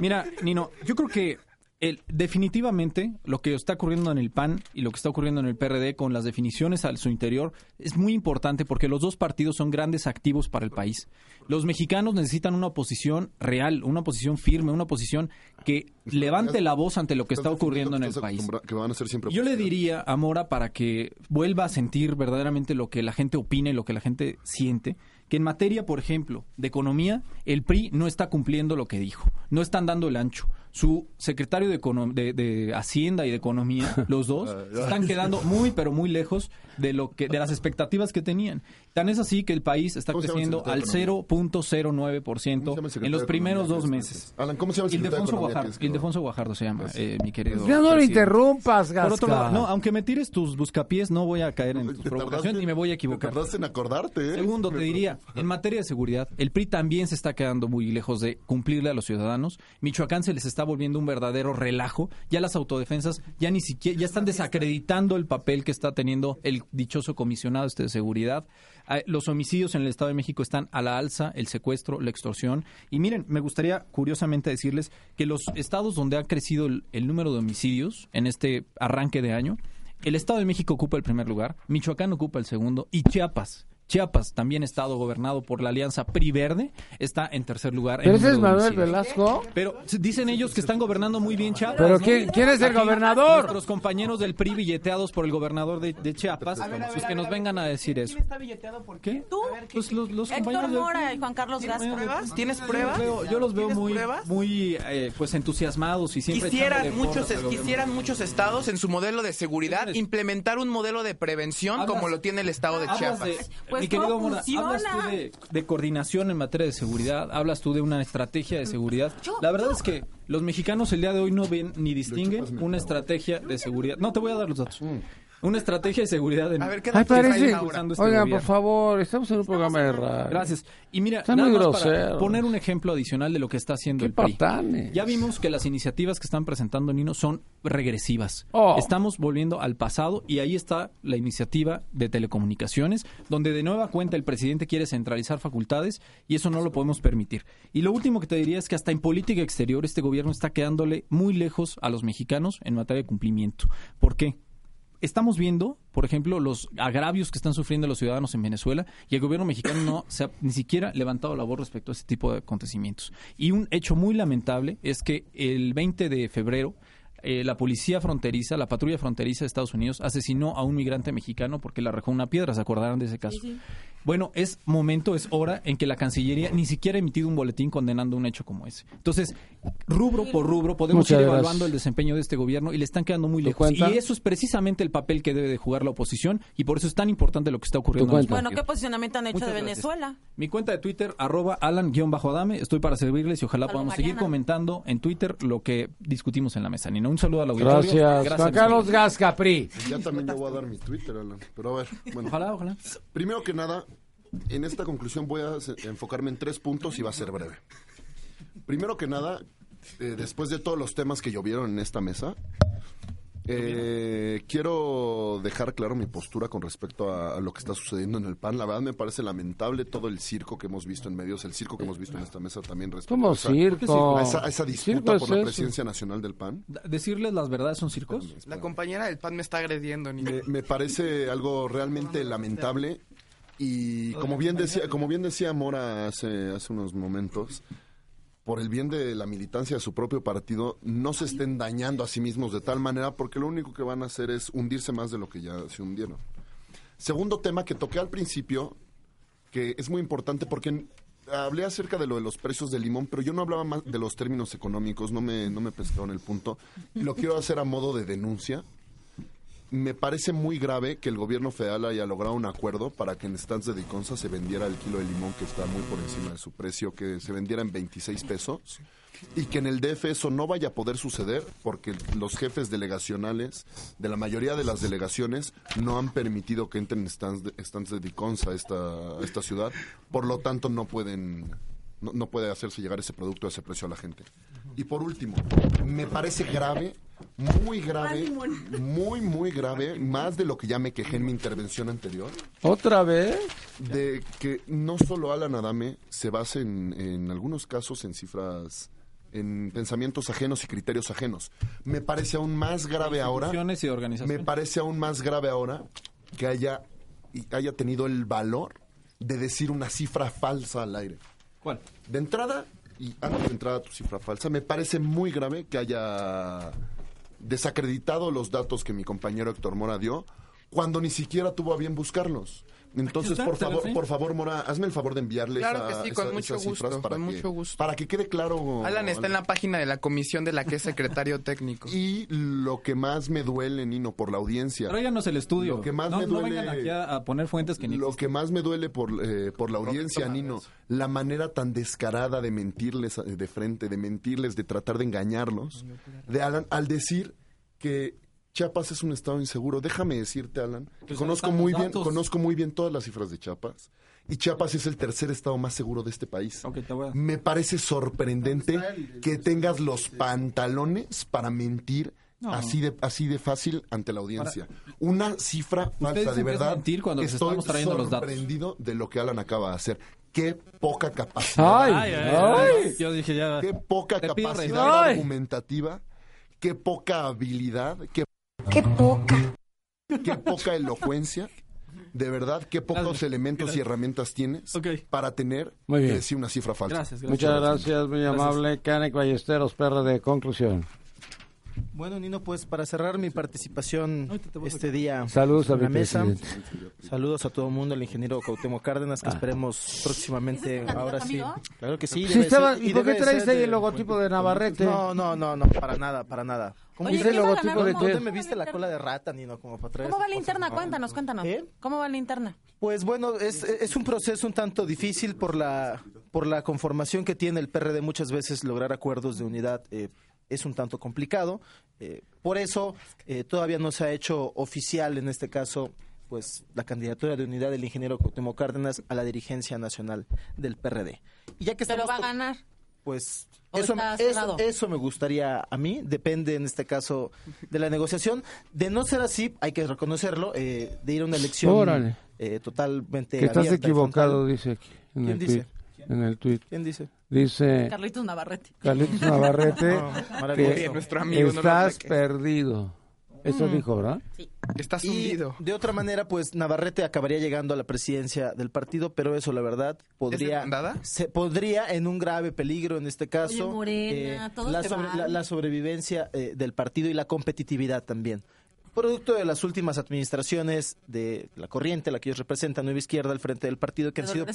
Speaker 3: mira, Nino, yo creo que el, definitivamente lo que está ocurriendo en el PAN y lo que está ocurriendo en el PRD con las definiciones a su interior es muy importante porque los dos partidos son grandes activos para el país. Los mexicanos necesitan una oposición real, una oposición firme, una oposición que levante la voz ante lo que está ocurriendo en el país.
Speaker 6: acostumbra- Que van a ser siempre
Speaker 3: Yo le diría a Mora para que vuelva a sentir verdaderamente lo que la gente opina y lo que la gente siente, en materia, por ejemplo, de economía, el PRI no está cumpliendo lo que dijo, no están dando el ancho. Su secretario de, de, de Hacienda y de Economía, los dos, se están quedando muy, pero muy lejos de lo que de las expectativas que tenían. Tan es así que el país está
Speaker 6: ¿Cómo se llama el
Speaker 3: creciendo al
Speaker 6: secretario de ¿Cómo se llama el
Speaker 3: 0.09%
Speaker 6: secretario
Speaker 3: en los primeros dos meses.
Speaker 6: es? Alan, ¿cómo se llama el
Speaker 3: Ildefonso Guajardo? Ildefonso Guajardo se llama, eh, mi querido.
Speaker 2: Ya no lo interrumpas,
Speaker 3: Por otro lado,
Speaker 2: Gasca.
Speaker 3: no, aunque me tires tus buscapiés, no voy a caer en tus
Speaker 6: Te
Speaker 3: provocaciones y me voy a
Speaker 6: Te
Speaker 3: equivocar.
Speaker 6: tardaste en acordarte, ¿eh?
Speaker 3: Segundo, te diría, en materia de seguridad, el PRI también se está quedando muy lejos de cumplirle a los ciudadanos. Michoacán se les está volviendo un verdadero relajo. Ya las autodefensas ya ni siquiera, ya están desacreditando el papel que está teniendo el dichoso comisionado este de seguridad. Ah, Los homicidios en el Estado de México están a la alza, el secuestro, la extorsión. Y miren, me gustaría curiosamente decirles que los estados donde ha crecido el, el número de homicidios en este arranque de año, el Estado de México ocupa el primer lugar, Michoacán ocupa el segundo y Chiapas. Chiapas, también estado gobernado por la alianza PRI-Verde, está en tercer lugar. en
Speaker 2: ¿Pero ese es Manuel. Velasco?
Speaker 3: Pero dicen ellos que están gobernando muy bien Chiapas.
Speaker 2: ¿Pero
Speaker 3: ¿no?
Speaker 2: quién- quién es el
Speaker 3: Aquí,
Speaker 2: gobernador?
Speaker 3: Nuestros compañeros del PRI billeteados por el gobernador de, de Chiapas, pues que nos vengan a decir eso.
Speaker 4: está billeteado por
Speaker 3: qué?
Speaker 5: Tú,
Speaker 3: Pues los, los
Speaker 5: Héctor Mora
Speaker 3: PRI.
Speaker 5: y Juan Carlos
Speaker 4: ¿Tienes
Speaker 5: Gasca.
Speaker 4: pruebas? ¿Tienes
Speaker 3: Yo
Speaker 4: pruebas?
Speaker 3: los veo, yo los veo
Speaker 4: ¿Tienes
Speaker 3: muy,
Speaker 4: pruebas?
Speaker 3: muy eh, pues entusiasmados y siempre
Speaker 4: Quisieran muchos, quisieran muchos estados en su modelo de seguridad implementar un modelo de prevención como lo tiene el estado de Chiapas.
Speaker 5: Pues,
Speaker 3: mi querido
Speaker 5: ¿cómo
Speaker 3: Mora, hablas tú de, de coordinación en materia de seguridad, hablas tú de una estrategia de seguridad. La verdad es que los mexicanos el día de hoy no ven ni distinguen una estrategia de seguridad. No, te voy a dar los datos. Una estrategia de seguridad en
Speaker 4: A ver, ¿qué
Speaker 2: Ay, parece.
Speaker 3: este
Speaker 2: Oigan, por favor, estamos en un programa de radio.
Speaker 3: Gracias. Y mira,
Speaker 2: Está
Speaker 3: nada
Speaker 2: muy
Speaker 3: más para poner un ejemplo adicional de lo que está haciendo
Speaker 2: Qué
Speaker 3: el PRI.
Speaker 2: patanes.
Speaker 3: Ya vimos que las iniciativas que están presentando Nino son regresivas.
Speaker 2: Oh.
Speaker 3: Estamos volviendo al pasado y ahí está la iniciativa de telecomunicaciones, donde de nueva cuenta el presidente quiere centralizar facultades y eso no lo podemos permitir. Y lo último que te diría es que hasta en política exterior este gobierno está quedándole muy lejos a los mexicanos en materia de cumplimiento. ¿Por qué? Estamos viendo, por ejemplo, los agravios que están sufriendo los ciudadanos en Venezuela y el gobierno mexicano no se ha ni siquiera levantado la voz respecto a este tipo de acontecimientos. Y un hecho muy lamentable es que el 20 de febrero eh, la policía fronteriza, la patrulla fronteriza de Estados Unidos asesinó a un migrante mexicano porque le arrojó una piedra, ¿se acordarán de ese caso? Bueno, es momento, es hora en que la Cancillería ni siquiera ha emitido un boletín condenando un hecho como ese. Entonces, rubro por rubro podemos
Speaker 2: Muchas
Speaker 3: ir
Speaker 2: gracias.
Speaker 3: evaluando el desempeño de este gobierno y le están quedando muy
Speaker 2: ¿Tu
Speaker 3: lejos.
Speaker 2: cuenta?
Speaker 3: Y eso es precisamente el papel que debe de jugar la oposición y por eso es tan importante lo que está ocurriendo.
Speaker 2: ¿Tu
Speaker 3: en nuestro
Speaker 5: Bueno, ¿qué posicionamiento han hecho
Speaker 3: Muchas
Speaker 5: de
Speaker 3: gracias.
Speaker 5: Venezuela?
Speaker 3: Mi cuenta de Twitter, arroba alan-adame. Estoy para servirles y ojalá
Speaker 5: Salud,
Speaker 3: podamos seguir comentando en Twitter lo que discutimos en la mesa. Un saludo al auditorio.
Speaker 2: Gracias. Juan Carlos Gasca, PRI.
Speaker 6: Ya también yo voy a dar mi Twitter, Alan. Pero a ver, bueno.
Speaker 3: Ojalá, ojalá.
Speaker 6: Primero que nada, en esta conclusión voy a enfocarme en tres puntos y va a ser breve. Primero que nada, eh, después de todos los temas que llovieron en esta mesa, Eh, quiero dejar claro mi postura con respecto a, a lo que está sucediendo en el PAN. La verdad me parece lamentable todo el circo que hemos visto en medios, el circo que hemos visto en esta mesa también respecto
Speaker 2: ¿Cómo
Speaker 6: a esa,
Speaker 2: circo?
Speaker 6: a esa, a esa disputa
Speaker 2: es
Speaker 6: por la
Speaker 2: eso.
Speaker 6: presidencia nacional del PAN.
Speaker 3: ¿Decirles las verdades son circos?
Speaker 4: La compañera del PAN me está agrediendo, ni
Speaker 6: Me, me parece algo realmente lamentable y como bien decía, como bien decía Mora hace, hace unos momentos, por el bien de la militancia de su propio partido, no se estén dañando a sí mismos de tal manera porque lo único que van a hacer es hundirse más de lo que ya se hundieron. Segundo tema que toqué al principio, que es muy importante porque hablé acerca de lo de los precios del limón, pero yo no hablaba más de los términos económicos, no me, no me pescaron el punto. Y lo quiero hacer a modo de denuncia. Me parece muy grave que el gobierno federal haya logrado un acuerdo para que en stands de Diconsa se vendiera el kilo de limón que está muy por encima de su precio, que se vendiera en 26 pesos y que en el DF eso no vaya a poder suceder porque los jefes delegacionales de la mayoría de las delegaciones no han permitido que entren stands de, stands de Diconsa a esta, esta ciudad, por lo tanto no pueden no, no puede hacerse llegar ese producto a ese precio a la gente. Y por último, me parece grave, muy grave, muy, muy grave, más de lo que ya me quejé en mi intervención anterior,
Speaker 2: ¿Otra vez?
Speaker 6: de que no solo Alan Adame se base en, en algunos casos en cifras, en pensamientos ajenos y criterios ajenos. Me parece aún más grave ahora,
Speaker 3: y
Speaker 6: me
Speaker 3: organizaciones.
Speaker 6: parece aún más grave ahora que haya, y haya tenido el valor de decir una cifra falsa al aire.
Speaker 3: ¿Cuál?
Speaker 6: De entrada, y antes de entrar a tu cifra falsa, me parece muy grave que haya desacreditado los datos que mi compañero Héctor Mora dio cuando ni siquiera tuvo a bien buscarlos. Entonces, por favor, por favor, Mora, hazme el favor de enviarle
Speaker 4: Claro
Speaker 6: esa-
Speaker 4: que sí, con
Speaker 6: esa-
Speaker 4: mucho
Speaker 6: esas cifras
Speaker 4: gusto,
Speaker 6: para
Speaker 4: con
Speaker 6: que,
Speaker 4: mucho gusto.
Speaker 6: para que quede claro.
Speaker 4: Alan está en la página de la comisión de la que es secretario técnico.
Speaker 6: Y lo que más me duele, Nino, por la audiencia.
Speaker 3: Tráiganos el estudio.
Speaker 6: Lo que más
Speaker 3: no,
Speaker 6: me
Speaker 3: no
Speaker 6: duele-
Speaker 3: vengan aquí a, a poner fuentes que ni
Speaker 6: Lo que más me duele por, eh, por la audiencia, Nino, la manera tan descarada de mentirles eh, de frente, de mentirles, de tratar de engañarlos, de Alan, al decir que Chiapas es un estado inseguro. Déjame decirte, Alan, que
Speaker 3: Pues
Speaker 6: conozco muy bien,
Speaker 3: datos.
Speaker 6: conozco muy bien todas las cifras de Chiapas. Y Chiapas es el tercer estado más seguro de este país. Me parece sorprendente que tengas los pantalones para mentir
Speaker 3: No.
Speaker 6: así de así de fácil ante la audiencia. Una cifra falsa, de
Speaker 3: es
Speaker 6: verdad.
Speaker 3: mentir cuando
Speaker 6: estoy
Speaker 3: estamos trayendo los datos.
Speaker 6: sorprendido de lo que Alan acaba de hacer. Qué poca capacidad.
Speaker 3: Ay, ay, ay. Yo dije ya.
Speaker 6: Qué poca
Speaker 3: pido
Speaker 6: capacidad argumentativa. Qué poca habilidad. Qué,
Speaker 13: Qué poca.
Speaker 6: qué poca elocuencia. De verdad, qué pocos elementos y herramientas tienes para tener
Speaker 2: Muy bien.
Speaker 6: que decir una cifra falsa.
Speaker 2: Muchas gracias, muy amable. Canek Ballesteros, perro de conclusión.
Speaker 11: Bueno, Nino, pues para cerrar mi participación este día
Speaker 2: Saludos a
Speaker 11: la
Speaker 2: mi
Speaker 11: mesa,
Speaker 2: presidente.
Speaker 11: saludos a todo el mundo, al ingeniero Cuauhtémoc Cárdenas, que
Speaker 2: Ah.
Speaker 11: esperemos próximamente, ahora sí. Claro que sí.
Speaker 2: Sí, estaba-
Speaker 11: ser-
Speaker 2: ¿y por qué traes ahí el logotipo de Navarrete?
Speaker 11: No, no, no, no, para nada, para nada. ¿Cómo
Speaker 2: Oye,
Speaker 11: dice el
Speaker 2: ¿quién va a
Speaker 11: logotipo de
Speaker 2: ¿Cómo?
Speaker 11: qué? me viste la cola de rata, Nino? Como para traer
Speaker 5: ¿Cómo va la
Speaker 11: cosas?
Speaker 5: interna? Cuéntanos, cuéntanos. ¿Cómo va la interna?
Speaker 11: Pues bueno, es, es un proceso un tanto difícil por la, por la conformación que tiene el PRD. Muchas veces lograr acuerdos de unidad eh, es un tanto complicado. Eh, por eso eh, todavía no se ha hecho oficial, en este caso, pues la candidatura de unidad del ingeniero Cuauhtémoc Cárdenas a la dirigencia nacional del PRD. Y ya que
Speaker 5: Pero va a ganar.
Speaker 11: pues
Speaker 5: ¿O
Speaker 11: eso,
Speaker 5: está
Speaker 11: eso, eso me gustaría a mí, depende en este caso de la negociación. De no ser así, hay que reconocerlo, eh, de ir a una elección eh, totalmente
Speaker 2: Que estás
Speaker 11: abierta
Speaker 2: equivocado,
Speaker 11: frontal.
Speaker 2: dice aquí. En
Speaker 11: ¿Quién
Speaker 2: el
Speaker 11: dice?
Speaker 2: En el tweet.
Speaker 11: ¿Quién dice?
Speaker 2: Dice
Speaker 5: Carlitos Navarrete.
Speaker 2: Carlitos Navarrete
Speaker 11: No, maravilloso.
Speaker 2: que
Speaker 11: Bien, nuestro amigo,
Speaker 2: estás perdido. Eso
Speaker 11: Mm.
Speaker 2: dijo, ¿verdad?
Speaker 4: Estás
Speaker 11: Y
Speaker 4: hundido.
Speaker 11: de otra manera, pues Navarrete acabaría llegando a la presidencia del partido, pero eso, la verdad, podría
Speaker 4: demandada?
Speaker 11: se podría en un grave peligro en este caso.
Speaker 5: Morena, todo
Speaker 11: la, sobre- la- la sobrevivencia eh, del partido y la competitividad también. Producto de las últimas administraciones de la corriente, la que ellos representan, Nueva Izquierda, al frente del partido, que han
Speaker 5: ¿De
Speaker 11: sido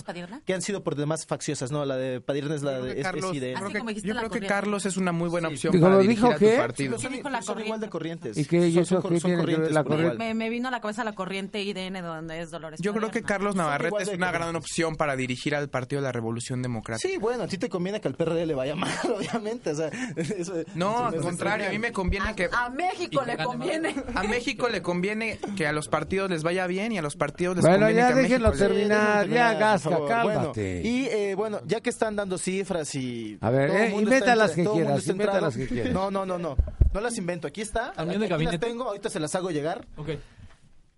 Speaker 11: que han sido por demás facciosas, ¿no? La de Padierna es la
Speaker 4: Yo creo
Speaker 11: de
Speaker 4: que Carlos, yo creo que-
Speaker 5: dijiste
Speaker 4: yo creo que. Carlos es una muy buena opción
Speaker 2: ¿Cómo
Speaker 4: para dirigir
Speaker 2: dijo
Speaker 4: a tu
Speaker 2: qué?
Speaker 4: partido.
Speaker 11: Son,
Speaker 5: dijo la
Speaker 11: son igual de corrientes.
Speaker 2: ¿Y qué? ¿Y
Speaker 11: Son- son- son
Speaker 2: que
Speaker 11: corrientes
Speaker 2: la corriente?
Speaker 5: Me, me vino a la cabeza la corriente IDN donde es Dolores.
Speaker 4: Yo creo que. Carlos Navarrete es una gran opción para dirigir al Partido de la Revolución Democrática.
Speaker 11: Sí, bueno, a ti te conviene que al PRD le vaya mal, obviamente. O sea, eso-
Speaker 4: No, al contrario, a mí me conviene que...
Speaker 5: A México
Speaker 4: que
Speaker 5: le conviene.
Speaker 4: A México le conviene que a los partidos les vaya bien y a los partidos les
Speaker 2: Bueno,
Speaker 4: conviene
Speaker 2: ya
Speaker 4: que a México
Speaker 2: déjenlo
Speaker 4: les-
Speaker 2: terminar, ya, Gasca, cálmate.
Speaker 11: Bueno, y eh, bueno, ya que están dando cifras y.
Speaker 2: A ver, eh, inventa las que
Speaker 11: todo el mundo
Speaker 2: quieras, inventa las que quieras.
Speaker 11: No, no, no, no. No las invento. Aquí está.
Speaker 3: ¿Reunión de
Speaker 11: Aquí las tengo, ahorita se las hago llegar.
Speaker 3: Ok.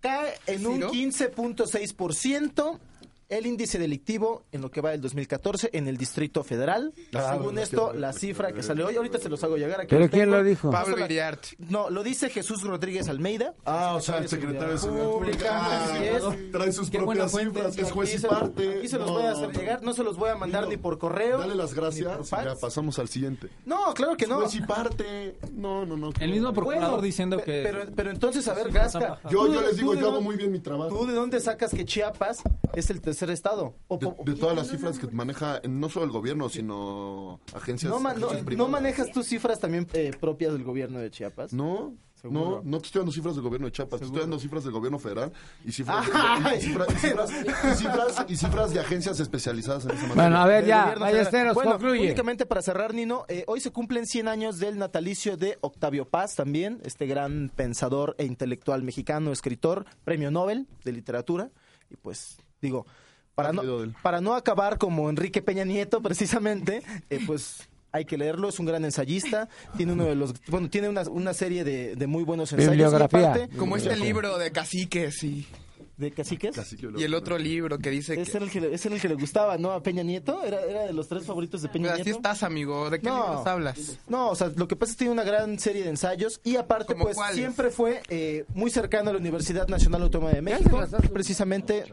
Speaker 11: Cae en un 15.6% el índice delictivo en lo que va del 2014 en el Distrito Federal.
Speaker 6: Ah,
Speaker 11: Según esto, la cifra que salió hoy, ahorita se los hago llegar aquí.
Speaker 2: ¿Pero quién lo dijo?
Speaker 11: No
Speaker 4: Pablo Iriart.
Speaker 11: No, lo dice Jesús Rodríguez Almeida.
Speaker 6: Ah, o sea, el secretario de Seguridad Pública. Trae sus propias cifras, es juez y
Speaker 11: se,
Speaker 6: parte.
Speaker 11: aquí se los voy a hacer
Speaker 6: no.
Speaker 11: llegar, no se los voy a mandar ni por correo.
Speaker 6: Dale las gracias. Ya pasamos al siguiente.
Speaker 11: No, claro que no.
Speaker 6: Juez y parte. No, no, no.
Speaker 3: El mismo procurador diciendo que...
Speaker 11: Pero, pero entonces, a ver, Gasca.
Speaker 6: Yo,
Speaker 11: ¿tú
Speaker 6: yo les digo, yo hago muy bien mi trabajo.
Speaker 11: ¿Tú de dónde sacas que Chiapas es el tercer estado? O
Speaker 6: De, todas las cifras que maneja no solo el gobierno, sino agencias,
Speaker 11: no, ma- no-
Speaker 6: agencias
Speaker 11: ¿no
Speaker 6: privadas.
Speaker 11: manejas tus cifras también eh, propias del gobierno de Chiapas?
Speaker 6: No,
Speaker 11: Seguro.
Speaker 6: no, no te estoy dando cifras del gobierno de Chiapas, te estoy dando cifras del gobierno federal y cifras, y cifras, y cifras, y cifras- y cifras de agencias especializadas en esa materia.
Speaker 2: Bueno, a ver, ya, Ballesteros.
Speaker 11: Bueno,
Speaker 2: concluye.
Speaker 11: únicamente para cerrar, Nino, eh, hoy se cumplen 100 años del natalicio de Octavio Paz también, este gran pensador e intelectual mexicano, escritor, premio Nobel de literatura. Y pues, digo, para no, para no acabar como Enrique Peña Nieto, precisamente, eh, pues hay que leerlo, es un gran ensayista, tiene uno de los, bueno, tiene una, una serie de, de muy buenos ensayos. y
Speaker 2: Bibliografía.
Speaker 11: aparte-
Speaker 4: Como este libro de caciques y,
Speaker 11: ¿De caciques?
Speaker 6: Cacique,
Speaker 4: y el otro libro que dice que...
Speaker 11: Ese era, el que, le- ese era el que le gustaba, ¿no? A Peña Nieto, era, era de los tres favoritos de Peña
Speaker 4: Pero así
Speaker 11: Nieto.
Speaker 4: estás, amigo. ¿De qué libros hablas?
Speaker 11: No, o sea, lo que pasa es que tiene una gran serie de ensayos y aparte,
Speaker 4: ¿Como
Speaker 11: pues,
Speaker 4: cuáles?
Speaker 11: siempre fue eh, muy cercano a la Universidad Nacional Autónoma de México, precisamente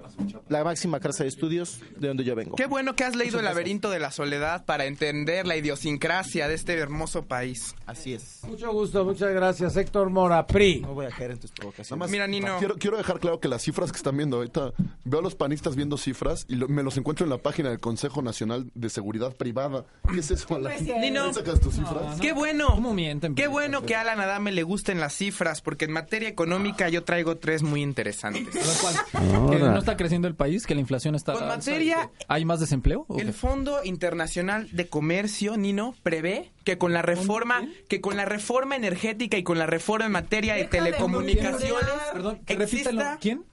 Speaker 11: la máxima casa de estudios de donde yo vengo.
Speaker 4: Qué bueno que has leído El laberinto de la soledad para entender la idiosincrasia de este hermoso país.
Speaker 11: Así es.
Speaker 2: Mucho gusto, muchas gracias, Héctor Mora, PRI.
Speaker 11: No voy a caer en tus
Speaker 6: Nada
Speaker 11: provocaciones.
Speaker 6: más,
Speaker 4: Mira, Nino.
Speaker 6: Quiero, quiero dejar claro que las cifras que están viendo ahorita, veo a los panistas viendo cifras y lo- me los encuentro en la página del Consejo Nacional de Seguridad Privada. ¿Qué es eso? Alan?
Speaker 4: Nino.
Speaker 6: ¿Dónde sacas tus cifras?
Speaker 4: Qué bueno.
Speaker 3: ¿Cómo mienten?
Speaker 4: Qué bueno que a Alan Adame le gusten las cifras, porque en materia económica yo traigo tres muy interesantes.
Speaker 3: ¿Que no está creciendo el país? ¿Que la inflación está
Speaker 4: Con materia-
Speaker 3: ¿Hay más desempleo? ¿O
Speaker 4: El? Fondo Internacional de Comercio, Nino, prevé que con la reforma, que con la reforma energética y con la reforma en materia de telecomunicaciones
Speaker 3: Perdón,
Speaker 4: exista...
Speaker 3: ¿Quién?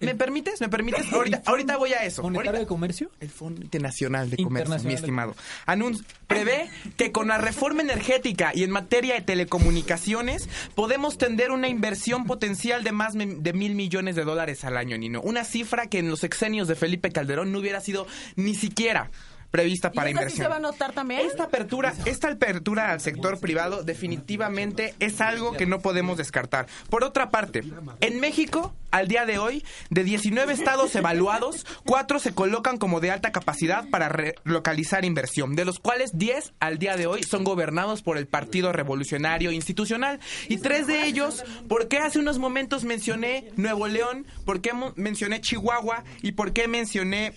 Speaker 4: ¿Me permites? ¿Me permites? Ahorita, ahorita voy a eso.
Speaker 3: ¿Monetario
Speaker 4: Ahorita-
Speaker 3: de comercio?
Speaker 4: El Fondo Internacional de Comercio, mi estimado. Anun- prevé que con la reforma energética y en materia de telecomunicaciones podemos tender una inversión potencial de más de mil millones de dólares al año, Nino. Una cifra que en los exenios de Felipe Calderón no hubiera sido ni siquiera prevista para
Speaker 5: ¿Y esa sí
Speaker 4: inversión.
Speaker 5: se va a notar también?
Speaker 4: Esta apertura, esta apertura al sector privado definitivamente es algo que no podemos descartar. Por otra parte, en México, al día de hoy, de 19 estados evaluados, 4 se colocan como de alta capacidad para relocalizar inversión, de los cuales 10 al día de hoy son gobernados por el Partido Revolucionario Institucional y tres de ellos, ¿por qué hace unos momentos mencioné Nuevo León? ¿Por qué mencioné Chihuahua? ¿Y por qué mencioné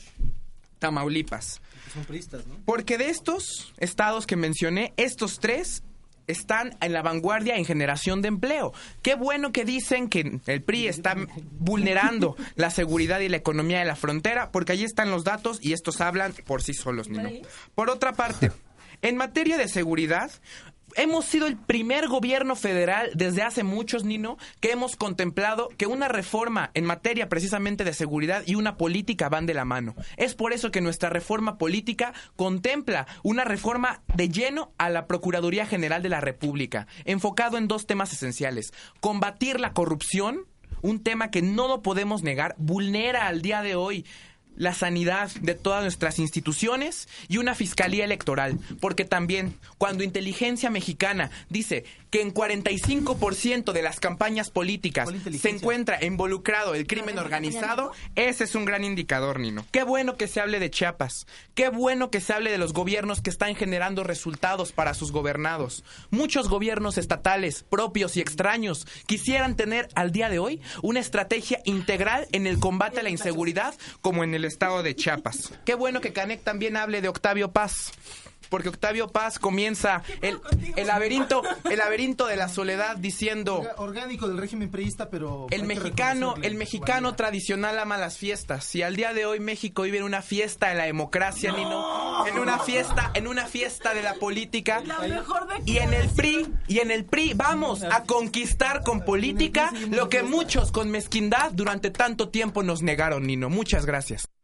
Speaker 4: Tamaulipas?
Speaker 11: Son pristas, ¿no?
Speaker 4: Porque de estos estados que mencioné, estos tres están en la vanguardia en generación de empleo. Qué bueno que dicen que el PRI está vulnerando la seguridad y la economía de la frontera, porque allí están los datos y estos hablan por sí solos, Nino. Por otra parte, en materia de seguridad, hemos sido el primer gobierno federal desde hace muchos, Nino, que hemos contemplado que una reforma en materia precisamente de seguridad y una política van de la mano. Es por eso que nuestra reforma política contempla una reforma de lleno a la Procuraduría General de la República, enfocado en dos temas esenciales. Combatir la corrupción, un tema que no lo podemos negar, vulnera al día de hoy la sanidad de todas nuestras instituciones y una fiscalía electoral. Porque también, cuando inteligencia mexicana dice que en 45% de las campañas políticas se encuentra involucrado el crimen organizado, ese es un gran indicador, Nino. Qué bueno que se hable de Chiapas. Qué bueno que se hable de los gobiernos que están generando resultados para sus gobernados. Muchos gobiernos estatales, propios y extraños, quisieran tener al día de hoy una estrategia integral en el combate a la inseguridad como en el estado de Chiapas. Qué bueno que Canec también hable de Octavio Paz. porque Octavio Paz comienza el, el laberinto, el laberinto de la soledad diciendo
Speaker 11: Orgánico del régimen priista, pero...
Speaker 4: el mexicano, el mexicano tradicional ama las fiestas. Si al día de hoy México vive en una fiesta de la democracia, Nino, en una fiesta, en una fiesta de la política, y en el PRI, y en el PRI vamos a conquistar con política lo que muchos con mezquindad durante tanto tiempo nos negaron, Nino. Muchas gracias.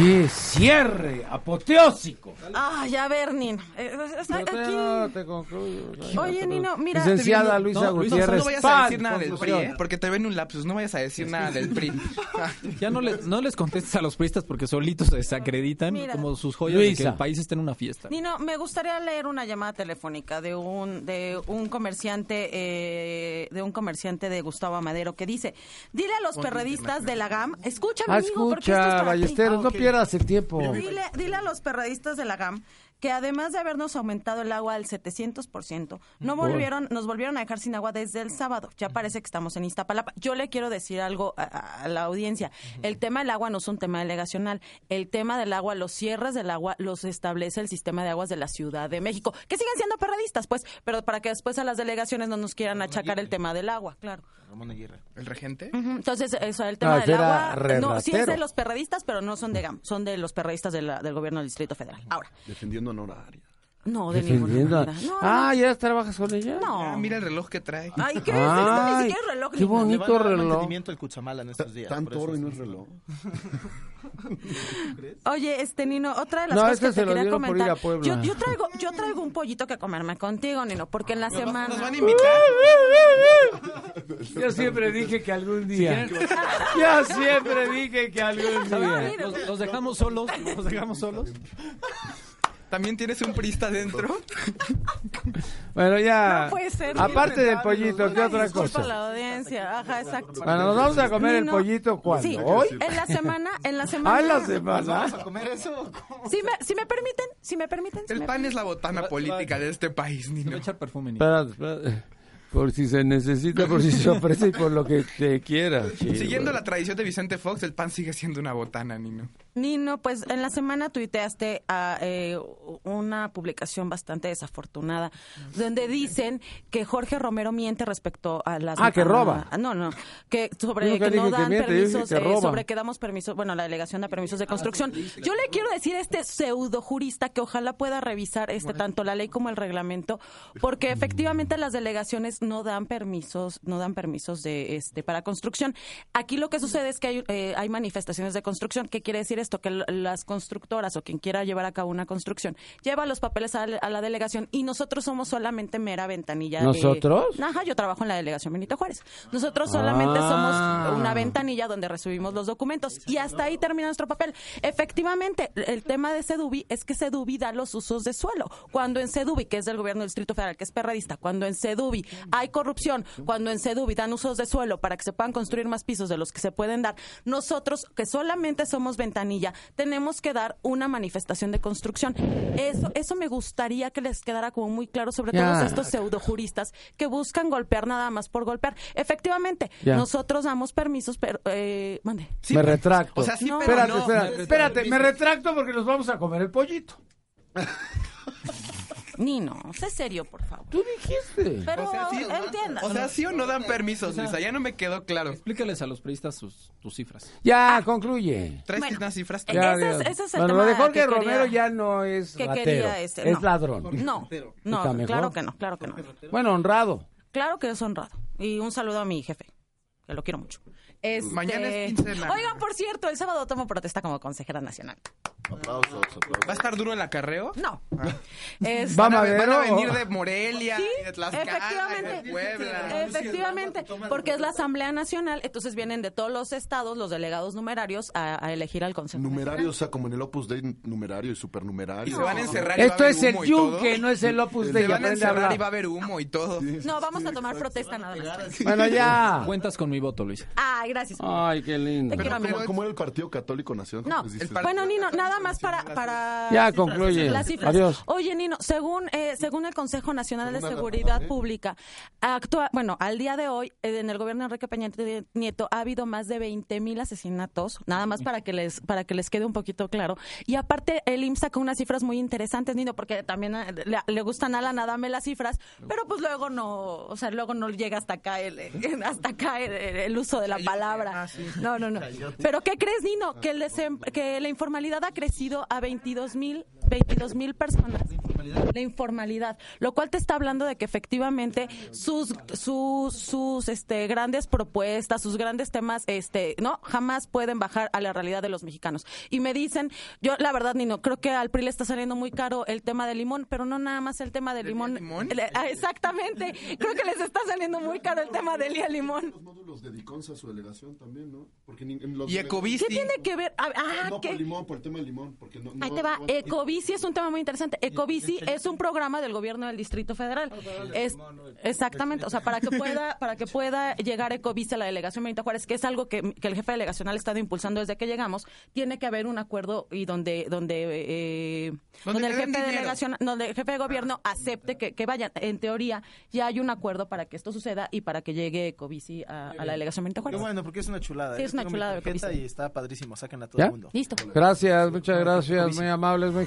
Speaker 2: ¡Qué cierre apoteósico!
Speaker 5: Ay, a ver, Nino. eh, aquí.
Speaker 2: no, te concluyo.
Speaker 5: Oye, Nino, mira.
Speaker 2: Licenciada Luisa
Speaker 4: no,
Speaker 2: Gutiérrez.
Speaker 4: No, vayas a
Speaker 2: Paz,
Speaker 4: decir nada del PRI. ¿eh? porque te ven un lapsus. No vayas a decir nada del PRI.
Speaker 3: Ya no, le- no les contestes a los priistas porque solitos se desacreditan
Speaker 5: Mira.
Speaker 3: como sus joyas de que
Speaker 2: Luisa.
Speaker 3: el país está en una fiesta.
Speaker 5: Nino, me gustaría leer una llamada telefónica de un de un comerciante eh, de un comerciante de Gustavo Amadero que dice, dile a los perredistas de la GAM, escúchame,
Speaker 2: Ah,
Speaker 5: amigo, porque esto es
Speaker 2: escucha,
Speaker 5: para ti".
Speaker 2: Ballesteros, no pierdas el tiempo.
Speaker 5: Dile, dile a los perredistas de la GAM que además de habernos aumentado el agua al 700%, no volvieron, nos volvieron a dejar sin agua desde el sábado. Ya parece que estamos en Iztapalapa. Yo le quiero decir algo a, a la audiencia. El tema del agua no es un tema delegacional. El tema del agua, los cierres del agua, los establece el sistema de aguas de la Ciudad de México, que siguen siendo perredistas, pues, pero para que después a las delegaciones no nos quieran achacar el tema del agua, claro.
Speaker 11: Ramón Aguirre.
Speaker 4: ¿El regente?
Speaker 5: Entonces, eso, el tema
Speaker 2: No,
Speaker 5: del agua, no, sí es de los perredistas, pero no son de GAM, son de los perredistas de la- del gobierno del Distrito Federal. Ahora,
Speaker 6: Defendiendo honoraria.
Speaker 5: No, de ninguna manera. No,
Speaker 2: Ah, ¿ya trabajas con ella?
Speaker 5: no.
Speaker 4: Ah, mira el reloj que trae.
Speaker 5: Ay, ¿qué es esto? Ni siquiera es reloj.
Speaker 2: qué
Speaker 5: ni-
Speaker 2: bonito.
Speaker 11: Le van a dar
Speaker 2: reloj.
Speaker 11: mantenimiento al Cutzamala en estos días.
Speaker 6: Tan toro y no es reloj.
Speaker 5: Oye, este Nino, otra de las
Speaker 2: No,
Speaker 5: cosas
Speaker 2: este
Speaker 5: que
Speaker 2: se
Speaker 5: te
Speaker 2: lo
Speaker 5: quería
Speaker 2: dieron por ir
Speaker 5: comentar.
Speaker 2: a Puebla.
Speaker 5: Yo, yo traigo, yo traigo un pollito que comerme contigo, Nino, porque en la semana.
Speaker 4: ¿Nos van a invitar?
Speaker 2: Yo siempre dije que algún día. Yo siempre dije que algún día.
Speaker 3: Los, los dejamos solos, los dejamos solos.
Speaker 4: ¿También tienes un prista dentro?
Speaker 2: Bueno, ya.
Speaker 5: No puede ser.
Speaker 2: Aparte del pollito, ¿qué otra cosa?
Speaker 5: la audiencia. Ajá, exacto.
Speaker 2: Bueno, nos vamos a comer el
Speaker 5: Nino,
Speaker 2: pollito cuando.
Speaker 5: Sí,
Speaker 2: ¿Hoy?
Speaker 5: en la semana, en la semana.
Speaker 2: Ah, en la
Speaker 11: ¿Vamos
Speaker 2: semana.
Speaker 11: a comer eso?
Speaker 5: Si me, si me permiten, si me permiten. si
Speaker 4: El
Speaker 5: me
Speaker 4: pan es la botana política de este país,
Speaker 3: Se va a
Speaker 4: Nino.
Speaker 3: echar perfume. Nico.
Speaker 2: Espérate, espérate. Por si se necesita, por si se ofrece y por lo que te quiera. chido.
Speaker 4: Siguiendo la tradición de Vicente Fox, el pan sigue siendo una botana, Nino.
Speaker 5: Nino, pues en la semana tuiteaste a, eh, una publicación bastante desafortunada donde dicen que Jorge Romero miente respecto a las...
Speaker 2: Ah, que roba.
Speaker 5: a- no, no, que sobre que no
Speaker 2: que
Speaker 5: dan
Speaker 2: miente,
Speaker 5: permisos,
Speaker 2: que
Speaker 5: eh, sobre que damos permisos, bueno, la delegación da permisos de construcción. Yo le quiero decir a este pseudo jurista que ojalá pueda revisar este tanto la ley como el reglamento, porque efectivamente las delegaciones no dan permisos, no dan permisos de este para construcción. Aquí lo que sucede es que hay, eh, hay manifestaciones de construcción. ¿Qué quiere decir esto? Que las constructoras o quien quiera llevar a cabo una construcción lleva los papeles a, la- a la delegación y nosotros somos solamente mera ventanilla.
Speaker 2: ¿Nosotros?
Speaker 5: Ajá, yo trabajo en la delegación Benito Juárez. Nosotros solamente
Speaker 2: Ah.
Speaker 5: somos una ventanilla donde recibimos los documentos y hasta ahí termina nuestro papel. Efectivamente, el tema de Sedubi es que Sedubi da los usos de suelo. Cuando en Sedubi, que es del gobierno del Distrito Federal, que es perradista, cuando en Sedubi hay corrupción, cuando en Sedubi dan usos de suelo para que se puedan construir más pisos de los que se pueden dar, nosotros, que solamente somos ventanilla, tenemos que dar una manifestación de construcción. Eso, eso me gustaría que les quedara como muy claro sobre
Speaker 2: Ya.
Speaker 5: todos estos pseudojuristas que buscan golpear nada más por golpear. Efectivamente, nosotros damos permisos, pero... Eh, mande.
Speaker 2: me retracto.
Speaker 4: o sea, sí,
Speaker 5: No.
Speaker 4: pero
Speaker 2: espérate,
Speaker 4: no.
Speaker 2: espérate, espérate, me retracto porque nos vamos a comer el pollito.
Speaker 5: Nino, sé serio, por favor.
Speaker 2: Tú dijiste.
Speaker 5: Pero
Speaker 4: O sea, sí-
Speaker 5: entienda.
Speaker 4: O sea, ¿sí o no dan permisos, Luisa? Ya no me quedó claro.
Speaker 3: Explícales a los priistas sus, tus cifras.
Speaker 2: Ya, concluye.
Speaker 4: ¿Traes
Speaker 5: Bueno,
Speaker 4: unas cifras?
Speaker 2: Ya,
Speaker 5: ese es- ese es el
Speaker 2: bueno,
Speaker 5: tema
Speaker 2: lo de Jorge
Speaker 5: que quería-
Speaker 2: Romero ya no es
Speaker 5: que
Speaker 2: ratero,
Speaker 5: quería este,
Speaker 2: es
Speaker 5: no.
Speaker 2: ladrón.
Speaker 5: No, no, claro que no, claro que no.
Speaker 2: Bueno, honrado.
Speaker 5: Claro que es honrado. Y un saludo a mi jefe, que lo quiero mucho. Este-
Speaker 4: Mañana es quincena.
Speaker 5: Oigan, por cierto, el sábado tomo protesta como consejera nacional.
Speaker 6: Aplausos, aplausos.
Speaker 4: ¿Va a estar duro el acarreo?
Speaker 5: No. Es-
Speaker 2: Va
Speaker 4: Van a, van a venir de Morelia,
Speaker 5: Sí,
Speaker 4: de Tlaxcala,
Speaker 5: efectivamente.
Speaker 4: de Puebla.
Speaker 5: Efectivamente, porque es la Asamblea Nacional, entonces vienen de todos los estados los delegados numerarios a, a elegir al Consejo.
Speaker 6: Numerario, o sea, como en el Opus Dei, numerario y
Speaker 4: Y
Speaker 6: supernumerario.
Speaker 4: se van a encerrar y va a
Speaker 2: Esto es el
Speaker 4: y
Speaker 2: yunque, no es el opus Dei.
Speaker 4: Se van a encerrar
Speaker 2: hablar.
Speaker 4: y va a haber humo y todo.
Speaker 5: No, vamos a tomar protesta nada más.
Speaker 2: Bueno, ya.
Speaker 3: Cuentas con mi voto, Luis.
Speaker 5: Ay, gracias.
Speaker 2: Ay, qué lindo.
Speaker 5: Quiero.
Speaker 6: ¿cómo, cómo era el Partido Católico Nacional?
Speaker 5: No,
Speaker 6: dices-
Speaker 5: bueno, Nino, nada más para... para
Speaker 2: Ya, concluye.
Speaker 5: las cifras.
Speaker 2: Adiós.
Speaker 5: Oye, Nino, según, eh, según el Consejo Nacional de Seguridad
Speaker 6: verdad, ¿eh?
Speaker 5: Pública, actúa, bueno, al día de hoy, eh, en el gobierno de Enrique Peña Nieto ha habido más de 20 mil asesinatos, nada más para que les para que les quede un poquito claro. Y aparte, el IMSS saca unas cifras muy interesantes, Nino, porque también eh, le, le gustan a la nada me las cifras, pero pues luego no, o sea, luego no llega hasta acá el, hasta acá el, el uso de la palabra. No, no, no. Pero ¿qué crees, Nino? Que, el desem- que la informalidad ha crecido a 22 mil 22 mil personas. La informalidad, lo cual te está hablando de que efectivamente sus sus sus este grandes propuestas, sus grandes temas, este, no, jamás pueden bajar a la realidad de los mexicanos. Y me dicen, yo la verdad Nino, creo que al PRI le está saliendo muy caro el tema del limón, pero no nada más el tema del limón. El- ah, exactamente, creo que les está saliendo muy caro el tema del día limón.
Speaker 6: Los módulos de Diconsa, su delegación también, ¿no? Porque ni- en los
Speaker 4: Y Ecobici.
Speaker 5: ¿Qué tiene que ver? Ah, ah,
Speaker 6: No,
Speaker 5: ¿qué?
Speaker 6: por limón, por el tema del limón. Porque no, no-
Speaker 5: Ahí te va.
Speaker 6: no-
Speaker 5: Ecobici es un tema muy interesante. Ecobici es un programa del gobierno del Distrito Federal. Es exactamente, o sea, para que pueda para que pueda llegar Ecobici a la delegación Benito Juárez, que es algo que, que el jefe delegacional ha estado impulsando desde que llegamos, tiene que haber un acuerdo y donde donde eh,
Speaker 4: Donde
Speaker 5: el jefe de
Speaker 4: dinero.
Speaker 5: delegación, donde el jefe de gobierno acepte que, que vayan. En teoría ya hay un acuerdo para que esto suceda y para que llegue Ecobici a, a la delegación Benito
Speaker 11: Qué
Speaker 5: Juárez.
Speaker 11: bueno, porque es una chulada.
Speaker 5: Sí,
Speaker 11: ¿eh?
Speaker 5: es una chulada.
Speaker 11: Y está padrísimo, saquen a todo
Speaker 2: ¿Ya?
Speaker 11: el mundo.
Speaker 5: Listo.
Speaker 2: Gracias, muchas gracias, muy amables, muy